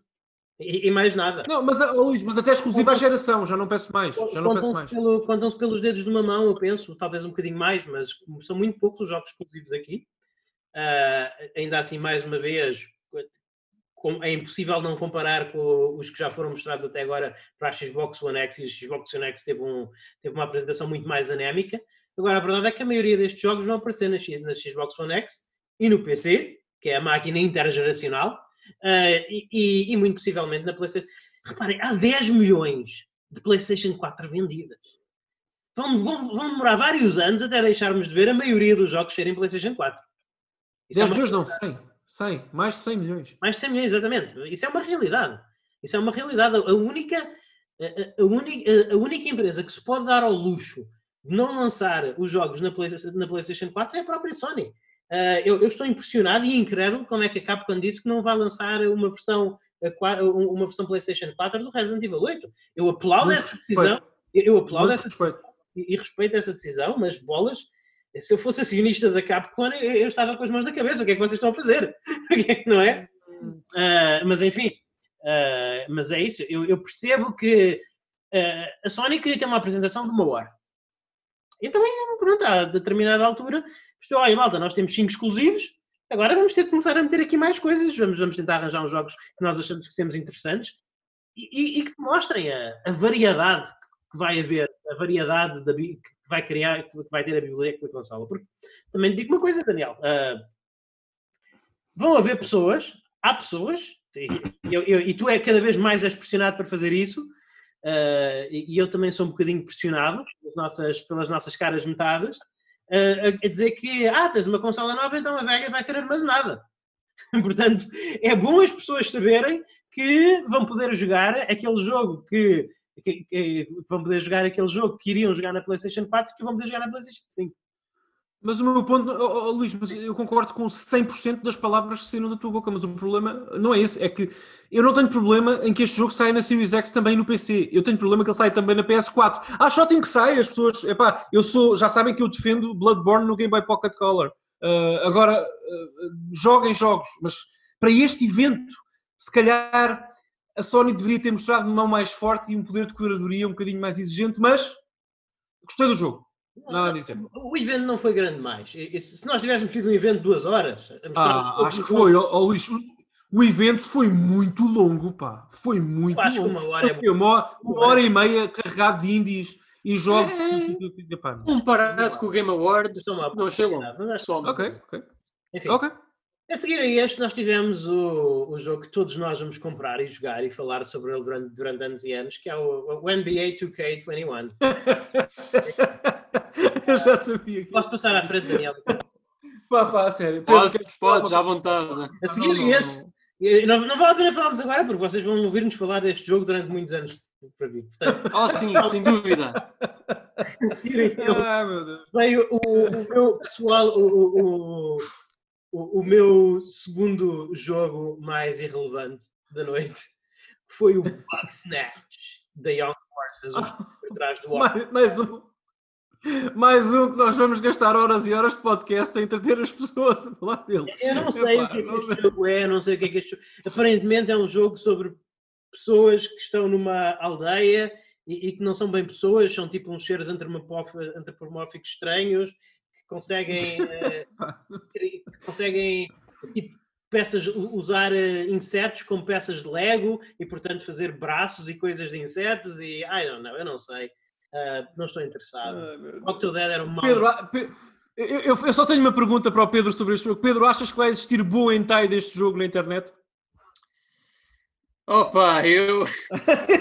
E, e, mais nada. Não, mas, oh, Luís, mas até exclusiva à geração, já não peço mais. Já não peço mais. Pelo, Contam-se pelos dedos de uma mão, eu penso, talvez um bocadinho mais, mas são muito poucos os jogos exclusivos aqui. Uh, ainda assim, mais uma vez, é impossível não comparar com os que já foram mostrados até agora para a Xbox One X, e a Xbox One X teve, um, teve uma apresentação muito mais anémica. Agora, a verdade é que a maioria destes jogos vão aparecer na, na Xbox One X e no PC, que é a máquina intergeracional, Uh, e, e, muito possivelmente na PlayStation. Reparem, há 10 milhões de PlayStation 4 vendidas. Vão, vão, vão, demorar vários anos até deixarmos de ver a maioria dos jogos serem PlayStation 4. Isso 10 é milhões não, 100. 100. Mais de 100 milhões. Mais de 100 milhões, exatamente. Isso é uma realidade. Isso é uma realidade. A única, a, a, única, a única empresa que se pode dar ao luxo de não lançar os jogos na PlayStation, na PlayStation 4 é a própria Sony. Uh, eu, eu, estou impressionado e incrédulo como é que a Capcom disse que não vai lançar uma versão, uma versão PlayStation 4 do Resident Evil 8. Eu aplaudo Muito essa decisão, eu aplaudo essa decisão e, respeito essa decisão, mas bolas, se eu fosse acionista da Capcom, eu, eu, estava com as mãos na cabeça. O que é que vocês estão a fazer? [LAUGHS] não é? Uh, mas enfim, uh, mas é isso. Eu, eu percebo que a Sony queria ter uma apresentação de uma hora. Então, pronto, a determinada altura, estou, olha, malta, nós temos 5 exclusivos, agora vamos ter de começar a meter aqui mais coisas, vamos, vamos tentar arranjar uns jogos que nós achamos que sejam interessantes e, e, e que mostrem a, a, variedade que vai haver a variedade da, que vai criar, que vai ter a biblioteca da consola. Porque também digo uma coisa, Daniel. Uh, vão haver pessoas, há pessoas, e, eu, eu, e tu é cada vez mais és pressionado para fazer isso, uh, e, eu também sou um bocadinho pressionado pelas nossas, pelas nossas caras metadas, uh, a, a, dizer que, ah, tens uma consola nova, então a velha vai ser armazenada. [LAUGHS] Portanto, é bom as pessoas saberem que vão poder jogar aquele jogo que, que, que, vão poder jogar aquele jogo que iriam jogar na PlayStation 4 que vão poder jogar na PlayStation 5. Mas o meu ponto, oh, oh, Luís, mas eu concordo com 100% das palavras que saíram da tua boca, mas o problema não é esse, é que eu não tenho problema em que este jogo saia na Series X também no PC. Eu tenho problema que ele saia também na PS4. Acho ótimo que saia, as pessoas, epá, eu sou, já sabem que eu defendo Bloodborne no Game Boy Pocket Color. Uh, agora, uh, joguem jogos, mas para este evento, se calhar a Sony deveria ter mostrado uma mão mais forte e um poder de curadoria um bocadinho mais exigente, mas gostei do jogo. Nada a dizer. O evento não foi grande mais. Se nós tivéssemos tido um evento de duas horas. Ah, acho que foi, oh, Luís. O evento foi muito longo, pá. Foi muito acho longo. Que uma hora, é uma, uma hora e meia carregado de indies e jogos. É, comparado com o Game Awards, não achei longo. Ok, ok. Enfim. Ok. A seguir a este, nós tivemos o, o jogo que todos nós vamos comprar e jogar e falar sobre ele durante, durante anos e anos, que é o, o NBA 2K21. [LAUGHS] Eu já sabia. Que... Posso passar à frente, Daniel? Pá, pá, sério. Pode, podes, à vontade. A seguir a esse, não, não vale a pena falarmos agora, porque vocês vão ouvir-nos falar deste jogo durante muitos anos para vir. Portanto, [LAUGHS] oh, sim, sem dúvida. A seguir a [LAUGHS] ah, meu Deus. Veio o, o meu pessoal, o, o o, o meu segundo jogo mais irrelevante da noite [LAUGHS] foi o Bug Snatch da Young Forces, por trás do [LAUGHS] mais, mais um. Mais um que nós vamos gastar horas e horas de podcast a entreter as pessoas a falar dele. Eu não sei Epá, o que é que este jogo é, não sei o que é que este jogo... Aparentemente é um jogo sobre pessoas que estão numa aldeia e, e que não são bem pessoas, são tipo uns seres antropomórficos estranhos conseguem, [LAUGHS] uh, conseguem tipo, peças, usar uh, insetos como peças de Lego e, portanto, fazer braços e coisas de insetos e, I don't know, eu não sei. Uh, não estou interessado. Octo Dead era um mau... Pedro, Pedro eu, eu, só tenho uma pergunta para o Pedro sobre este jogo. Pedro, achas que vai existir boa hentai deste jogo na internet? Opa, eu.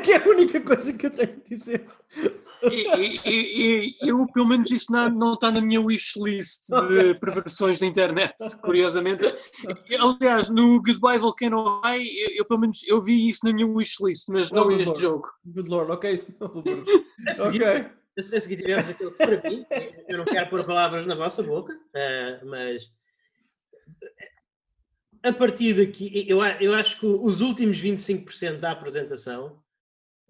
que [LAUGHS] é a única coisa que eu tenho a dizer [LAUGHS] e, e, eu, pelo menos, isso não, não está na minha wishlist de perversões da internet, curiosamente. Aliás, no Goodbye Volcano High, eu, eu, pelo menos eu vi isso na minha wishlist, mas não oh, este Lord. jogo. Good Lord, ok, isso não, ok. A seguir tivemos aquele para mim, eu não quero pôr palavras na vossa boca, uh, mas a partir daqui, eu, eu acho que os últimos 25% da apresentação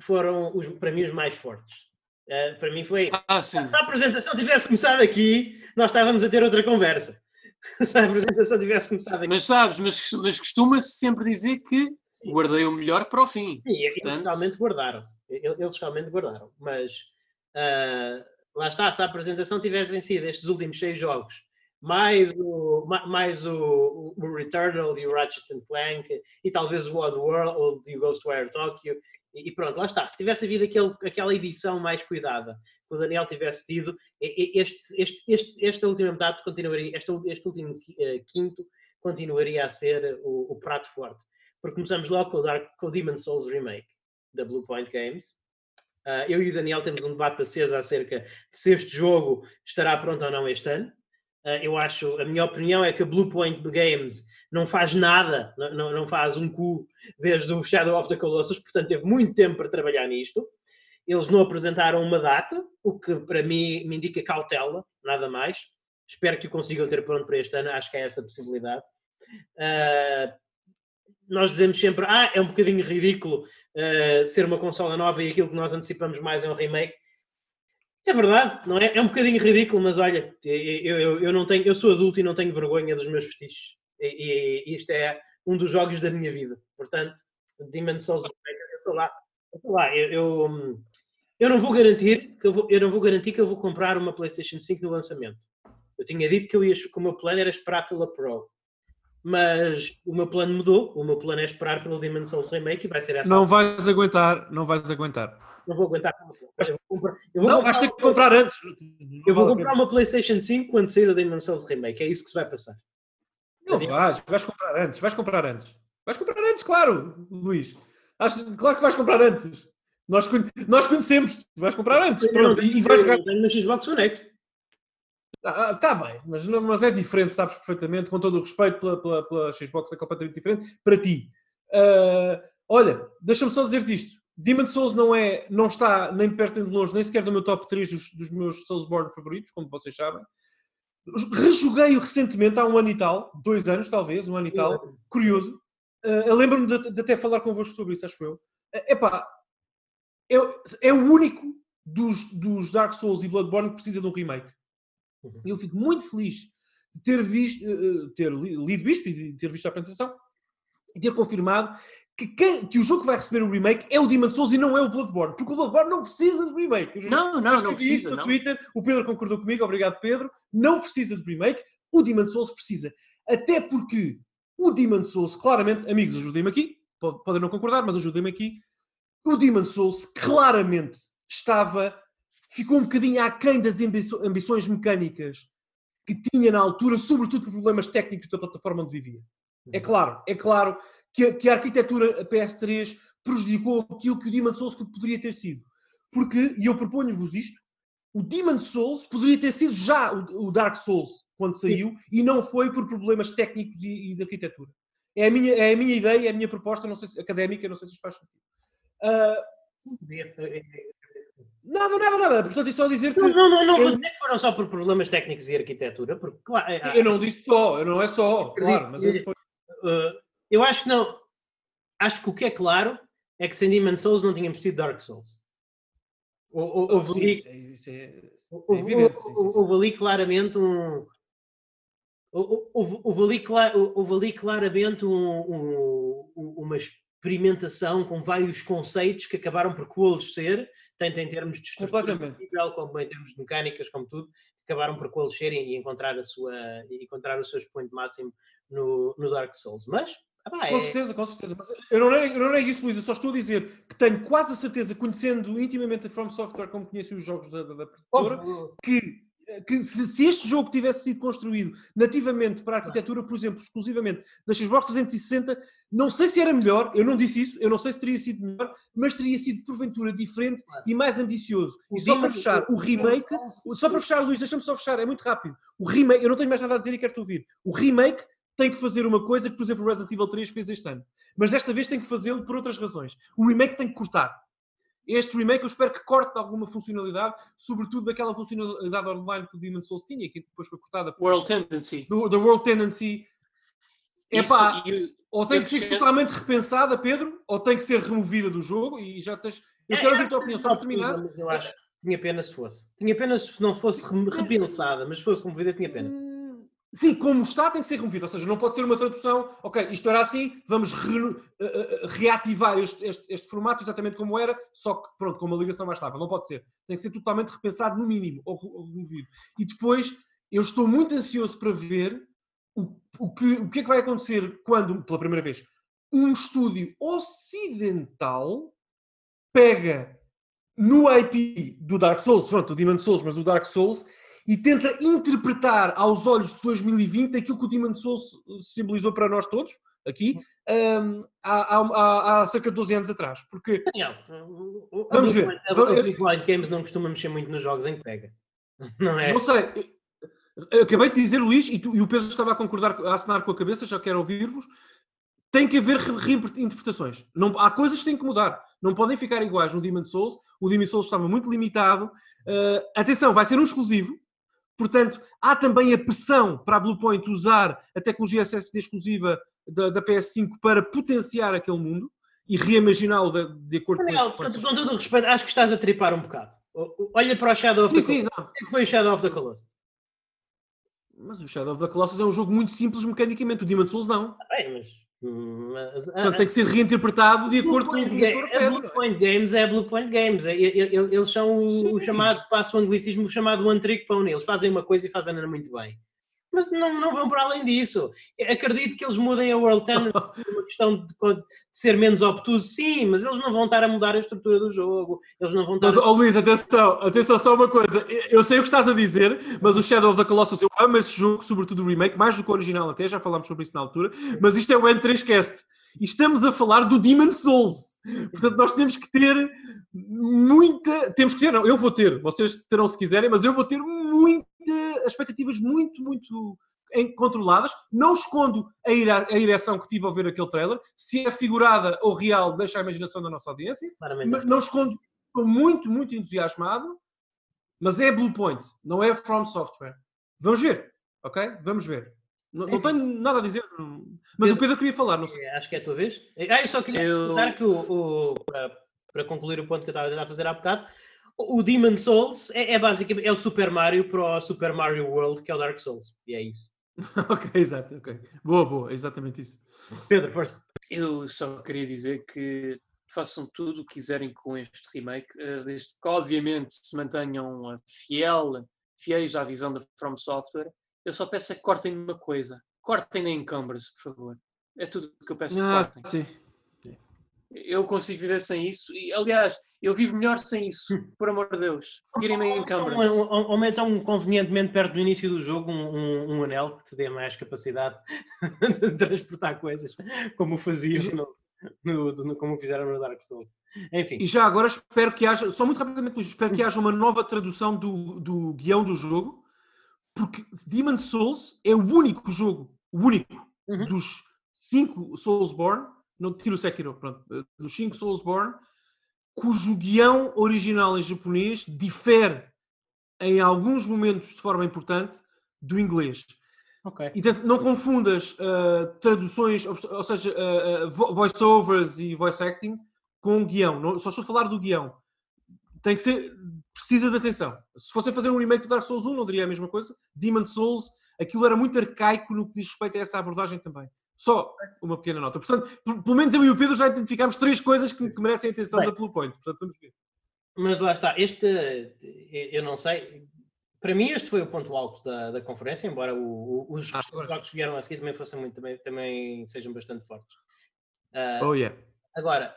foram, os, para mim, os mais fortes. Uh, para mim foi. Ah, sim, se a apresentação tivesse começado aqui, nós estávamos a ter outra conversa. [LAUGHS] se a apresentação tivesse começado aqui. Mas sabes, mas, mas costuma-se sempre dizer que sim. guardei o melhor para o fim. Sim, Portanto... eles realmente guardaram. Eles realmente guardaram. Mas uh, lá está, se a apresentação tivessem sido estes últimos seis jogos, mais o, mais o, o Returnal e o Ratchet Clank, e talvez o Odd World e o Ghostwire Tokyo, e pronto, lá está. Se tivesse havido aquele, aquela edição mais cuidada que o Daniel tivesse tido, este, este, este, esta última metade continuaria, este, este último eh, quinto continuaria a ser o, o, prato forte. Porque começamos logo com o, Dark, com o Demon Souls Remake da Blue Point Games. Uh, eu e o Daniel temos um debate aceso acerca de se este jogo estará pronto ou não este ano. Uh, eu acho, a minha opinião é que a Blue Point Games não faz nada, não, não faz um cu desde o Shadow of the Colossus, portanto teve muito tempo para trabalhar nisto. Eles não apresentaram uma data, o que para mim me indica cautela, nada mais. Espero que o consigam ter pronto para este ano, acho que é essa a possibilidade. Uh, nós dizemos sempre, ah, é um bocadinho ridículo uh, ser uma consola nova e aquilo que nós antecipamos mais é um remake. É verdade, não é? É um bocadinho ridículo, mas olha, eu, eu, eu, não tenho, eu sou adulto e não tenho vergonha dos meus fetiches. E, e isto é um dos jogos da minha vida. Portanto, Demon Souls eu estou lá. Eu, lá. Eu, eu, eu, não vou garantir que eu, vou, eu não vou garantir que eu vou comprar uma PlayStation 5 no lançamento. Eu tinha dito que, eu ia, que o meu plano era esperar pela Pro. Mas o meu plano mudou. O meu plano é esperar pelo Demon's Souls Remake e vai ser essa. Não vais aguentar, não vais aguentar. Não vou aguentar. Eu vou comprar, eu vou não, vais ter que comprar antes. Eu vou comprar uma PlayStation 5 quando sair o Demon's Souls Remake. É isso que se vai passar. Não vais, vais comprar antes, vais comprar antes. Vais comprar antes, claro, Luís. Acho, claro que vais comprar antes. Nós, nós conhecemos, vais comprar antes. Pronto, e, vais jogar. no Xbox One X. Ah, tá bem, mas, mas é diferente, sabes perfeitamente, com todo o respeito pela, pela, pela Xbox, é completamente diferente para ti. Uh, olha, deixa-me só dizer-te isto. Demon Souls não, é, não está nem perto nem de longe, nem sequer no meu top 3 dos, dos meus Soulsborne favoritos, como vocês sabem. Rejoguei-o recentemente, há um ano e tal, dois anos talvez, um ano e tal, curioso. Uh, eu lembro-me de, de, até falar convosco sobre isso, acho eu. Uh, epá, é, é o único dos, dos Dark Souls e Bloodborne que precisa de um remake. Uhum. Eu fico muito feliz de ter visto, uh, ter lido isto e ter visto a apresentação e ter confirmado que, quem, que o jogo que vai receber o remake é o Demon Souls e não é o Bloodborne, porque o Bloodborne não precisa de remake. não, não, não precisa. No não. Twitter, o Pedro concordou comigo, obrigado Pedro. Não precisa de remake, o Demon Souls precisa. Até porque o Demon Souls, claramente, amigos, ajudem-me aqui, podem não concordar, mas ajudem-me aqui. O Demon Souls claramente estava, ficou um bocadinho aquém das ambições mecânicas que tinha na altura, sobretudo por problemas técnicos da plataforma onde vivia. É uhum. claro, é claro que a, que a arquitetura PS3 prejudicou aquilo que o Demon Souls poderia ter sido. Porque, e eu proponho-vos isto, o Demon Souls poderia ter sido já o, o Dark Souls quando saiu Sim. e não foi por problemas técnicos e, e, de arquitetura. É a, minha, é a minha ideia, é a minha proposta, não sei se, académica, não sei se faz sentido. Uh, Nada, nada, nada. Portanto, é só dizer que. Não, não, não, não vou dizer que foram só por problemas técnicos e arquitetura, porque, claro. Eu não disse só, eu não é só, claro, mas esse foi. Uh, eu acho que não. Acho que o que é claro é que sem Demon Souls não tínhamos tido Dark Souls. Houve ali, isso é, isso é, é. Houve ali claramente um. Houve ali, houve ali claramente um, um, uma experimentação com vários conceitos que acabaram por coalescer, tanto em termos de estrutura como em termos de mecânicas, como tudo, acabaram por coalescer e encontrar, a sua, encontrar o seu expoente máximo no, no Dark Souls. Mas ah, com é... certeza, com certeza. Mas eu não, nego, eu não nego isso, Luís. Eu só estou a dizer que tenho quase a certeza, conhecendo intimamente a From Software, como conheço os jogos da, da, da produtora, que, que se, se, este jogo tivesse sido construído nativamente para a arquitetura, por exemplo, exclusivamente da Xbox 360, não sei se era melhor, eu não disse isso, eu não sei se teria sido melhor, mas teria sido porventura diferente claro. e mais ambicioso. E só para fechar, o remake, só para fechar, Luís, deixa-me só fechar, é muito rápido. O remake, eu não tenho mais nada a dizer e quero-te ouvir. O remake tem que fazer uma coisa que, por exemplo, o Resident Evil 3 fez este ano. Mas desta vez tem que fazê-lo por outras razões. O remake tem que cortar. Este remake eu espero que corte alguma funcionalidade, sobretudo daquela funcionalidade online que o Demon Souls tinha, que depois foi cortada. Por World Tendency. Do, da World Tendency. É pá, ou tem que ser totalmente repensada, Pedro, ou tem que ser removida do jogo e já tens. Eu é, quero ouvir a tua opinião, só para terminar. Mas eu acho que tinha pena se fosse. Tinha pena se não fosse repensada, mas se fosse removida, tinha pena. Sim, como está, tem que ser removido. Ou seja, não pode ser uma tradução, ok, isto era assim, vamos re, uh, reativar este, este, este, formato exatamente como era, só que, pronto, com uma ligação mais estável. Não pode ser. Tem que ser totalmente repensado, no mínimo, ou, ou removido. E depois, eu estou muito ansioso para ver o, o, que, o que é que vai acontecer quando, pela primeira vez, um estúdio ocidental pega no IP do Dark Souls, pronto, o Demon Souls, mas o Dark Souls, e tenta interpretar aos olhos de 2020 aquilo que o Demon Souls simbolizou para nós todos, aqui, um, há, há, há, cerca de 12 anos atrás. Porque. Daniel, vamos ver. A, a, a Games não costuma mexer muito nos jogos em que pega. [LAUGHS] Não é? Não sei. Eu acabei de dizer, Luís, e, tu, e o Pedro estava a concordar, a assinar com a cabeça, já quero ouvir-vos. Tem que haver reinterpretações. Não, há coisas que têm que mudar. Não podem ficar iguais no Demon Souls. O Demon Souls estava muito limitado. Uh, atenção, vai ser um exclusivo. Portanto, há também a pressão para a Bluepoint usar a tecnologia SSD exclusiva da, da PS5 para potenciar aquele mundo e reimaginá-lo de, de, acordo Daniel, com as... Com todo o respeito, acho que estás a tripar um bocado. Olha para o Shadow of sim, the Colossus. Sim, não. O que foi o Shadow of the Colossus? Mas o Shadow of the Colossus é um jogo muito simples mecanicamente. O Demon Souls não. Ah, bem, mas mas, Portanto, tem que ser reinterpretado de acordo com o que o A Blue Point Games é a Blue Point Games. É, eles são o, o chamado, passo o anglicismo, o chamado One Trick Pony. Eles fazem uma coisa e fazem-na muito bem. Mas não, não vão para além disso. Acredito que eles mudem a World [LAUGHS] Tennis por uma questão de, de, ser menos obtuso, sim, mas eles não vão estar a mudar a estrutura do jogo. Eles não vão estar. Mas, a... oh, Luís, atenção, atenção, só uma coisa. Eu sei o que estás a dizer, mas o Shadow of the Colossus, eu amo esse jogo, sobretudo o remake, mais do que o original, até já falámos sobre isso na altura. Mas isto é o N3Cast e estamos a falar do Demon Souls. Portanto, nós temos que ter muita. Temos que ter, não, eu vou ter, vocês terão se quiserem, mas eu vou ter expectativas muito, muito controladas. Não escondo a, ira, a ereção que tive ao ver aquele trailer. Se é figurada ou real, deixa a imaginação da nossa audiência. Claramente. Não escondo, estou muito, muito entusiasmado. Mas é Blue Point, não é From Software. Vamos ver, ok? Vamos ver. Não, não tenho nada a dizer, mas Pedro, o Pedro queria falar, não sei se... Acho que é a tua vez. Ah, eu só queria eu... que o, o para, para, concluir o ponto que eu estava a tentar fazer há bocado, o Demon Souls é, é, basicamente é o Super Mario para o Super Mario World, que é o Dark Souls. E é isso. [LAUGHS] ok, exato, ok. Boa, boa, exatamente isso. Pedro, força. Eu só queria dizer que façam tudo o que quiserem com este remake, uh, desde que obviamente se mantenham fiel, fiéis à visão da From Software eu só peço é que cortem uma coisa. Cortem na Encumbrance, por favor. É tudo o que eu peço que ah, cortem. Sim. Eu consigo viver sem isso. E, aliás, eu vivo melhor sem isso. Por amor de Deus. Tirem-me a Encumbrance. Aumentam convenientemente perto do início do jogo um, um, um, anel que te dê mais capacidade [LAUGHS] de transportar coisas, como fazias no, no, no, como fizeram no Dark Souls. Enfim. E já agora espero que haja, só muito rapidamente, espero que haja uma nova tradução do, do guião do jogo porque Demon Souls é o único jogo, o único uhum. dos cinco Soulsborne, não tiro o Sekiro, pronto, eh, dos cinco Soulsborne, cujo guião original em japonês difere em alguns momentos de forma importante do inglês. Okay. E não confundas uh, traduções, ou seja, uh, uh, voice-overs e voice acting com guião. Não, só estou a falar do guião. Tem que ser precisa de atenção. Se fossem fazer um remake do Dark Souls 1, não diria a mesma coisa. Demon Souls, aquilo era muito arcaico no que diz respeito a essa abordagem também. Só uma pequena nota. Portanto, pelo menos eu e o Pedro já identificámos três coisas que, que merecem a atenção Bem, da Blue Point. Portanto, vamos ver. Mas lá está, este, eu não sei, para mim este foi o ponto alto da, da conferência, embora o, o, os ah, jogos que vieram a seguir também fossem muito, também, também sejam bastante fortes. Uh, oh yeah. Agora,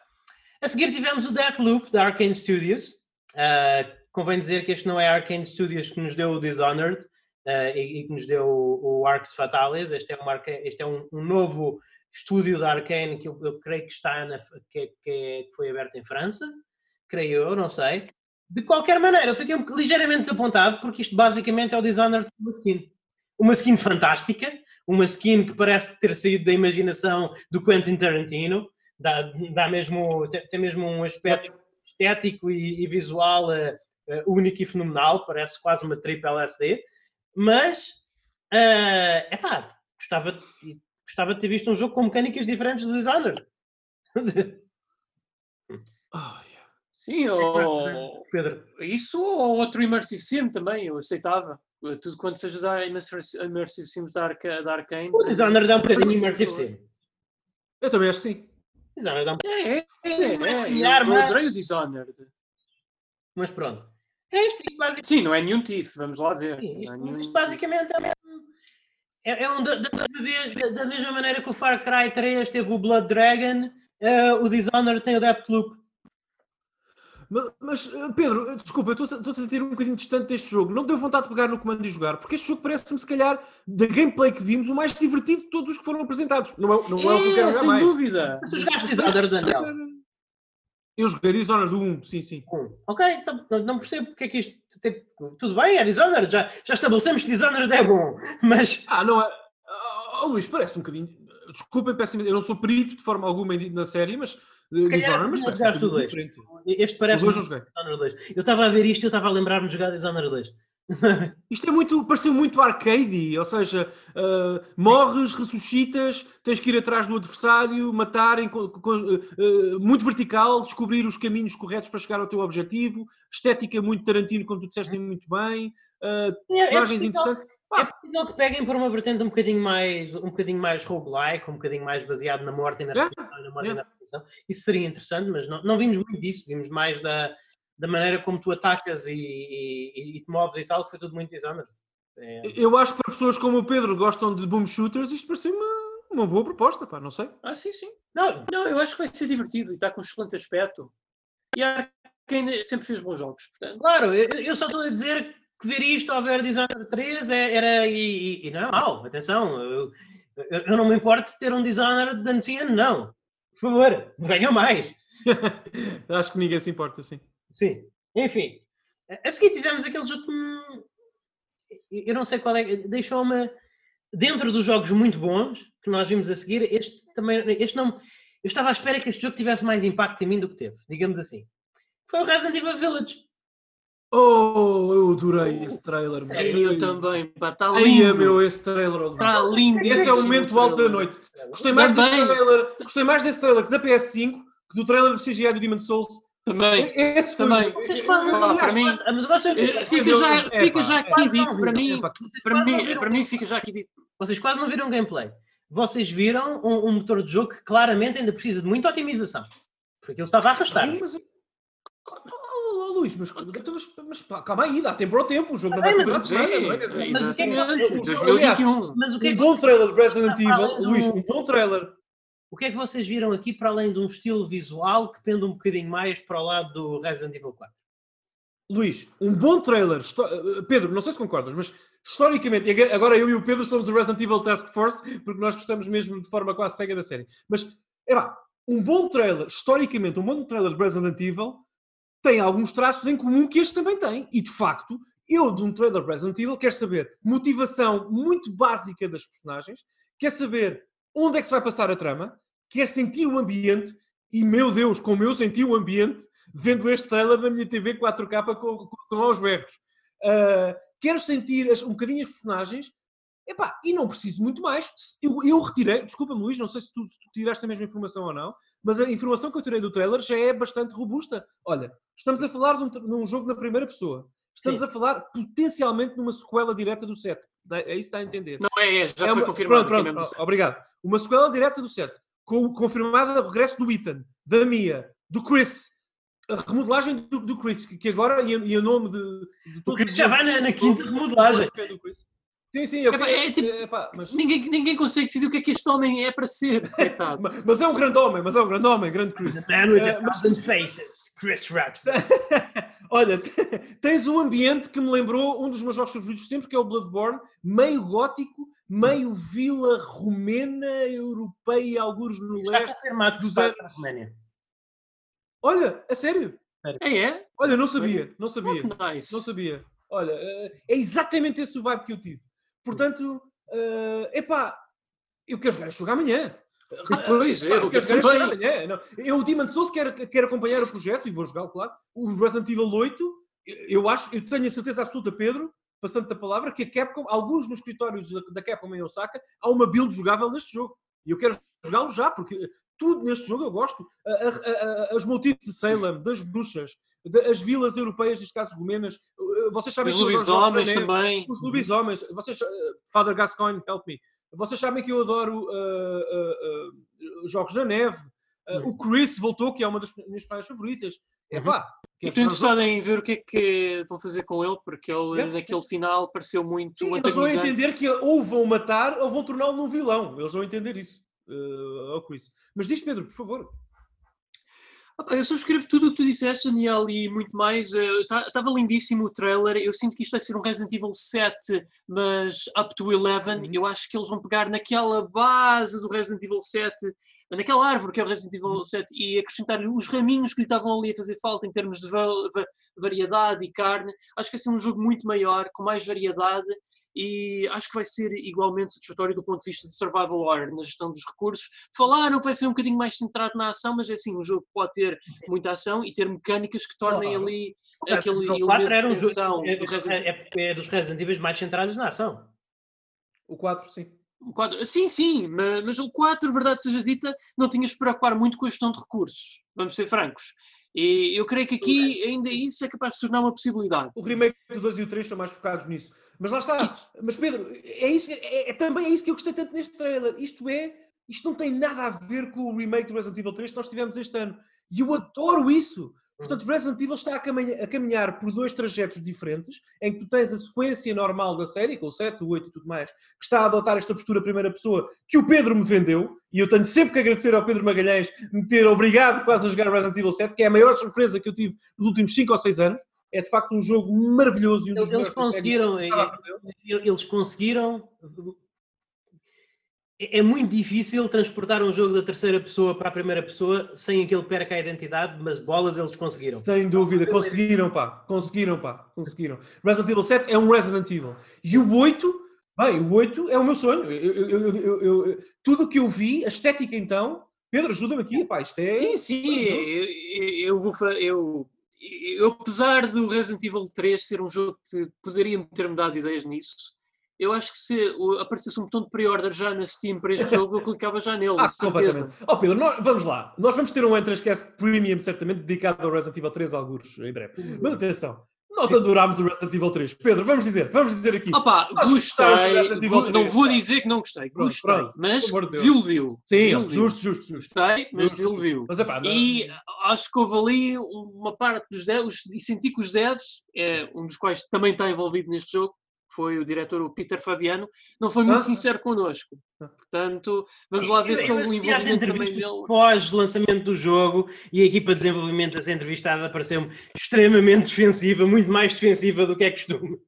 a seguir tivemos o Deathloop da Arkane Studios, uh, Convém dizer que este não é a Arkane Studios que nos deu o Dishonored uh, e, e, que nos deu o, o Arcs Fatalis. Este é, uma, este é um, um novo estúdio da Arkane que eu, eu, creio que está na, que, que, foi aberto em França. Creio eu, não sei. De qualquer maneira, eu fiquei ligeiramente desapontado porque isto basicamente é o Dishonored de uma skin. Uma skin fantástica, uma skin que parece ter saído da imaginação do Quentin Tarantino, dá, dá mesmo, tem, tem mesmo um aspecto estético e, e visual uh, uh, único e fenomenal, parece quase uma triple LSD, mas é uh, pá, gostava, de, gostava de ter visto um jogo com mecânicas diferentes do Dishonored. oh, Sim, ou Pedro. isso ou outro Immersive Sim também, eu aceitava. Tudo quanto seja da Immersive Sims da, Arca, da Arkane. O Dishonored é um bocadinho Immersive Sim. Eu também acho que sim. Dishonored é um É, é, é. é, é. Eu adorei o Dishonored. Mas pronto. É isto, isto basicamente... Sim, não é nenhum TIF, vamos lá ver. Sim, isto, é nenhum... isto basicamente é, é, é um, da, da, da, mesma maneira que o Far Cry 3 teve o Blood Dragon, uh, o Dishonored tem o Deathloop. Mas, mas, eh, Pedro, desculpa, eu estou a sentir um bocadinho distante deste jogo. Não deu vontade de pegar no comando e jogar, porque este jogo parece-me, se calhar, da gameplay que vimos, o mais divertido de todos os que foram apresentados. Não é, não é, é o que eu quero sem mais. dúvida. Mas tu jogaste Dishonored, Daniel? Eu joguei Dishonored 1, sim, sim. Ok, então, não percebo porque é que isto. Tem... Tudo bem, é Dishonored, já, já estabelecemos que Dishonored é bom, [LAUGHS] mas. Ah, não é. Oh, Luís, parece um bocadinho. Desculpem, eu não sou perito de forma alguma na série, mas. Se Dishonored, mas parece um dois. Este parece. Um Dishonored 2. Eu estava a ver isto e eu estava a lembrar-me de jogar Dishonored 2. [LAUGHS] Isto é muito, pareceu muito arcade, ou seja, uh, morres, ressuscitas, tens que ir atrás do adversário, matar, em, uh, muito vertical, descobrir os caminhos corretos para chegar ao teu objetivo, estética muito Tarantino, como tu disseste muito bem, uh, personagens é, é interessantes. É possível que peguem por uma vertente um bocadinho mais, um bocadinho mais roguelike, um bocadinho mais baseado na morte e na, morte yeah. e na. Isso seria interessante, mas não, não vimos muito disso, vimos mais da, da maneira como tu atacas e, e, e te moves e tal, que foi tudo muito Dishonored. É... Eu acho que para pessoas como o Pedro gostam de boom shooters, isto parece uma, uma boa proposta, pá, não sei. Ah, sim, sim. Não, não, eu acho que vai ser divertido e está com um excelente aspecto. E a quem sempre fez bons jogos, portanto. Claro, eu só estou a dizer que ver isto ao ver Dishonored 3 é, era. E, e, não é mau, atenção. Eu, eu, não me importo de ter um Dishonored de anciano, não. Por favor, venham mais. [LAUGHS] Acho que ninguém se importa, sim. Sim. Enfim. A seguir tivemos aquele jogo que. Eu não sei qual é. Deixou-me. Dentro dos jogos muito bons que nós vimos a seguir, este também. Este não. Eu estava à espera que este jogo tivesse mais impacto em mim do que teve, digamos assim. Foi o Resident Evil Village. Oh, eu adorei esse trailer. É, eu também, pá, está lindo. Meu, esse trailer. Está lindo. Esse é o momento alto da noite. Gostei mais, desse trailer, gostei mais desse trailer que da PS5 que do trailer do CGI do Demon Souls. Também. Esse também. Vocês quase, para mim, mas vocês, fica já, fica já aqui dito. Para mim, para mim, para mim fica já aqui dito. Vocês quase não viram gameplay. Vocês viram um, um motor de jogo que claramente ainda precisa de muita otimização. Porque ele estava a arrastar. Mas, Luís, mas, então, mas, mas pá, calma aí, dá tempo ao tempo, o jogo não vai ser para semana, não é? Mas o que é que vocês... Mas o que é um bom trailer de Resident Evil, Luís, um bom trailer. O que é que vocês viram aqui para além de um estilo visual que pende um bocadinho mais para o lado do Resident Evil 4? Luís, um bom trailer. Eh, Pedro, não sei se concordas, mas historicamente, agora eu e o Pedro somos o Resident Evil Task Force, porque nós gostamos mesmo de forma quase cega da série. Mas, é lá, um bom trailer, historicamente, um bom trailer de Resident Evil tem alguns traços em comum que este também tem. E de facto, eu de um trailer Resident Evil quero saber motivação muito básica das personagens, quer saber onde é que se vai passar a trama, quer sentir o ambiente e meu Deus, como eu senti o ambiente vendo este trailer na minha TV 4K com, com som aos berros. Uh, quero sentir as, um bocadinho as personagens Epá, e não preciso muito mais. Eu, eu retirei, desculpa-me Luís, não sei se tu, se tu, tiraste a mesma informação ou não, mas a informação que eu tirei do trailer já é bastante robusta. Olha, estamos a falar de um, de um jogo na primeira pessoa. Estamos Sim. a falar potencialmente numa sequela direta do set. É isso que está a entender. Não é, é já é foi confirmado. Pronto, pronto, obrigado. Uma sequela direta do set. Com, confirmada o regresso do Ethan, da Mia, do Chris, a remodelagem do, do Chris, que agora e, o nome de, de O Chris já vai na, na quinta remodelagem. Sim, sim, eu é, é, tipo, é, pá, mas... ninguém, ninguém consegue decidir o que é que este homem é para ser, [LAUGHS] coitado. mas é um grande homem, mas é um grande homem, grande Chris. The man with a thousand faces, Chris Radford. [LAUGHS] Olha, [LAUGHS] tens um ambiente que me lembrou um dos meus jogos favoritos sempre, que é o Bloodborne, meio gótico, meio vila romena, europeia, alguns no Está leste. Está dos anos... na Roménia. Olha, a sério? É, é? Olha, não sabia, não sabia. Nice. Não sabia. Olha, é exatamente esse o vibe que eu tive. Portanto, uh, epá, eu quero jogar jogo amanhã. Pois, eu, eu quero jogar amanhã. Não, eu, o Demon Souls, quero, quero acompanhar o projeto e vou jogar, claro. O Resident Evil 8, eu acho, eu tenho a certeza absoluta, Pedro, passando a palavra, que a Capcom, alguns nos escritórios da Capcom em Osaka, há uma build jogável neste jogo. E eu quero jogá-lo já, porque tudo neste jogo eu gosto. A, a, a, as motivos de Salem, das bruxas, as vilas europeias, neste caso romenas. Eh, vocês sabem os lobisomens também. Os lobisomens. Vocês, eh, Father Gascoigne, help me. Vocês sabem que eu adoro uh, uh, uh, jogos na neve. Uhum. O Chris voltou, que é uma das minhas praias favoritas. É pá. Uhum. Estou interessado em ver o que é que vão fazer com ele, porque ele yeah. naquele final pareceu muito. Sim, eles vão entender que ou vão matar ou vão torná-lo num vilão. Eles vão entender isso. Uh, ao Chris. Mas diz Pedro, por favor. Eu subscrevo tudo o que tu disseste, Daniel, e muito mais. Estava eh, uh, lindíssimo o trailer. Eu sinto que isto vai ser um Resident Evil 7, mas up to 11. Uhum. Eu acho que eles vão pegar naquela base do Resident Evil 7, naquela árvore que é o Resident Evil 7, uhum. e acrescentar-lhe os raminhos que lhe estavam ali a fazer falta em termos de va va variedade e carne. Acho que vai ser um jogo muito maior, com mais variedade e acho que vai ser igualmente satisfatório do ponto de vista de survival horror, na gestão dos recursos. Falaram que vai ser um bocadinho mais centrado na ação, mas é assim, um jogo pode ter muita ação e ter mecânicas que tornem oh, ali oh, aquele elemento era um de tensão. É, do Resident... é, é, dos Resident Evil mais centrados na ação. O 4, sim. O 4, sim, sim, mas, mas o 4, verdade seja dita, não tinhas de preocupar muito com a gestão de recursos, vamos ser francos. E eu creio que aqui ainda isso é capaz de se tornar uma possibilidade. O remake do 2 e o 3 são mais focados nisso. Mas lá está. Mas Pedro, é isso, é, é, também é isso que eu gostei tanto neste trailer. Isto é, isto não tem nada a ver com o remake do Resident Evil 3 que nós tivemos este ano. E eu adoro isso. Portanto, Resident Evil está a caminhar, a caminhar, por dois trajetos diferentes, em que tu tens a sequência normal da série, com o 7, o 8 e tudo mais, que está a adotar esta postura primeira pessoa que o Pedro me vendeu, e eu tenho sempre que agradecer ao Pedro Magalhães me ter obrigado quase a jogar Resident Evil 7, que é a maior surpresa que eu tive nos últimos 5 ou 6 anos. É de facto um jogo maravilhoso. E um eles, eles conseguiram, eles conseguiram é, é muito difícil transportar um jogo da terceira pessoa para a primeira pessoa sem aquele perca a identidade, mas bolas eles conseguiram. Sem dúvida, conseguiram, pá. Conseguiram, pá. Conseguiram. Resident Evil 7 é um Resident Evil. E o 8, bem, o 8 é o meu sonho. Eu, eu, eu, tudo o que eu vi, a estética então. Pedro, ajuda-me aqui, pá. Isto é. Sim, sim. Eu, vou. Eu, eu, apesar do Resident Evil 3 ser um jogo que poderia ter-me dado ideias nisso eu acho que se aparecesse um botão de pre-order já na Steam para este jogo, eu clicava já nele, [LAUGHS] ah, certeza. Ó oh, Pedro, nós, vamos lá. Nós vamos ter um Entrascast Premium, certamente, dedicado ao Resident Evil 3, alguns em breve. Uhum. Mas atenção, nós adorámos o Resident Evil 3. Pedro, vamos dizer, vamos dizer aqui. Opa, gostei, não vou dizer que não gostei, pronto, gostei, pronto, mas desiludiu. Sim, desiludiu. justo, justo, justo. Gostei, mas desiludiu. Mas, epá, não... E acho que houve ali uma parte dos devs, e senti que os devs, é, um dos quais também está envolvido neste jogo, foi o diretor, o Peter Fabiano, não foi muito ah. sincero connosco. Portanto, vamos lá ver se ele envolvimento também dele... Pós-lançamento do jogo e a equipa de desenvolvimento a ser entrevistada pareceu-me extremamente defensiva, muito mais defensiva do que é costume.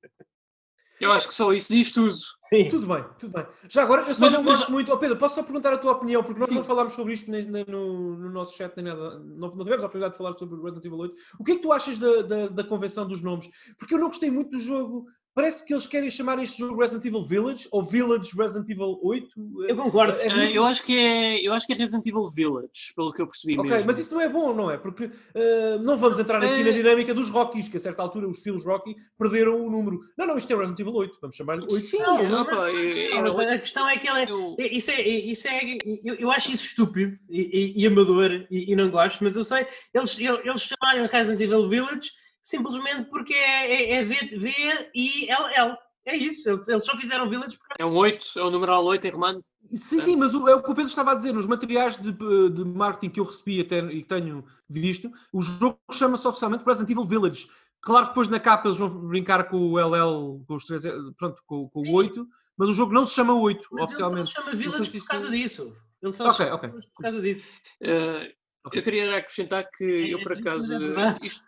Eu acho que só isso diz tudo. Sim. Tudo bem, tudo bem. Já agora, eu só mas, não mas... gosto muito. Oh, Pedro, posso só perguntar a tua opinião, porque nós Sim. não falámos sobre isto nem, nem no, no, nosso chat, nem nada. Não, não tivemos a oportunidade de falar sobre o Resident Evil 8. O que é que tu achas da, da, da convenção dos nomes? Porque eu não gostei muito do jogo Parece que eles querem chamar este jogo Resident Evil Village ou Village Resident Evil 8. Eu concordo. É, muito... eu, acho que é, eu acho que é Resident Evil Village, pelo que eu percebi Ok, mesmo. mas isso não é bom, não é? Porque uh, não vamos entrar aqui é... na dinâmica dos Rockies, que a certa altura os filmes Rocky perderam o número. Não, não, isto é Resident Evil 8, vamos chamar-lhe 8. Sim, não, não, opa, eu, não, a questão é que ele é, eu... isso é, isso é eu, eu acho isso estúpido e, e, e amador e, e, não gosto, mas eu sei, eles, eles chamaram Resident Evil Village simplesmente porque é, é, é V, v I L L. É isso, eles, eles só fizeram Village porque... É um 8, é o numeral 8 em romano. Sim, sim, mas o, é o que o Pedro estava a dizer. Nos materiais de, de marketing que eu recebi até, e que tenho visto, o jogo chama-se oficialmente Resident Evil Village. Claro que depois na capa eles vão brincar com o LL, com os 3, pronto, com, com o 8, mas o jogo não se chama 8, mas oficialmente. Ele se chama Village por causa disso. Ele só okay, okay. por causa disso. Uh, okay. Eu queria acrescentar que é, eu, por é acaso, isto,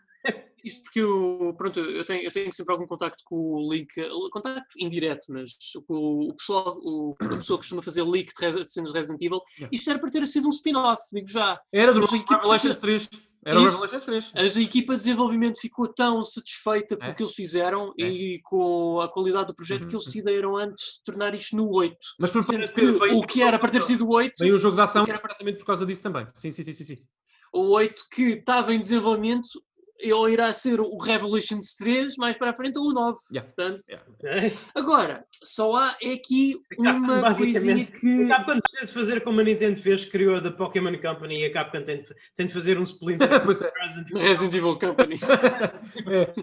isto porque eu, pronto, eu tenho, eu tenho sempre algum contacto com o link, contacto indireto, mas o, o pessoal, o, a pessoa costuma fazer leak de cenas Resident Evil. Isto era para ter sido um spin-off, digo já. Era do Revelations 3. Era o Revelations 3. A equipa de desenvolvimento ficou tão satisfeita com é. o que eles fizeram é. e com a qualidade do projeto uhum. que eles decidiram antes de tornar isto no 8. Mas por Sendo que, o que era para ter sido o 8. Veio o jogo de ação era exatamente por causa disso também. Sim, sim, sim, sim. sim. O 8 que estava em desenvolvimento ele irá ser o Revolutions 3 mais para a frente ou o 9. Yeah. Portanto, yeah. Agora, só há aqui uma coisinha que. A Capcom precisa de fazer como a Nintendo fez, criou a da Pokémon Company e a Capcom tem de, tem de fazer um Splinter [LAUGHS] é. Resident, Evil. Resident Evil Company. [LAUGHS] é.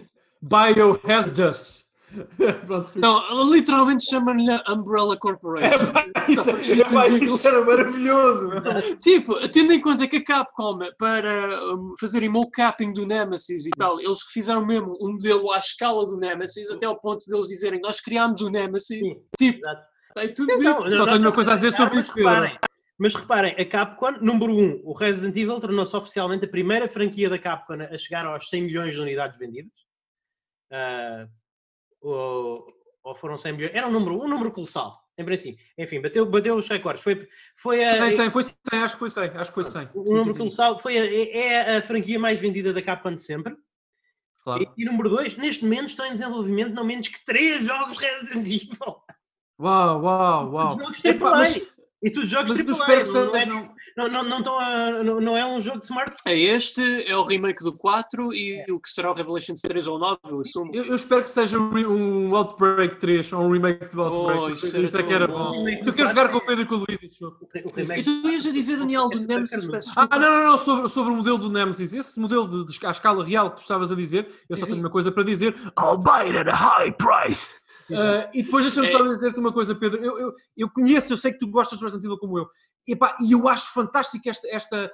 Biohazardous. [LAUGHS] Pronto, não, literalmente chamam-lhe Umbrella Corporation. É, isso, é, isso era maravilhoso. tipo, tendo em conta que a Capcom, para um, fazerem mocapping do Nemesis e tal, eles fizeram mesmo um modelo à escala do Nemesis, até ao ponto de eles dizerem nós criámos o Nemesis. Sim, tipo, tem tudo Atenção, Só tenho uma coisa a dizer sobre isso. Reparem, mas reparem, a Capcom, número 1, um, o Resident Evil tornou-se oficialmente a primeira franquia da Capcom a chegar aos 100 milhões de unidades vendidas. Uh, ou, ou foram 100 milhões, era um número, um número colossal, em princípio. Enfim, bateu, bateu os recordes. Foi, foi a. 100, foi 100, acho que foi 100. Acho que foi 100. O sim, número sim, colossal sim. foi a, é, é a franquia mais vendida da Capcom de sempre. Claro. E, e número 2, neste momento estão em desenvolvimento não menos que 3 jogos Resident Evil. Uau, uau, uau. Os jogos AAA. Mas, e tu jogos mas AAA, não, é, não, não, não, não, a, não, não é um jogo de smartphone. É este, é o remake do 4 e é. o que será o Revelations 3 ou 9, eu assumo. Eu, eu espero que seja um Outbreak 3 ou um remake do Outbreak. Oh, isso, isso é que era bom. bom. Tu queres jogar com o Pedro e com o Luís jogo. E tu ias a dizer, Daniel, do Nemesis, Ah, não, não, não, sobre, sobre o modelo do Nemesis. Esse modelo de, de, à escala real que tu estavas a dizer, eu só tenho uma coisa para dizer. I'll buy it at a high price. Uh, e depois deixa-me é. só dizer-te uma coisa, Pedro. Eu, eu, eu, conheço, eu sei que tu gostas Resident Evil como eu. E, epá, e eu acho fantástico esta, esta,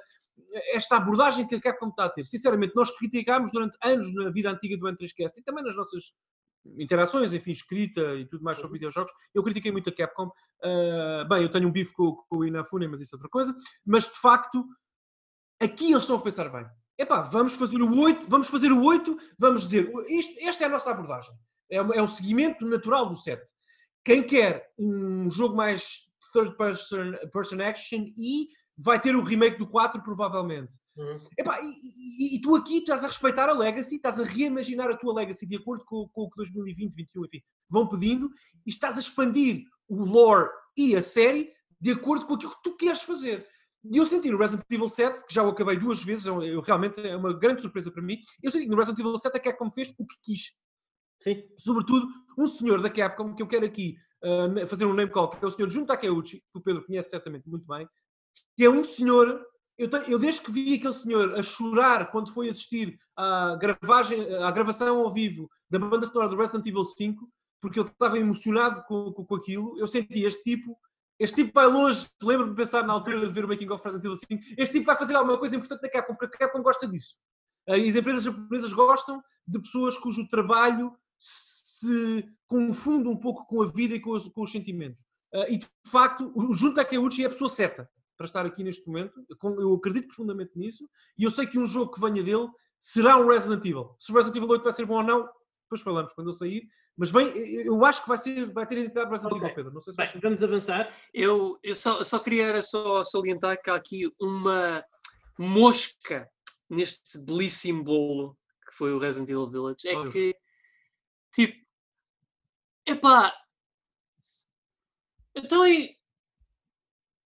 esta abordagem que a Capcom está a ter. Sinceramente, nós criticámos durante anos na vida antiga do N3Cast e também nas nossas interações, enfim, escrita e tudo mais sobre uhum. videojogos. Eu critiquei muito a Capcom. Uh, bem, eu tenho um bife com, com o Inafune, mas isso é outra coisa. Mas de facto, aqui eles estão a pensar bem. Epá, vamos fazer o 8, vamos fazer o 8, vamos dizer, isto, esta é a nossa abordagem. É, é um seguimento natural do set. Quem quer um jogo mais third person, person action e vai ter o remake do 4, provavelmente. Uhum. Epá, e, e, e, tu aqui estás a respeitar a Legacy, estás a reimaginar a tua Legacy de acordo com, com o que 2020, 2021, enfim, vão pedindo e estás a expandir o lore e a série de acordo com aquilo que tu queres fazer. E eu senti no Resident Evil 7, que já o acabei duas vezes, eu, eu, realmente é uma grande surpresa para mim, eu senti que no Resident Evil 7 a Capcom fez o que quis. Sim. Sobretudo, um senhor da Capcom, que eu quero aqui uh, fazer um name call, que é o senhor Jun Takeuchi, que o Pedro conhece certamente muito bem, que é um senhor. Eu, eu, desde que vi aquele senhor a chorar quando foi assistir à, gravagem, à gravação ao vivo da banda sonora do Resident Evil 5, porque ele estava emocionado com, com, com aquilo, eu senti este tipo este tipo vai longe. Lembro-me de pensar na altura de ver o Making of Resident Evil 5. Este tipo vai fazer alguma coisa importante na Capcom, porque a Capcom gosta disso. E as empresas japonesas gostam de pessoas cujo trabalho se confunde um pouco com a vida e com os, com os sentimentos. E de facto, o Jun Takeuchi é a pessoa certa para estar aqui neste momento. Eu acredito profundamente nisso e eu sei que um jogo que venha dele será um Resident Evil. Se o Resident Evil 8 vai ser bom ou não, depois falamos quando eu sair. Mas vem, eu acho que vai, ser, vai ter identidade Resident okay. Evil, Pedro. Não sei se Bem, vamos avançar. Eu, eu só, só queria só salientar que há aqui uma mosca neste belíssimo bolo que foi o Resident Evil Village. É oh, que, tipo, epá, então aí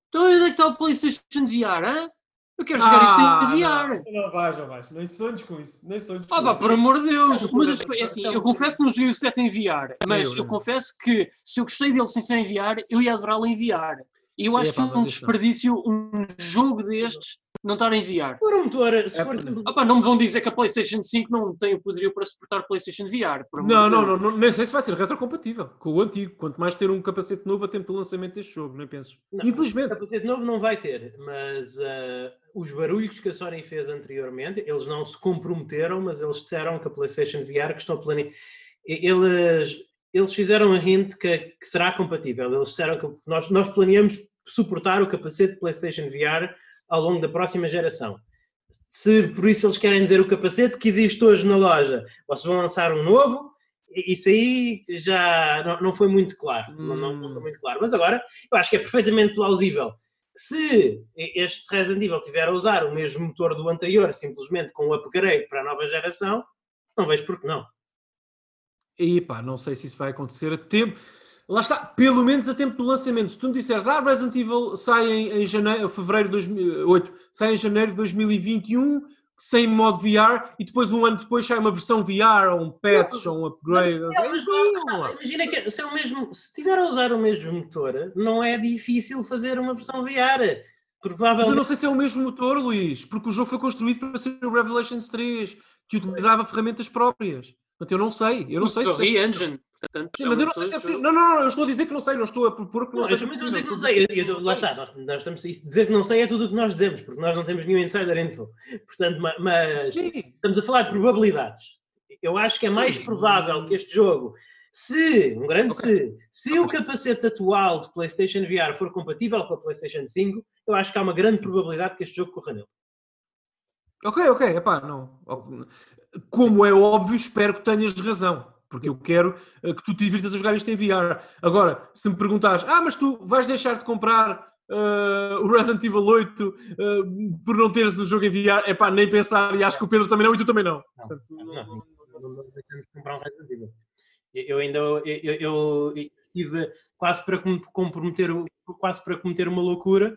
então onde é que está o PlayStation VR, hein? Eu quero jogar ah, isso em VR. Não, não vais, não vais. Nem sonhos com isso. Nem sonhos com ah, pá, por amor de Deus. Das coisas, assim, eu confesso que não joguei o set em VR, mas eu, eu confesso que se eu gostei dele sem ser em VR, eu ia adorá-lo em VR. E eu acho que é um desperdício um jogo destes não estar a enviar. Por um motor, se é, for... Opa, não me vão dizer que a PlayStation 5 não tem o poderio para suportar PlayStation VR. Não, não, não, não, nem sei se vai ser retrocompatível com o antigo. Quanto mais ter um capacete novo a tempo do lançamento deste jogo, nem penso. Não, Infelizmente. O capacete novo não vai ter, mas uh, os barulhos que a Sony fez anteriormente, eles não se comprometeram, mas eles disseram que a PlayStation VR que estão planeando. Eles, eles fizeram um hint que, que será compatível. Eles disseram que nós, nós planeamos suportar o capacete PlayStation VR ao longo da próxima geração. Se por isso eles querem dizer o capacete que existe hoje na loja, vocês vão lançar um novo, isso aí já não, não foi muito claro. Hum. Não, não, foi muito claro. Mas agora eu acho que é perfeitamente plausível. Se este Resident Evil tiver a usar o mesmo motor do anterior, simplesmente com o upgrade para a nova geração, não vejo por que não. E pá, não sei se isso vai acontecer a tempo. Lá está, pelo menos a tempo do lançamento. Se tu me disseres, ah, Resident Evil sai em, em janeiro, fevereiro de 2008, sai em janeiro de 2021, sem modo VR, e depois um ano depois sai uma versão VR, ou um patch, ou um upgrade. Não, não, mas, não, imagina que se, é o mesmo, se tiver a usar o mesmo motor, não é difícil fazer uma versão VR. Provavelmente... Mas eu não sei se é o mesmo motor, Luís, porque o jogo foi construído para ser o Revelations 3, que utilizava ferramentas próprias. Portanto, eu não sei. Eu não sei se. Re-engine. Portanto, Sim, mas eu não sei se é possível. Não, não, não, eu estou a dizer que não sei, não estou a propor que não, não seja possível. Dizer que não sei. Eu, eu, lá está, nós, nós estamos a dizer que não sei é tudo o que nós dizemos, porque nós não temos nenhum insider info. Portanto, mas Sim. estamos a falar de probabilidades. Eu acho que é mais Sim. provável que este jogo, se, um grande okay. se, se okay. o capacete atual de PlayStation VR for compatível com a PlayStation 5, eu acho que há uma grande probabilidade que este jogo corra nele. Ok, ok, epá, não. Como é óbvio, espero que tenhas razão porque eu quero uh, que tu te divirtas a jogar isto em VR. Agora, se me perguntares, ah, mas tu vais deixar de comprar uh, o Resident Evil 8 uh, eh, por não teres o jogo em VR, é pá, nem pensar, e acho que o Pedro também não e tu também não. Não, Portanto, não, não, não, não deixamos de comprar um Resident Evil. Eu ainda eu, eu, eu tive quase para comprometer, quase para cometer uma loucura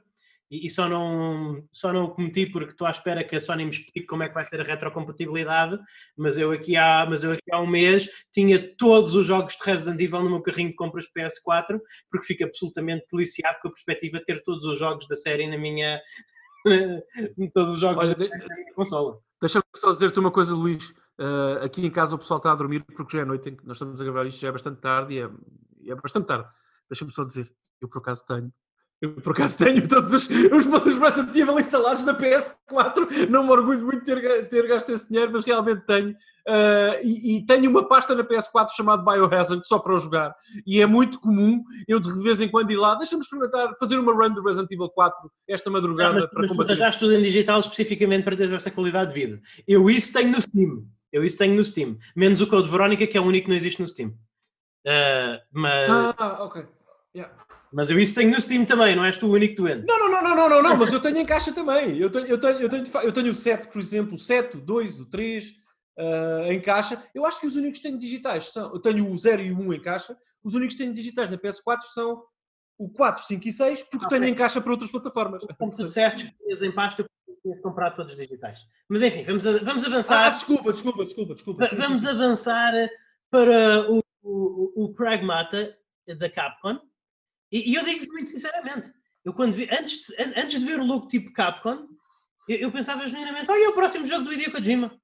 e, só, não, só não o cometi porque estou à espera que a Sony me explique como é que vai ser a retrocompatibilidade, mas eu aqui há, mas eu aqui há um mês tinha todos os jogos de Resident Evil no meu carrinho de compras PS4, porque fico absolutamente deliciado com a perspectiva de ter todos os jogos da série na minha [LAUGHS] todos os jogos Olha, da minha consola. Deixa-me só dizer-te uma coisa, Luís. Uh, aqui em casa o pessoal está a dormir porque já é noite, nós estamos a gravar isto, já é bastante tarde e é, é bastante tarde. Deixa-me só dizer, eu por acaso tenho Eu, por acaso, tenho todos os, os, os Resident Evil instalados na PS4. Não me orgulho muito de ter, ter gasto esse dinheiro, mas realmente tenho. Uh, e, e, tenho uma pasta na PS4 chamada Biohazard só para jogar. E é muito comum eu de vez em quando ir lá, deixa-me experimentar, fazer uma run do Resident Evil 4 esta madrugada. Não, mas, para mas combater. tu arranjaste tudo em digital especificamente para teres essa qualidade de vida. Eu isso tenho no Steam. Eu isso tenho no Steam. Menos o Code Verónica, que é o único que não existe no Steam. Uh, mas... Ah, ok. Yeah. Mas eu isso tenho no Steam também, não és tu o único doente. Não, não, não, não, não, não, não mas eu tenho em caixa também. Eu tenho, eu tenho, eu tenho, eu tenho o 7, por exemplo, o 7, o 2, o 3, uh, em caixa. Eu acho que os únicos que tenho digitais são. Eu tenho o 0 e o 1 em caixa. Os únicos que tenho digitais na PS4 são o 4, 5 e 6, porque okay. tenho em caixa para outras plataformas. Como tu disseste, tinhas em pasta tinhas comprado todos digitais. Mas enfim, vamos, vamos avançar. Ah, desculpa, desculpa, desculpa, desculpa. Sim, vamos sim, sim. avançar para o, o, o Pragmata da Capcom. E, e eu digo muito sinceramente, eu quando vi, antes, de, antes de ver o logo tipo Capcom, eu, eu pensava genuinamente, olha, é o próximo jogo do Hideo Kojima.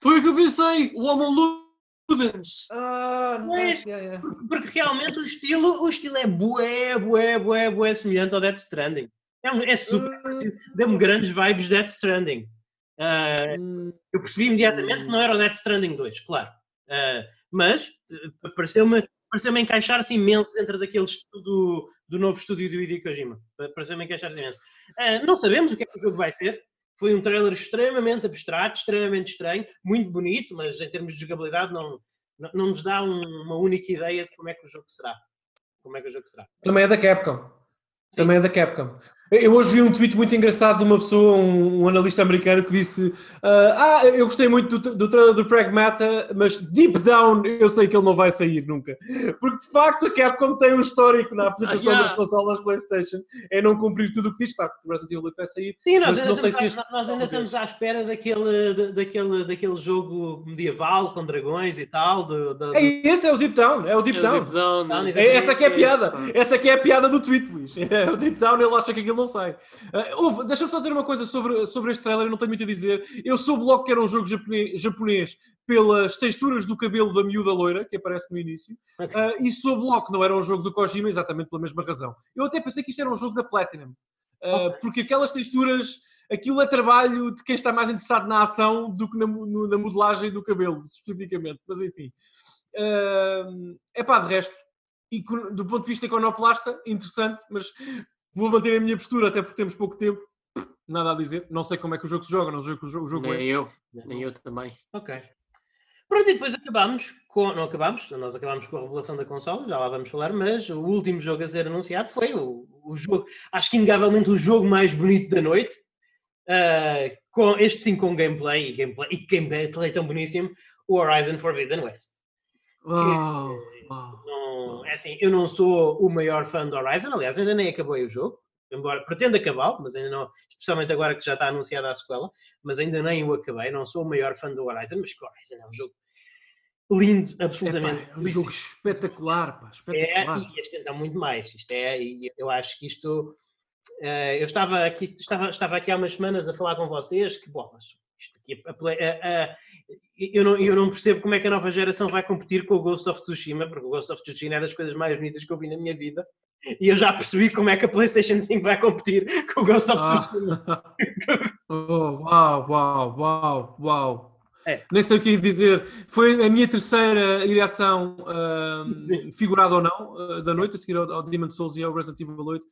Foi o que eu pensei, o Homo Ludens. Ah, mas, yeah, yeah. Porque, porque, realmente o estilo, o estilo é bué, bué, bué, bué semelhante ao Death Stranding. É, é super uh... parecido. Deu-me grandes vibes Death Stranding. Uh, eu percebi imediatamente que não era o Death Stranding 2, claro. Uh, mas pareceu-me pareceu-me encaixar-se imenso dentro daquele estilo do, novo estúdio do Hideo Kojima. Pareceu-me encaixar-se imenso. não sabemos o que é que o jogo vai ser. Foi um trailer extremamente abstrato, extremamente estranho, muito bonito, mas em termos de jogabilidade não, não, não nos dá um, uma única ideia de como é que o jogo será. Como é que o jogo será. Também é da Capcom. Também é da Capcom. Eu hoje vi um tweet muito engraçado de uma pessoa, um, um analista americano, que disse: uh, Ah, eu gostei muito do, do trailer do Pragmata, mas deep down eu sei que ele não vai sair nunca. Porque de facto a Capcom tem um histórico na apresentação ah, yeah. das consolas PlayStation é não cumprir tudo o que diz. De facto, o Resident Evil 8 vai sair. Sim, nós, ainda, estamos, este... nós ainda estamos à espera daquele, daquele, daquele jogo medieval com dragões e tal. Do, do... É, esse é o Deep Down, é o Deep é Down. O deep down, down é, essa que é a piada. Essa que é a piada do tweet, Luís. É o Deep Down, ele acha que aquilo não sai. Uh, Deixa-me só dizer uma coisa sobre, sobre este trailer, eu não tenho muito a dizer. Eu soube logo que era um jogo japonês, japonês pelas texturas do cabelo da miúda loira, que aparece no início, uh, e soube logo que não era um jogo do Kojima, exatamente pela mesma razão. Eu até pensei que isto era um jogo da Platinum, uh, okay. porque aquelas texturas, aquilo é trabalho de quem está mais interessado na ação do que na, na modelagem do cabelo, especificamente. Mas enfim. Uh, é pá, de resto, e do ponto de vista iconoplasta, interessante, mas vou manter a minha postura até porque temos pouco tempo. Nada a dizer. Não sei como é que o jogo se joga, não sei o que o jogo, Nem é. eu, nem eu também. Ok. Pronto, e depois acabamos com. Não acabamos, nós acabamos com a revelação da consola, já lá vamos falar, mas o último jogo a ser anunciado foi o, o jogo, acho que inegavelmente o jogo mais bonito da noite. Uh, com, este sim com gameplay e gameplay, e gameplay tão boníssimo, o Horizon Forbidden West. Oh, que, oh. Não, é assim, eu não sou o maior fã do Horizon, aliás, ainda nem acabei o jogo, embora pretendo acabá-lo, mas ainda não, especialmente agora que já está anunciada a sequela, mas ainda nem o acabei, não sou o maior fã do Horizon, mas que o Horizon é um jogo lindo, absolutamente. É, pá, é um jogo espetacular, pá, espetacular. É, e este está muito mais, isto é, e eu acho que isto, uh, eu estava aqui, estava, estava aqui há umas semanas a falar com vocês, que bolas, isto aqui, a, a, a, eu, não, eu não percebo como é que a nova geração vai competir com o Ghost of Tsushima, porque o Ghost of Tsushima é das coisas mais bonitas que eu vi na minha vida. E eu já percebi como é que a PlayStation 5 vai competir [LAUGHS] com o Ghost of ah. Tsushima. [LAUGHS] oh, uau, uau, uau, uau. É. Nem sei o que dizer. Foi a minha terceira ideação, uh, figurada ou não, uh, da noite, a seguir ao, ao Demon Souls e ao Resident Evil 8.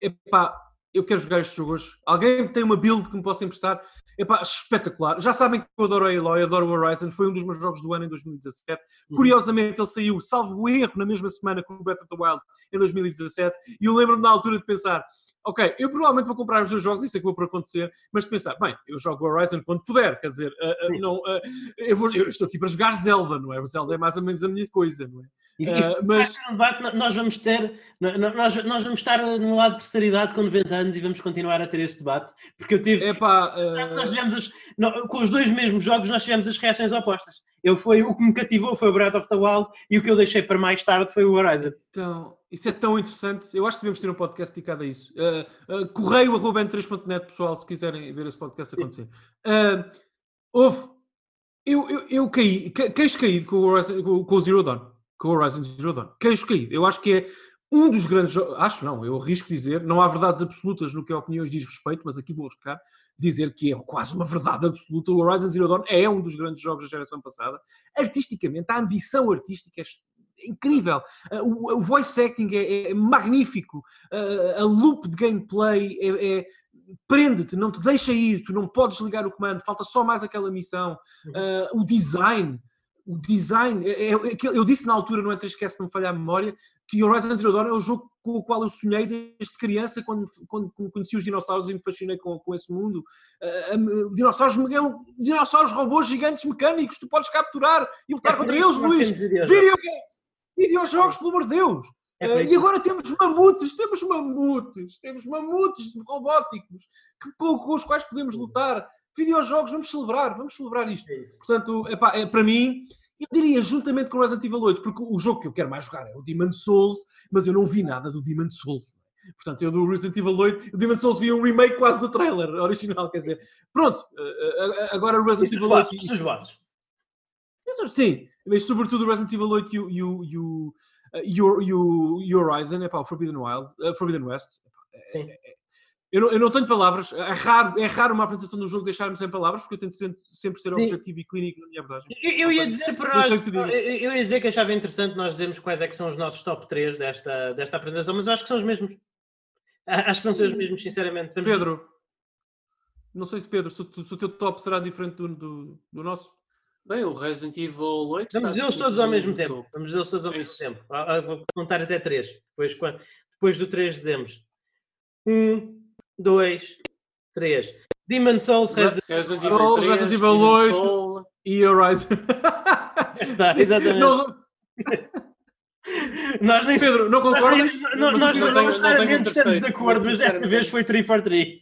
Epá, eu quero jogar estes jogos. Alguém tem uma build que me possa emprestar? Epá, espetacular. Já sabem que eu adoro a Eloy, adoro o Horizon, foi um dos meus jogos do ano em 2017. Uhum. Curiosamente, ele saiu, salvo erro, na mesma semana com o Breath of the Wild em 2017. E eu lembro-me na altura de pensar: ok, eu provavelmente vou comprar os dois jogos, isso é que vou por acontecer, mas de pensar, bem, eu jogo Horizon quando puder, quer dizer, uh, uh, não, uh, eu, vou, eu, estou aqui para jogar Zelda, não é? Zelda é mais ou menos a minha coisa, não é? Uh, mas nós vamos ter, nós, nós vamos estar no lado de terceira idade com 90 anos e vamos continuar a ter esse debate, porque eu tive. Epá, nós tivemos as, com os dois mesmos jogos, nós tivemos as reações opostas. Eu foi o que me cativou foi o Breath of the Wild e o que eu deixei para mais tarde foi o Horizon. Então, isso é tão interessante. Eu acho que devemos ter um podcast dedicado a isso. Uh, uh, correio arroba 3net pessoal, se quiserem ver esse podcast acontecer. Uh, houve. Eu, eu, eu caí, queixo caído com o, Horizon, com, o Zero Dawn. Com o Horizon Zero Dawn. Queixo caído. Eu acho que é um dos grandes acho não, eu arrisco dizer, não há verdades absolutas no que a opiniões diz respeito, mas aqui vou arriscar dizer que é quase uma verdade absoluta. O Horizon Zero Dawn é um dos grandes jogos da geração passada. Artisticamente, a ambição artística é incrível. O, o voice acting é, é magnífico. A, a, loop de gameplay é, é prende-te, não te deixa ir, tu não podes ligar o comando, falta só mais aquela missão. Uh, o design, o design, é, é, é eu disse na altura, não é esquece de me falhar a memória, que Horizon Zero Dawn é o jogo com o qual eu sonhei desde criança, quando, quando conheci os dinossauros e me fascinei com, com esse mundo. Uh, dinossauros, dinossauros robôs gigantes mecânicos, tu podes capturar e lutar contra eles, Luís. Videogames, videojogos, pelo amor de Deus. É uh, e agora temos mamutes, temos mamutes, temos mamutes robóticos que, com, com, os quais podemos lutar. Videojogos, vamos celebrar, vamos celebrar isto. É Portanto, epá, é, para mim, eu diria juntamente com Resident Evil 8, porque o jogo que eu quero mais jogar é o Demon Souls, mas eu não vi nada do Demon Souls. É? Portanto, eu do Resident Evil 8, o Demon Souls vi um remake quase do trailer [LAUGHS] original, quer dizer, pronto, eh, eh, agora o Resident Evil 8... Isto, isto, sim, mas sobretudo o Resident Evil 8 e o, e o, e o, e o, e o Horizon, é pá, o Forbidden Wild, uh, Forbidden West, é, é, eu não, eu não, tenho palavras. É raro, é raro uma apresentação do jogo deixar-me sem palavras, porque eu tento sempre, sempre ser Sim. objetivo e clínico na minha abordagem. Eu, eu ia dizer para nós, eu, eu, ia dizer que achava interessante nós dizermos quais é que são os nossos top 3 desta, desta apresentação, mas eu acho que são os mesmos. Acho que não são os mesmos, sinceramente. Vamos Pedro, não sei se Pedro, se, o teu top será diferente do, do, do nosso. Bem, o Resident Evil 8. Vamos dizê-los todos ao mesmo tempo. Vamos dizê-los todos ao mesmo tempo. Vou contar até 3. Depois, quando, depois do 3 dizemos 1, 2, 3. Demon Souls, Resident, Resident Evil 3, Resident Evil 8 Soul. e Horizon. [LAUGHS] tá, exatamente. Não... [LAUGHS] nós nem Pedro, não concordas? Nós, nós não, não, não estamos de acordo, mas desta vez foi 3 for 3.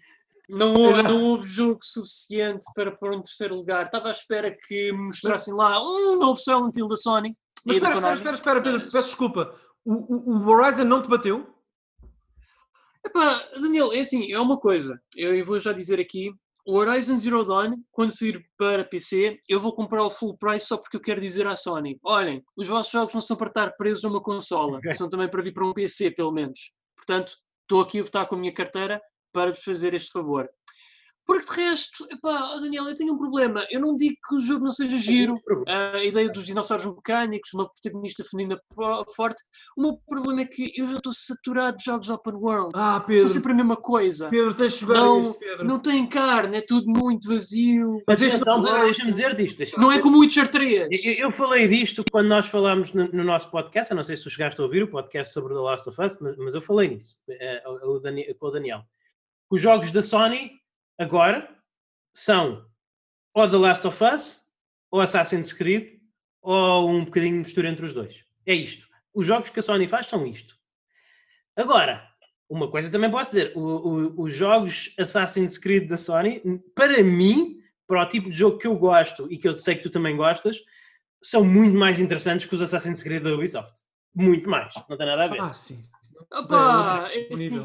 Não [LAUGHS] houve, não houve jogo suficiente para pôr um terceiro lugar. Estava à espera que mostrassem lá um novo Silent Hill da Sony. Mas espera, espera, espera, espera, Pedro, peço desculpa. O, o, o Horizon não te bateu? Epá, Daniel, é assim, é uma coisa. Eu vou já dizer aqui. O Horizon Zero Dawn, quando sair para PC, eu vou comprar o full price só porque eu quero dizer à Sony: olhem, os vossos jogos não são para estar presos a uma consola, okay. são também para vir para um PC, pelo menos. Portanto, estou aqui a votar com a minha carteira para vos fazer este favor. Porque de resto, epá, Daniel, eu tenho um problema. Eu não digo que o jogo não seja giro, a ideia dos dinossauros mecânicos, uma protagonista feminina forte. O meu problema é que eu já estou saturado de jogos open world. Ah, Pedro. São sempre a mesma coisa. Pedro, tens de jogar não, isto, Pedro. Não tem carne, é tudo muito vazio. Mas deixa-me dizer disto. Deixa não é como o Witcher 3. Eu, eu, falei disto quando nós falámos no, no, nosso podcast. Eu não sei se tu chegaste a ouvir o podcast sobre The Last of Us, mas, mas eu falei nisso uh, com o Daniel. Os jogos da Sony, agora, são ou The Last of Us, ou Assassin's Creed, ou um bocadinho de mistura entre os dois. É isto. Os jogos que a Sony faz são isto. Agora, uma coisa também posso dizer: o, o, os jogos Assassin's Creed da Sony, para mim, para o tipo de jogo que eu gosto e que eu sei que tu também gostas, são muito mais interessantes que os Assassin's Creed da Ubisoft. Muito mais. Não tem nada a ver. Ah, sim. Opa, é assim,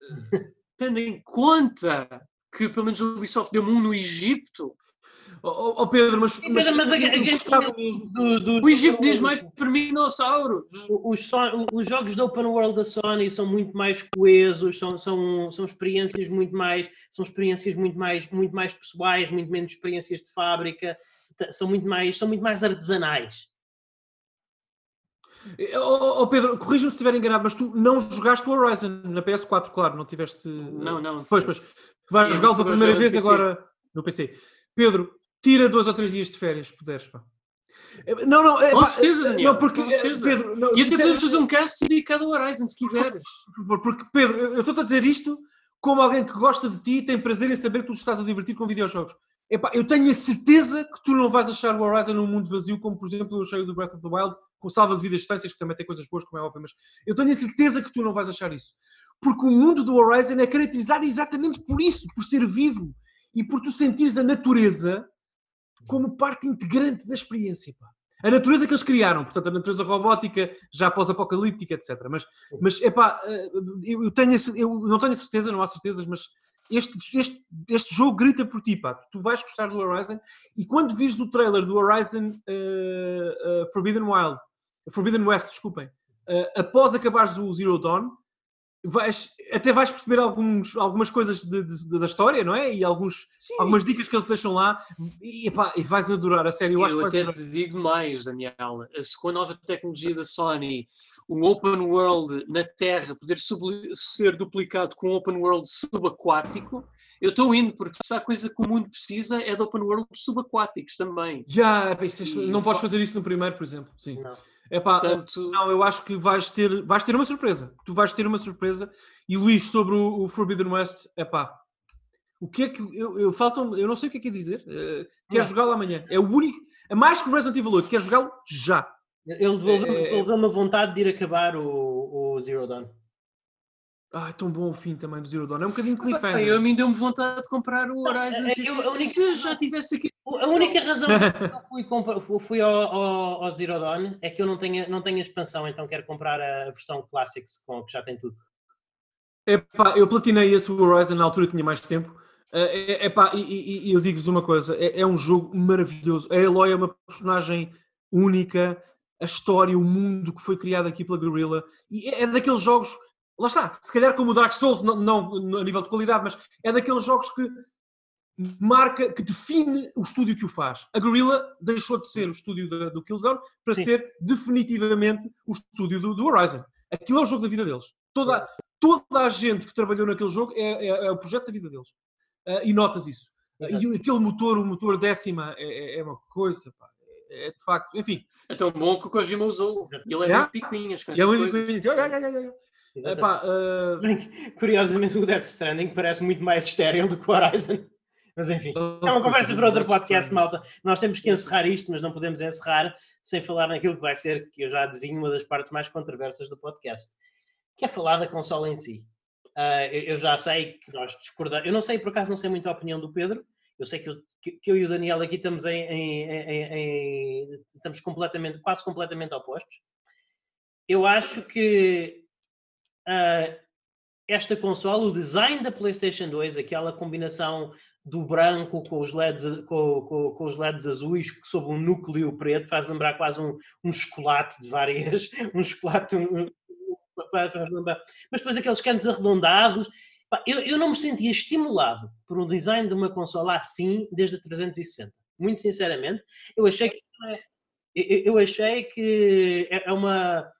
[LAUGHS] tendo em conta que pelo menos o Ubisoft deu um no Egito. Oh, oh, Pedro, mas, mas, mas, mas a, a, do, do, o Egito diz mais para mim dinossauros. Os, os jogos da Open World da Sony são muito mais coesos, são, são, são experiências muito mais, são experiências muito mais, muito mais pessoais, muito menos experiências de fábrica, são muito mais, são muito mais artesanais. Oh, oh Pedro, corrija-me se estiver enganado, mas tu não jogaste o Horizon na PS4, claro, não tiveste. Não, não. Pois, pois. Vais jogá-lo pela primeira vez agora no PC. Pedro, tira dois ou três dias de férias, se puderes, pá. Não, não, é, com certeza, Daniel. Não, porque, Pedro, não, e até podemos fazer um cast dedicado ao Horizon, se quiseres. Por favor, porque, Pedro, eu estou-te a dizer isto como alguém que gosta de ti e tem prazer em saber que tu estás a divertir com videojogos. Epá, eu tenho a certeza que tu não vais achar o Horizon um mundo vazio, como por exemplo eu achei o do Breath of the Wild, com salva de vidas distâncias, que também tem coisas boas, como é óbvio, mas eu tenho a certeza que tu não vais achar isso. Porque o mundo do Horizon é caracterizado exatamente por isso, por ser vivo e por tu sentires a natureza como parte integrante da experiência. Pá. A natureza que eles criaram, portanto, a natureza robótica, já pós-apocalíptica, etc. Mas, mas epá, eh, eu, tenho, eu não tenho certeza, não há certezas, mas este, este, este jogo grita por ti, pá. Tu vais gostar do Horizon e quando vires o trailer do Horizon uh, uh, Forbidden Wild, Forbidden West, desculpem, uh, após acabares o Zero Dawn, vais, até vais perceber alguns, algumas coisas de, de, da história, não é? E alguns, algumas dicas que eles deixam lá e, epá, e vais adorar, a sério. Eu, eu acho que até te digo mais, Daniel, com a nova tecnologia da Sony, um open world na Terra poder ser duplicado com um open world subaquático, eu estou indo, porque se há coisa que o mundo precisa é de open world subaquáticos também. Já, yeah, não podes fazer isso no primeiro, por exemplo. Sim. Não. Epá, Portanto... Não, eu acho que vais ter, vais ter uma surpresa. Tu vais ter uma surpresa. E Luís, sobre o, o Forbidden West, epá, o que é que. Eu, eu, faltam, eu não sei o que é que é dizer. Uh, quer jogá-lo amanhã. É o único. É mais que o Resident Evil 8, quer jogá-lo já. Ele devolveu-me é, a vontade de ir acabar o, o Zero Dawn. Ah, é tão bom o fim também do Zero Dawn. É um bocadinho cliffhanger. Eu, a mim deu-me vontade de comprar o Horizon. É, eu, única, se eu já tivesse aqui. A única razão [LAUGHS] que eu fui, comprar, fui ao, ao, ao, Zero Dawn é que eu não tenho, não tenho expansão, então quero comprar a versão Classics, com, que já tem tudo. Epá, eu platinei esse Horizon na altura tinha mais tempo. É, epá, e, e, e eu digo-vos uma coisa: é, é, um jogo maravilhoso. A Eloy é uma personagem única. A história, o mundo que foi criado aqui pela Guerrilla. E é, é daqueles jogos lá está, se calhar como o Dark Souls, não, não a nível de qualidade, mas é daqueles jogos que marca, que define o estúdio que o faz. A Guerrilla deixou de ser o estúdio do, do Killzone para Sim. ser definitivamente o estúdio do, do, Horizon. Aquilo é o jogo da vida deles. Toda, toda a gente que trabalhou naquele jogo é, é, é o projeto da vida deles. Uh, e notas isso. Uh, e aquele motor, o motor décima, é, é, é uma coisa, pá, é, é de facto, enfim. É tão bom que o Kojima usou. Ele é yeah? muito picuinhas com essas é picuinhas. Epá, uh... Bem, curiosamente o Death Stranding parece muito mais estéreo do que o Horizon. Mas enfim, oh, é uma conversa para outro podcast, malta. Nós temos que encerrar isto, mas não podemos encerrar sem falar naquilo que vai ser, que eu já adivinho, uma das partes mais controversas do podcast, que é falar da consola em si. Uh, eu, eu, já sei que nós discordamos. Eu não sei, por acaso, não sei muito a opinião do Pedro. Eu sei que eu, que, eu e o Daniel aqui estamos em, em, em, em, estamos completamente, quase completamente opostos. Eu acho que uh, esta consola, o design da PlayStation 2, aquela combinação do branco com os LEDs, com, com, com os LEDs azuis sob um núcleo preto, faz lembrar quase um, um chocolate de várias, [LAUGHS] um chocolate, um, mas depois aqueles canos arredondados. Eu, eu não me sentia estimulado por um design de uma consola assim desde a 360. Muito sinceramente, eu achei que é, eu achei que é, é uma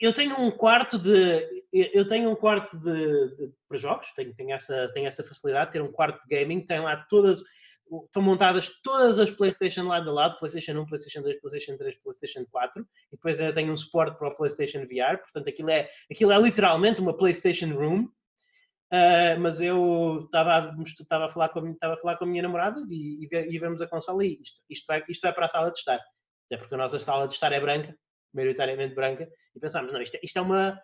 eu tenho um quarto de eu tenho um quarto de, de para jogos tenho, tenho essa tenho essa facilidade de ter um quarto de gaming tem lá todas estão montadas todas as PlayStation lado a lado PlayStation 1 PlayStation 2 PlayStation 3 PlayStation 4 e depois ainda tenho um suporte para o PlayStation VR portanto aquilo é aquilo é literalmente uma PlayStation Room. Uh, mas eu estava estava a falar com estava a falar com a minha namorada e, e, e vemos a consola e isto isto vai isto vai para a sala de estar. Até porque a nossa sala de estar é branca maioritariamente branca, e pensámos, não, isto, é, isto, é uma,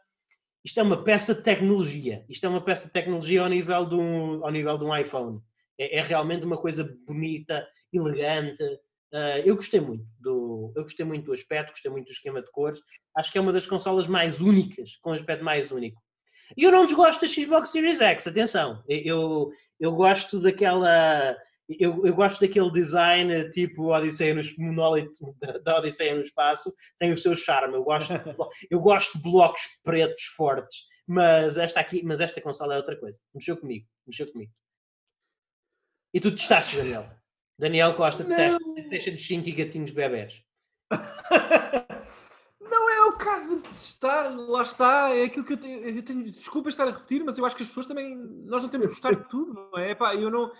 isto é uma peça de tecnologia, isto é uma peça de tecnologia ao nível de um, ao nível de um iPhone. É, é realmente uma coisa bonita, elegante. Uh, eu gostei muito do, eu gostei muito do aspecto, gostei muito do esquema de cores. Acho que é uma das consolas mais únicas, com um aspecto mais único. E eu não desgosto da Xbox Series X, atenção. Eu, eu gosto daquela eu, eu, gosto daquele design tipo Odisseia no monólito da Odisseia no espaço, tem o seu charme. Eu gosto, eu gosto de blocos pretos fortes, mas esta aqui, mas esta consola é outra coisa. Mexeu comigo, mexeu comigo. E tu testaste, Daniel? Daniel Costa, testa de 5 e gatinhos bebés. [LAUGHS] Não é o caso de testar, lá está, é aquilo que eu tenho, eu tenho, desculpa estar a repetir, mas eu acho que as pessoas também, nós não temos que gostar de tudo, não é? Epá, eu não,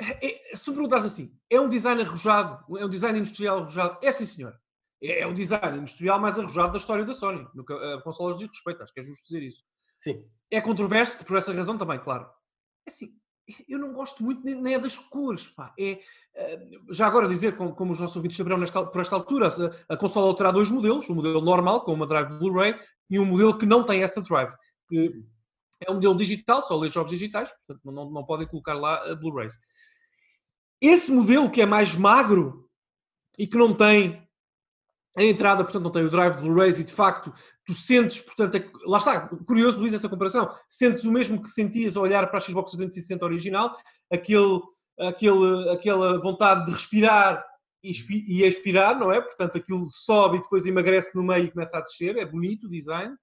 é, se tu perguntares assim, é um design arrojado, é um design industrial arrojado? É sim, senhor. É, é o design industrial mais arrojado da história da Sony, no que a consolas diz respeito, acho que é justo dizer isso. Sim. É controverso por essa razão também, claro. É assim, eu não gosto muito nem é das cores, pá. É, eh, já agora dizer, como, como os nossos ouvintes saberão nesta, por esta altura, a, a consola terá dois modelos, um modelo normal, com uma drive Blu-ray, e um modelo que não tem essa drive, que é um modelo digital, só lê jogos digitais, portanto não, não podem colocar lá Blu-rays. Esse modelo que é mais magro e que não tem a entrada, portanto, não tem o drive Blu-rays e de facto tu sentes, portanto, é, lá está, curioso Luís essa comparação, sentes o mesmo que sentias a olhar para a Xbox 360 original, aquele, aquele, aquela vontade de respirar e expirar, não é? Portanto, aquilo sobe e depois emagrece no meio e começa a descer, é bonito o design,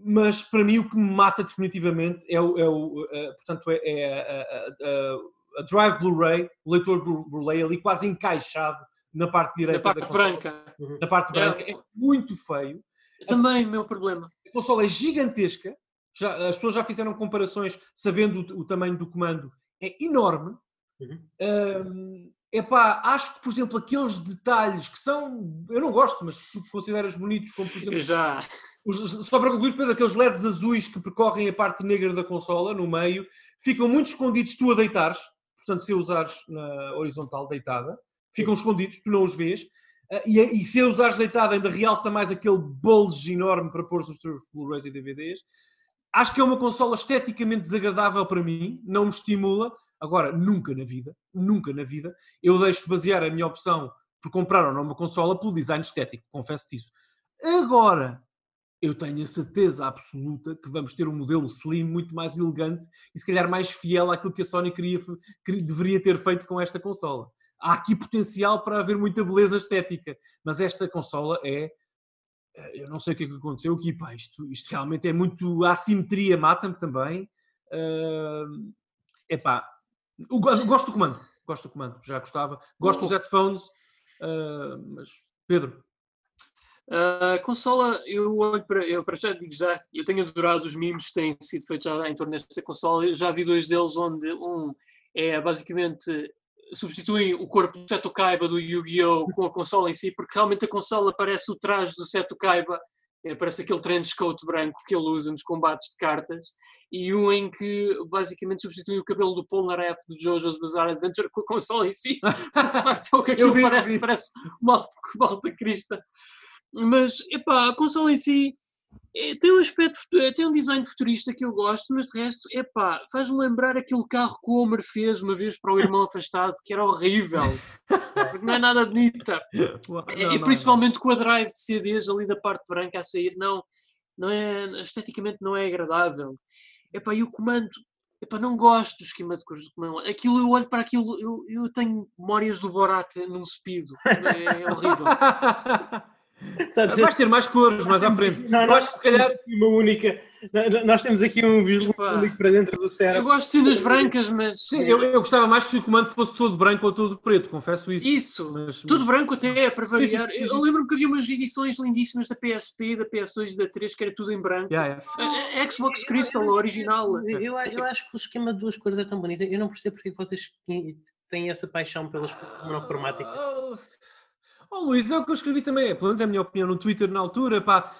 mas para mim o que me mata definitivamente é o, é o uh, portanto, é, é a, a, a, Drive Blu-ray, o leitor Blu-ray ali quase encaixado na parte direita na parte da branca. Na parte branca. É, é muito feio. Também, meu problema. A consola é gigantesca, já, as pessoas já fizeram comparações sabendo o, o tamanho do comando, é enorme. Uhum. Um, epá, acho que, por exemplo, aqueles detalhes que são, eu não gosto, mas tu consideras bonitos, como por exemplo, já. Os, só para concluir, Pedro, aqueles LEDs azuis que percorrem a parte negra da consola, no meio, ficam muito escondidos tu a deitares, portanto, se usares na horizontal deitada, ficam escondidos, tu não os vês. Uh, e, e, se a usares deitada ainda realça mais aquele bulge enorme para pôr os teus Blu-rays e DVDs. Acho que é uma consola esteticamente desagradável para mim, não me estimula. Agora, nunca na vida, nunca na vida, eu deixo de basear a minha opção por comprar ou não uma consola pelo design estético, confesso-te isso. Agora, eu tenho a certeza absoluta que vamos ter um modelo slim muito mais elegante e se calhar mais fiel àquilo que a Sony queria, que deveria ter feito com esta consola. Há aqui potencial para haver muita beleza estética, mas esta consola é eu não sei o que é que aconteceu aqui, pá, isto, isto realmente é muito. A assimetria mata-me também. Uh, epá, eu gosto do comando, gosto do comando, já gostava. Gosto dos headphones, uh, mas Pedro. A consola, eu olho para, eu para já digo já, eu tenho adorado os memes que têm sido feitos já em torno desta consola. Eu já vi dois deles onde um é basicamente substituem o corpo do Seto Kaiba do Yu-Gi-Oh! com a consola em si, porque realmente a consola parece o traje do Seto Kaiba, é, parece aquele trench coat branco que ele usa nos combates de cartas, e um em que basicamente substitui o cabelo do Polnareff do JoJo's Bizarre Adventure com a consola em si, [LAUGHS] de facto é o que aquilo vi, parece, parece uma alta, uma alta crista. Mas, epá, a consola em si é, tem um aspecto, é, tem um design futurista que eu gosto, mas de resto, epá, faz-me lembrar aquele carro que o Homer fez uma vez para o irmão afastado, que era horrível, porque não é nada bonita. Não, e principalmente não. com a drive de CDs ali da parte branca a sair, não, não é, esteticamente não é agradável. Epá, e o comando, epá, não gosto do esquema de cores do comando. Aquilo, eu olho para aquilo, eu, eu tenho memórias do Borat num speedo, é, é horrível. [LAUGHS] Vais ter mais cores mais à frente. Não, eu acho que se calhar uma única. Nós temos aqui um vislumbre único para dentro do cérebro. Eu gosto de cenas brancas, mas. Sim, eu, eu, gostava mais que o comando fosse todo branco ou todo preto, confesso isso. Isso, mas, tudo mas... branco até é para variar. Isso, isso, eu lembro-me que havia umas edições lindíssimas da PSP, da PS2 e da 3 que era tudo em branco. Yeah, yeah. A, Xbox Crystal, a original. Eu, eu acho que o esquema de duas cores é tão bonito. Eu não percebo porque vocês têm essa paixão pelas monocromáticas. Oh. Oh, Luís, é o que eu escrevi também, pelo menos é a minha opinião no Twitter na altura, pá.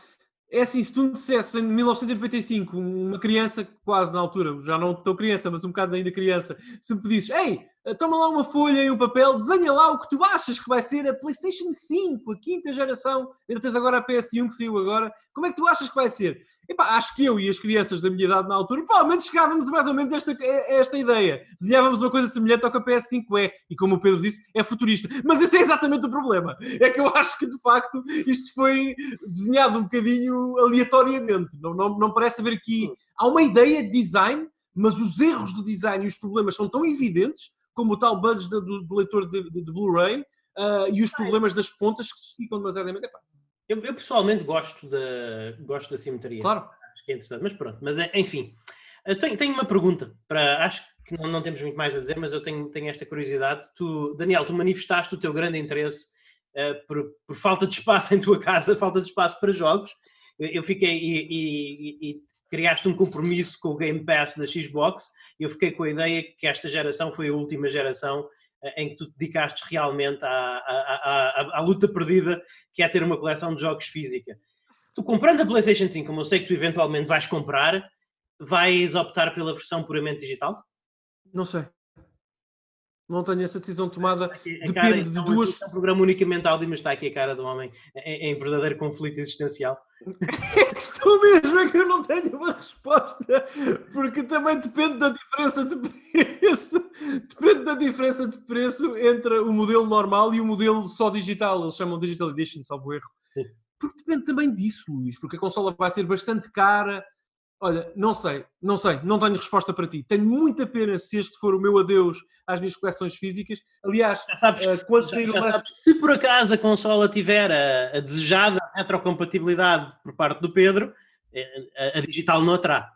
É assim, se tu me dissesse em 1995, uma criança quase na altura, já não tão criança, mas um bocado ainda criança, se me pedisses, ei, toma lá uma folha e um papel, desenha lá o que tu achas que vai ser a PlayStation 5, a quinta geração, ainda tens agora a PS1 que saiu agora, como é que tu achas que vai ser? Epá, acho que eu e as crianças da minha idade na altura, provavelmente chegávamos mais ou menos esta, a esta ideia. Desenhávamos uma coisa semelhante ao que a PS5 é, e como o Pedro disse, é futurista. Mas esse é exatamente o problema. É que eu acho que, de facto, isto foi desenhado um bocadinho aleatoriamente. Não, não, não parece haver aqui... Há uma ideia de design, mas os erros de design e os problemas são tão evidentes, como o tal budget do, do leitor de, de, de Blu-ray, uh, e os problemas das pontas que se ficam demasiadamente... Epá, eu, eu, pessoalmente gosto da, gosto da simetria. Claro. Acho que é interessante. Mas pronto, mas é, enfim. tenho, tenho uma pergunta para. Acho que não, não temos muito mais a dizer, mas eu tenho, tenho esta curiosidade. Tu, Daniel, tu manifestaste o teu grande interesse uh, por, por, falta de espaço [LAUGHS] em tua casa, falta de espaço para jogos. Eu, eu fiquei e, e, e, criaste um compromisso com o Game Pass da Xbox. E eu fiquei com a ideia que esta geração foi a última geração em que tu te dedicaste realmente à, à, à, à, luta perdida, que é ter uma coleção de jogos física. Tu comprando a PlayStation 5, como eu sei que tu eventualmente vais comprar, vais optar pela versão puramente digital? Não sei. Não tenho essa decisão tomada. Aqui, Depende cara, de duas. É um programa unicamente áudio, mas está aqui a cara do homem em, em verdadeiro conflito existencial. É [LAUGHS] que estou mesmo, é que eu não tenho uma resposta, porque também depende da diferença de preço. Depende da diferença de preço entre o modelo normal e o modelo só digital. Eles chamam Digital Edition, salvo erro. Porque depende também disso, Luís, porque a consola vai ser bastante cara Olha, não sei, não sei, não tenho resposta para ti. Tenho muita pena se este for o meu adeus às minhas coleções físicas. Aliás, já sabes que, uh, quando sair sabes, se por acaso a consola tiver a, a, desejada retrocompatibilidade por parte do Pedro, eh, a, a digital não a terá.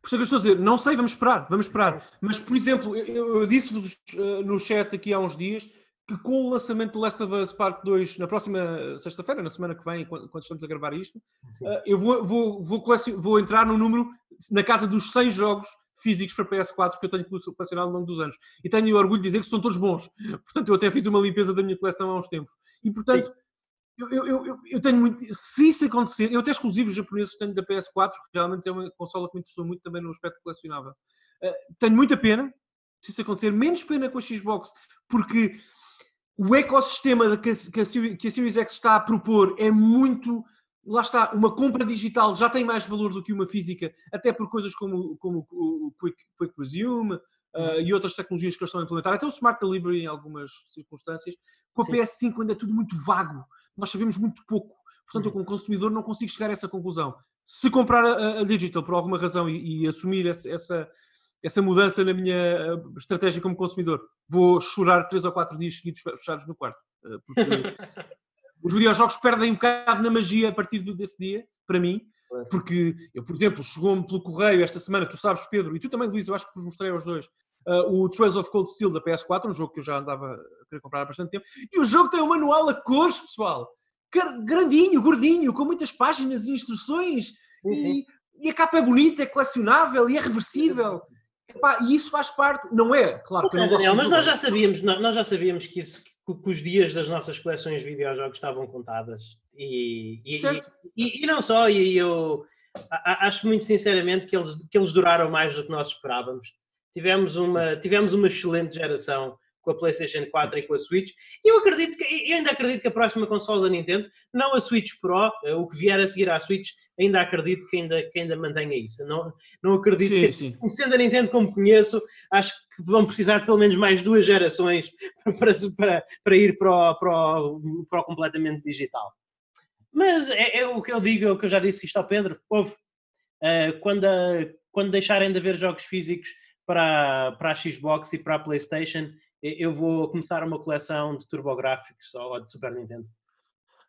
Por isso é que eu estou a dizer, não sei, vamos esperar, vamos esperar. Mas, por exemplo, eu, eu disse-vos uh, no chat aqui há uns dias que com o lançamento do Last of Us Part 2 na próxima sexta-feira, na semana que vem, quando, estamos a gravar isto, uh, eu vou, vou, vou, vou, entrar no número, na casa dos 100 jogos físicos para PS4 que eu tenho colecionado ao longo dos anos. E tenho orgulho de dizer que são todos bons. Portanto, eu até fiz uma limpeza da minha coleção há uns tempos. E, portanto, eu, eu, eu, eu, tenho muito. Se isso acontecer, eu até exclusivos japoneses tenho da PS4, que realmente é uma consola que me interessou muito também no aspecto colecionável. Uh, tenho muita pena, se isso acontecer, menos pena com a Xbox, porque o ecossistema que a, que a Series X está a propor é muito. Lá está, uma compra digital já tem mais valor do que uma física, até por coisas como, como o Quick, Quick Resume uh, e outras tecnologias que eles estão a implementar, até o Smart Delivery em algumas circunstâncias. Com a Sim. PS5 ainda é tudo muito vago, nós sabemos muito pouco. Portanto, eu, como consumidor, não consigo chegar a essa conclusão. Se comprar a, a digital por alguma razão e, e assumir essa, essa essa mudança na minha eh, estratégia como consumidor. Vou chorar três ou quatro dias seguidos fechados no quarto. Eh, porque [LAUGHS] os videojogos perdem um bocado na magia a partir desse dia, para mim. Porque eu, por exemplo, chegou-me pelo correio esta semana, tu sabes, Pedro, e tu também, Luís, eu acho que vos mostrei aos dois, uh, o Trails of Cold Steel da PS4, um jogo que eu já andava a querer comprar há bastante tempo. E o jogo tem um manual a cores, pessoal. Grandinho, gordinho, com muitas páginas e instruções. Sim. E, e, a capa é bonita, é colecionável e é reversível. Epá, e isso faz parte, não é? Claro que Daniel, mas nós já sabíamos, nós já sabíamos que, isso, que, os dias das nossas coleções de videojogos estavam contadas. E, e, e, e, não só, e eu acho muito sinceramente que eles, que eles duraram mais do que nós esperávamos. Tivemos uma, tivemos uma excelente geração com a PlayStation 4 e com a Switch. E eu acredito que, eu ainda acredito que a próxima console da Nintendo, não a Switch Pro, eh, o que vier a seguir à Switch, ainda acredito que ainda, que ainda mantenha isso. Não, não acredito sim, que, sim. conhecendo a Nintendo como conheço, acho que vão precisar de pelo menos mais duas gerações [LAUGHS] para, para, para ir para o, para, o, para o completamente digital. Mas é, é, o que eu digo, é o que eu já disse isto ao Pedro, houve, uh, quando, a, quando deixarem de haver jogos físicos para, para a Xbox e para a Playstation, eu vou começar uma coleção de turbográficos ou de Super Nintendo.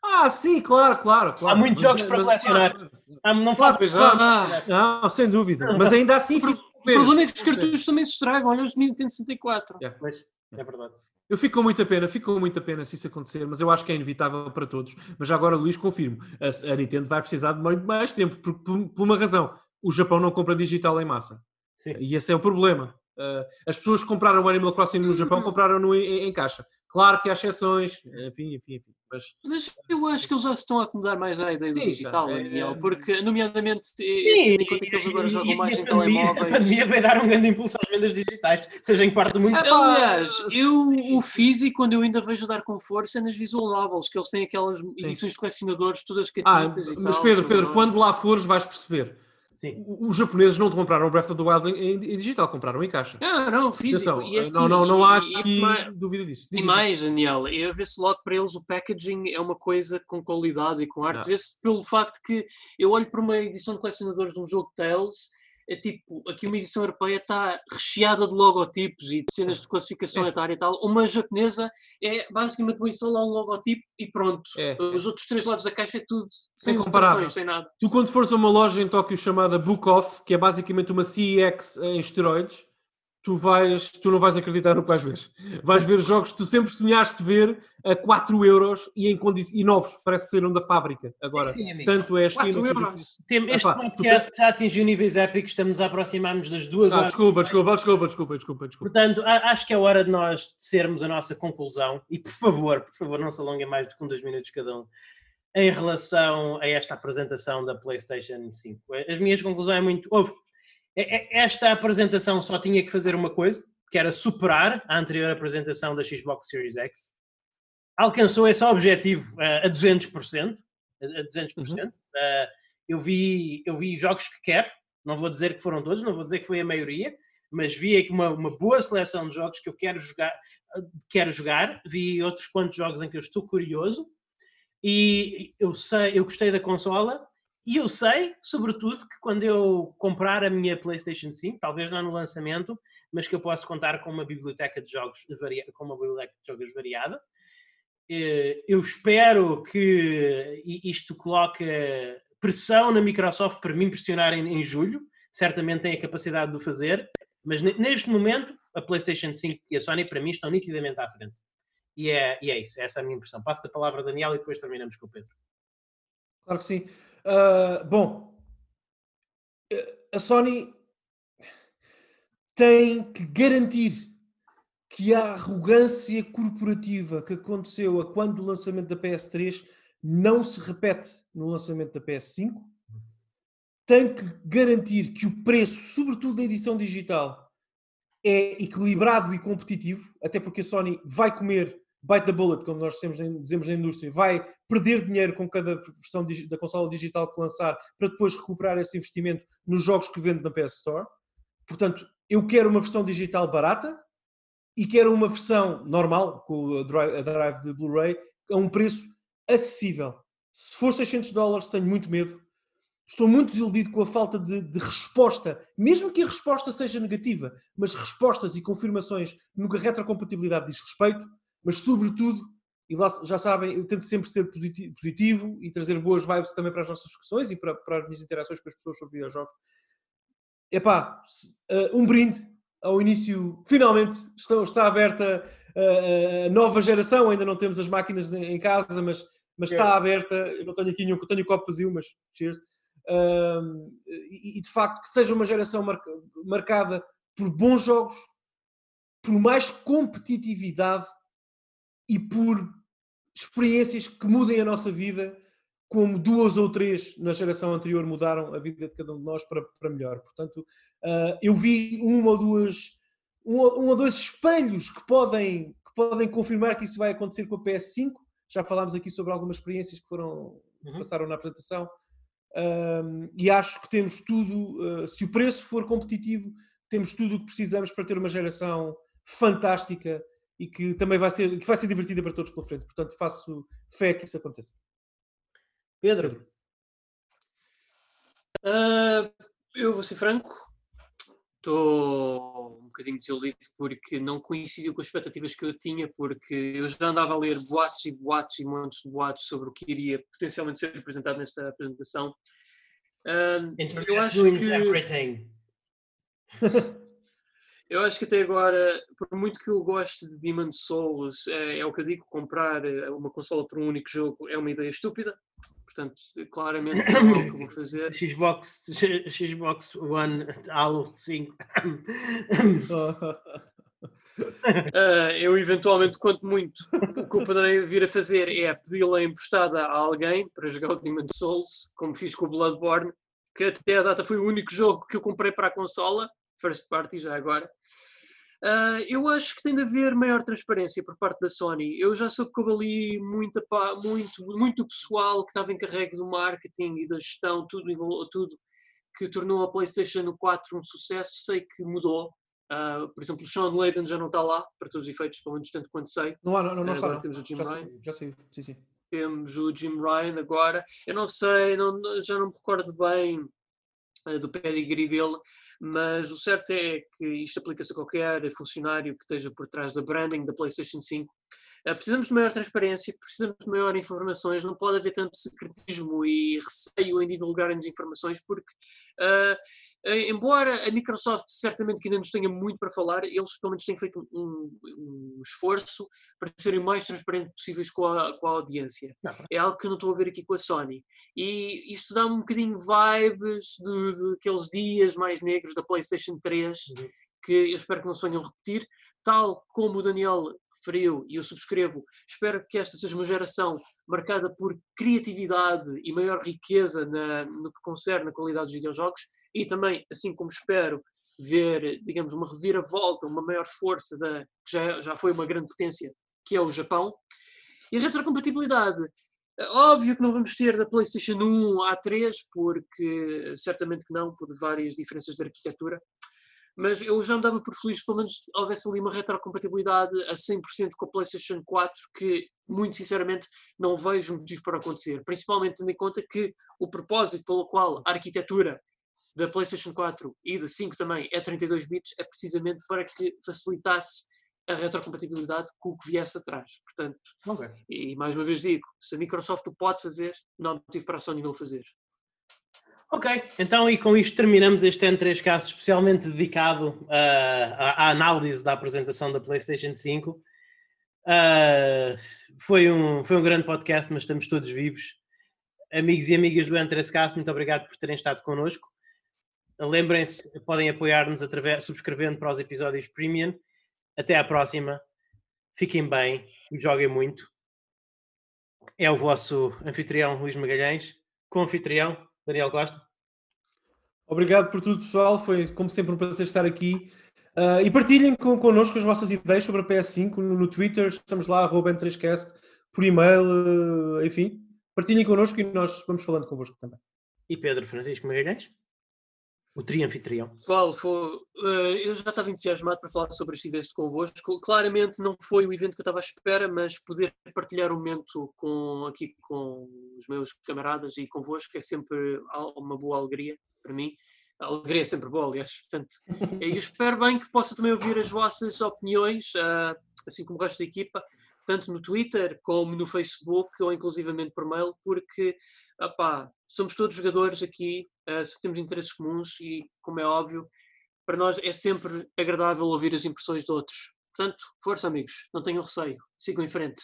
Ah, sim, claro, claro. claro. Há muitos jogos mas, para colecionar. Ah, não claro, claro, ah, Não, sem dúvida. Mas ainda assim. o problema é que os cartuchos também se estragam. Olha os Nintendo 64. É, pois, é verdade. Eu fico com muita pena, fico com muita pena se isso acontecer, mas eu acho que é inevitável para todos. Mas já agora, Luís, confirmo, a, a Nintendo vai precisar de muito mais tempo, por, por, por, uma razão. O Japão não compra digital em massa. Sim. E esse é o problema. Uh, as pessoas que compraram o Animal Crossing no Japão uhum. compraram no em, em, caixa. Claro que há exceções, enfim, enfim, enfim. Mas, mas eu acho que eles já se estão a acomodar mais à ideia do sim, digital, é, Daniel, porque, nomeadamente, sim, enquanto que eles agora jogam mais em telemóveis. A pandemia vai dar um grande impulso às vendas digitais, seja em parte do mundo. Aliás, eu, o físico, quando eu ainda vejo dar com força, é nas visual novels, que eles têm aquelas edições de colecionadores, todas catitas ah, e Mas tal, Pedro, Pedro, quando lá fores, vais perceber Sim. Os japoneses não compraram o Breath of the Wild em, em, digital, compraram em caixa. Não, não, físico. Este, não, não, não há aqui dúvida disso. E mais, Daniel, eu vê-se logo para eles o packaging é uma coisa com qualidade e com arte. Vê-se pelo facto que eu olho para uma edição de colecionadores de um jogo Tales é tipo, aqui uma edição europeia está recheada de logotipos e de cenas de classificação é. etária e tal. Uma japonesa é basicamente uma edição lá um logotipo e pronto. É. Os outros três lados da caixa é tudo sem comparações, sem nada. Tu quando fores a uma loja em Tóquio chamada Book Off, que é basicamente uma CEX em esteroides, tu, vais, tu não vais acreditar no que vais ver. Vais ver jogos que tu sempre sonhaste ver a 4 euros e, em condi e novos, parece que saíram da fábrica agora. Sim, Tanto é a Steam. Este podcast já atingiu níveis épicos, estamos a aproximar-nos das duas ah, horas. Desculpa, desculpa, desculpa, desculpa, desculpa, desculpa. Portanto, acho que é hora de nós sermos a nossa conclusão e, por favor, por favor, não se alonguem mais do que um, dois minutos cada um em relação a esta apresentação da PlayStation 5. As minhas conclusões é muito. Houve esta apresentação só tinha que fazer uma coisa, que era superar a anterior apresentação da Xbox Series X. Alcançou esse objetivo uh, a 200%. A 200%. Uhum. Uh, eu, vi, eu vi jogos que quero, não vou dizer que foram todos, não vou dizer que foi a maioria, mas vi aqui uma, uma boa seleção de jogos que eu quero jogar, quero jogar. Vi outros quantos jogos em que eu estou curioso. E eu sei, eu gostei da consola e eu sei, sobretudo, que quando eu comprar a minha PlayStation 5, talvez não no lançamento, mas que eu posso contar com uma biblioteca de jogos com uma biblioteca de jogos variada. Eh, eu espero que isto coloque pressão na Microsoft para me impressionar em, em julho. Certamente tem a capacidade de o fazer, mas neste momento a PlayStation 5 e a Sony para mim estão nitidamente à frente. E é, e é isso, essa é a minha impressão. Passo a palavra a Daniel e depois terminamos com o Pedro. Claro que sim. Uh, bom, a Sony tem que garantir que a arrogância corporativa que aconteceu a quando o lançamento da PS3 não se repete no lançamento da PS5. Tem que garantir que o preço, sobretudo da edição digital, é equilibrado e competitivo, até porque a Sony vai comer bite the bullet, como nós dizemos, na indústria, vai perder dinheiro com cada versão da consola digital que lançar para depois recuperar esse investimento nos jogos que vende na PS Store. Portanto, eu quero uma versão digital barata e quero uma versão normal, com a drive, a drive de Blu-ray, a um preço acessível. Se for 600 dólares, tenho muito medo. Estou muito desiludido com a falta de, de, resposta, mesmo que a resposta seja negativa, mas respostas e confirmações no que a retrocompatibilidade diz respeito mas sobretudo, e lá já sabem, eu tento sempre ser positivo e trazer boas vibes também para as nossas discussões e para, para as minhas interações com as pessoas sobre videojogos. Epá, uh, um brinde ao início, finalmente está, está aberta a, a, nova geração, ainda não temos as máquinas em casa, mas, mas está aberta, eu não tenho aqui nenhum, tenho o copo vazio, mas cheers. Uh, e, e, de facto que seja uma geração marcada por bons jogos, por mais competitividade e por experiências que mudem a nossa vida, como duas ou três na geração anterior mudaram a vida de cada um de nós para, para melhor. Portanto, uh, eu vi uma ou duas, um, um, ou dois espelhos que podem, que podem confirmar que isso vai acontecer com a PS5. Já falámos aqui sobre algumas experiências que foram, uhum. passaram na apresentação. Um, e acho que temos tudo, uh, se o preço for competitivo, temos tudo o que precisamos para ter uma geração fantástica e que também vai ser, que vai ser divertida para todos pela frente. Portanto, faço fé que isso aconteça. Pedro. Uh, eu vou ser franco, estou um bocadinho desiludido porque não coincidiu com as expectativas que eu tinha, porque eu já andava a ler boatos e boatos e montes de boatos sobre o que iria potencialmente ser apresentado nesta apresentação. Uh, eu acho que... everything. [LAUGHS] Eu acho que até agora, por muito que eu goste de Demon Souls, é, é, o que eu digo, comprar eh, uma consola para um único jogo é uma ideia estúpida. Portanto, claramente é o que vou fazer. [LAUGHS] Xbox, Xbox One Halo 5. Uh, [LAUGHS] eu eventualmente, quanto muito, o que eu poderei vir a fazer é pedi-la emprestada a alguém para jogar o Demon Souls, como fiz com o Bloodborne, que até a data foi o único jogo que eu comprei para a consola, first party já agora. Uh, eu acho que tem de haver maior transparência por parte da Sony. Eu já soube que houve ali muita, muito, muito pessoal que estava encarregue do marketing e da gestão, tudo, tudo que tornou a PlayStation 4 um sucesso. Sei que mudou. Uh, por exemplo, o Sean Layden já não está lá, para todos os efeitos, pelo menos tanto quanto sei. Não, não, não, não agora temos o Jim já Ryan. Sei, já sei, sim, sim. Temos o Jim Ryan agora. Eu não sei, não, já não me recordo bem uh, do pedigree dele, mas o certo é que isto aplica-se a qualquer funcionário que esteja por trás da branding da PlayStation 5. Eh, precisamos de maior transparência, precisamos de maior informações, não pode haver tanto secretismo e receio em divulgarem-nos informações, porque uh, embora a Microsoft certamente que ainda nos tenha muito para falar, eles pelo menos têm feito um, um esforço para serem o mais transparentes possíveis com a, com a audiência. Não. É algo que eu não estou a ver aqui com a Sony. E isto dá um bocadinho vibes de, de aqueles dias mais negros da PlayStation 3, uhum. que eu espero que não se venham repetir, tal como o Daniel referiu, e eu subscrevo, espero que esta seja uma geração marcada por criatividade e maior riqueza na, no que concerne a qualidade dos videojogos, e também, assim como espero ver, digamos, uma reviravolta, uma maior força da que já, já foi uma grande potência, que é o Japão. E a retrocompatibilidade, óbvio que não vamos ter da PlayStation 1 à 3, porque certamente que não, por várias diferenças de arquitetura. mas eu já me dava por feliz pelo menos houvesse ali uma retrocompatibilidade a 100% com a PlayStation 4, que muito sinceramente não vejo motivo para acontecer, principalmente tendo em conta que o propósito pelo qual a arquitetura da PlayStation 4 e da 5 também é 32 bits é precisamente para que facilitasse a retrocompatibilidade com o que viesse atrás. Portanto, okay. e mais uma vez digo, se a Microsoft o pode fazer, não há motivo para a Sony não fazer. Ok, então e com isto terminamos este N3 caso especialmente dedicado uh, à, à, análise da apresentação da PlayStation 5. Uh, foi, um, foi um grande podcast, mas estamos todos vivos. Amigos e amigas do N3 Cast, muito obrigado por terem estado connosco. Lembrem-se, podem apoiar-nos através subscrevendo para os episódios premium. Até à próxima. Fiquem bem e joguem muito. É o vosso anfitrião Luís Magalhães, com anfitrião Daniel Costa. Obrigado por tudo, pessoal. Foi, como sempre, um prazer estar aqui. Uh, e partilhem com, connosco as vossas ideias sobre a PS5 no, no Twitter. Estamos lá, arroba 3cast por e-mail, uh, enfim. Partilhem connosco e nós vamos falando convosco também. E Pedro Francisco Magalhães? O trianfitrião. Pessoal, foi, uh, eu já estava entusiasmado para falar sobre este evento convosco. Claramente não foi o evento que eu estava à espera, mas poder partilhar o um momento com, aqui com os meus camaradas e convosco é sempre uma boa alegria para mim. A alegria é sempre boa, aliás. Portanto, [LAUGHS] eu espero bem que possa também ouvir as vossas opiniões, uh, assim como o resto da equipa, tanto no Twitter como no Facebook ou inclusivamente por mail, porque opá, somos todos jogadores aqui, uh, temos interesses comuns e, como é óbvio, para nós é sempre agradável ouvir as impressões de outros. Portanto, força, amigos, não tenham receio, sigam em frente.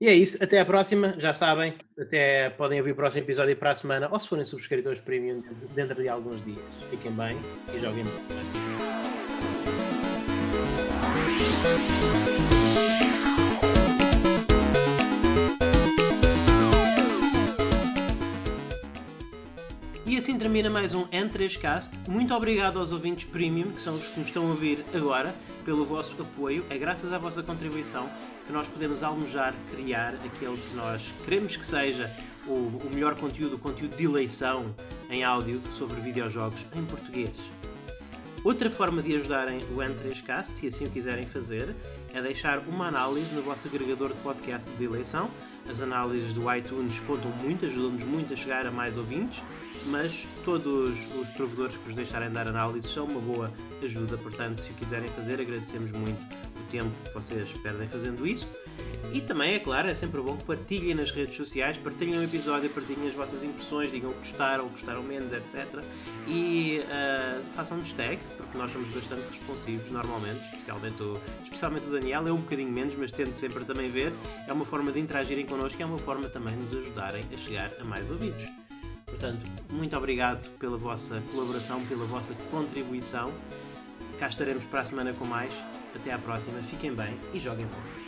E é isso, até à próxima, já sabem, até podem ouvir o próximo episódio para a semana, ou se forem subscritores premium dentro de alguns dias. Fiquem bem e joguem muito. Assim termina mais um N3Cast. Muito obrigado aos ouvintes premium, que são os que nos estão a ouvir agora, pelo vosso apoio. É graças à vossa contribuição que nós podemos almojar criar aquele que nós queremos que seja o, o melhor conteúdo, o conteúdo de eleição em áudio sobre videojogos em português. Outra forma de ajudarem o N3Cast, se assim o quiserem fazer, é deixar uma análise no vosso agregador de podcast de eleição. As análises do iTunes contam muito, ajudam-nos muito a chegar a mais ouvintes mas todos os provedores que vos deixarem dar análises são uma boa ajuda, portanto, se o quiserem fazer, agradecemos muito o tempo que vocês perdem fazendo isso. E também, é claro, é sempre bom que partilhem nas redes sociais, partilhem o episódio, partilhem as vossas impressões, digam que gostaram ou gostaram menos, etc. E uh, façam-nos tag, porque nós somos bastante responsivos normalmente, especialmente o, especialmente o Daniel, é um bocadinho menos, mas tento sempre também ver. É uma forma de interagirem connosco e é uma forma também de nos ajudarem a chegar a mais ouvidos. Portanto, muito obrigado pela vossa colaboração, pela vossa contribuição. Cá estaremos para a semana com mais. Até à próxima, fiquem bem e joguem pouco.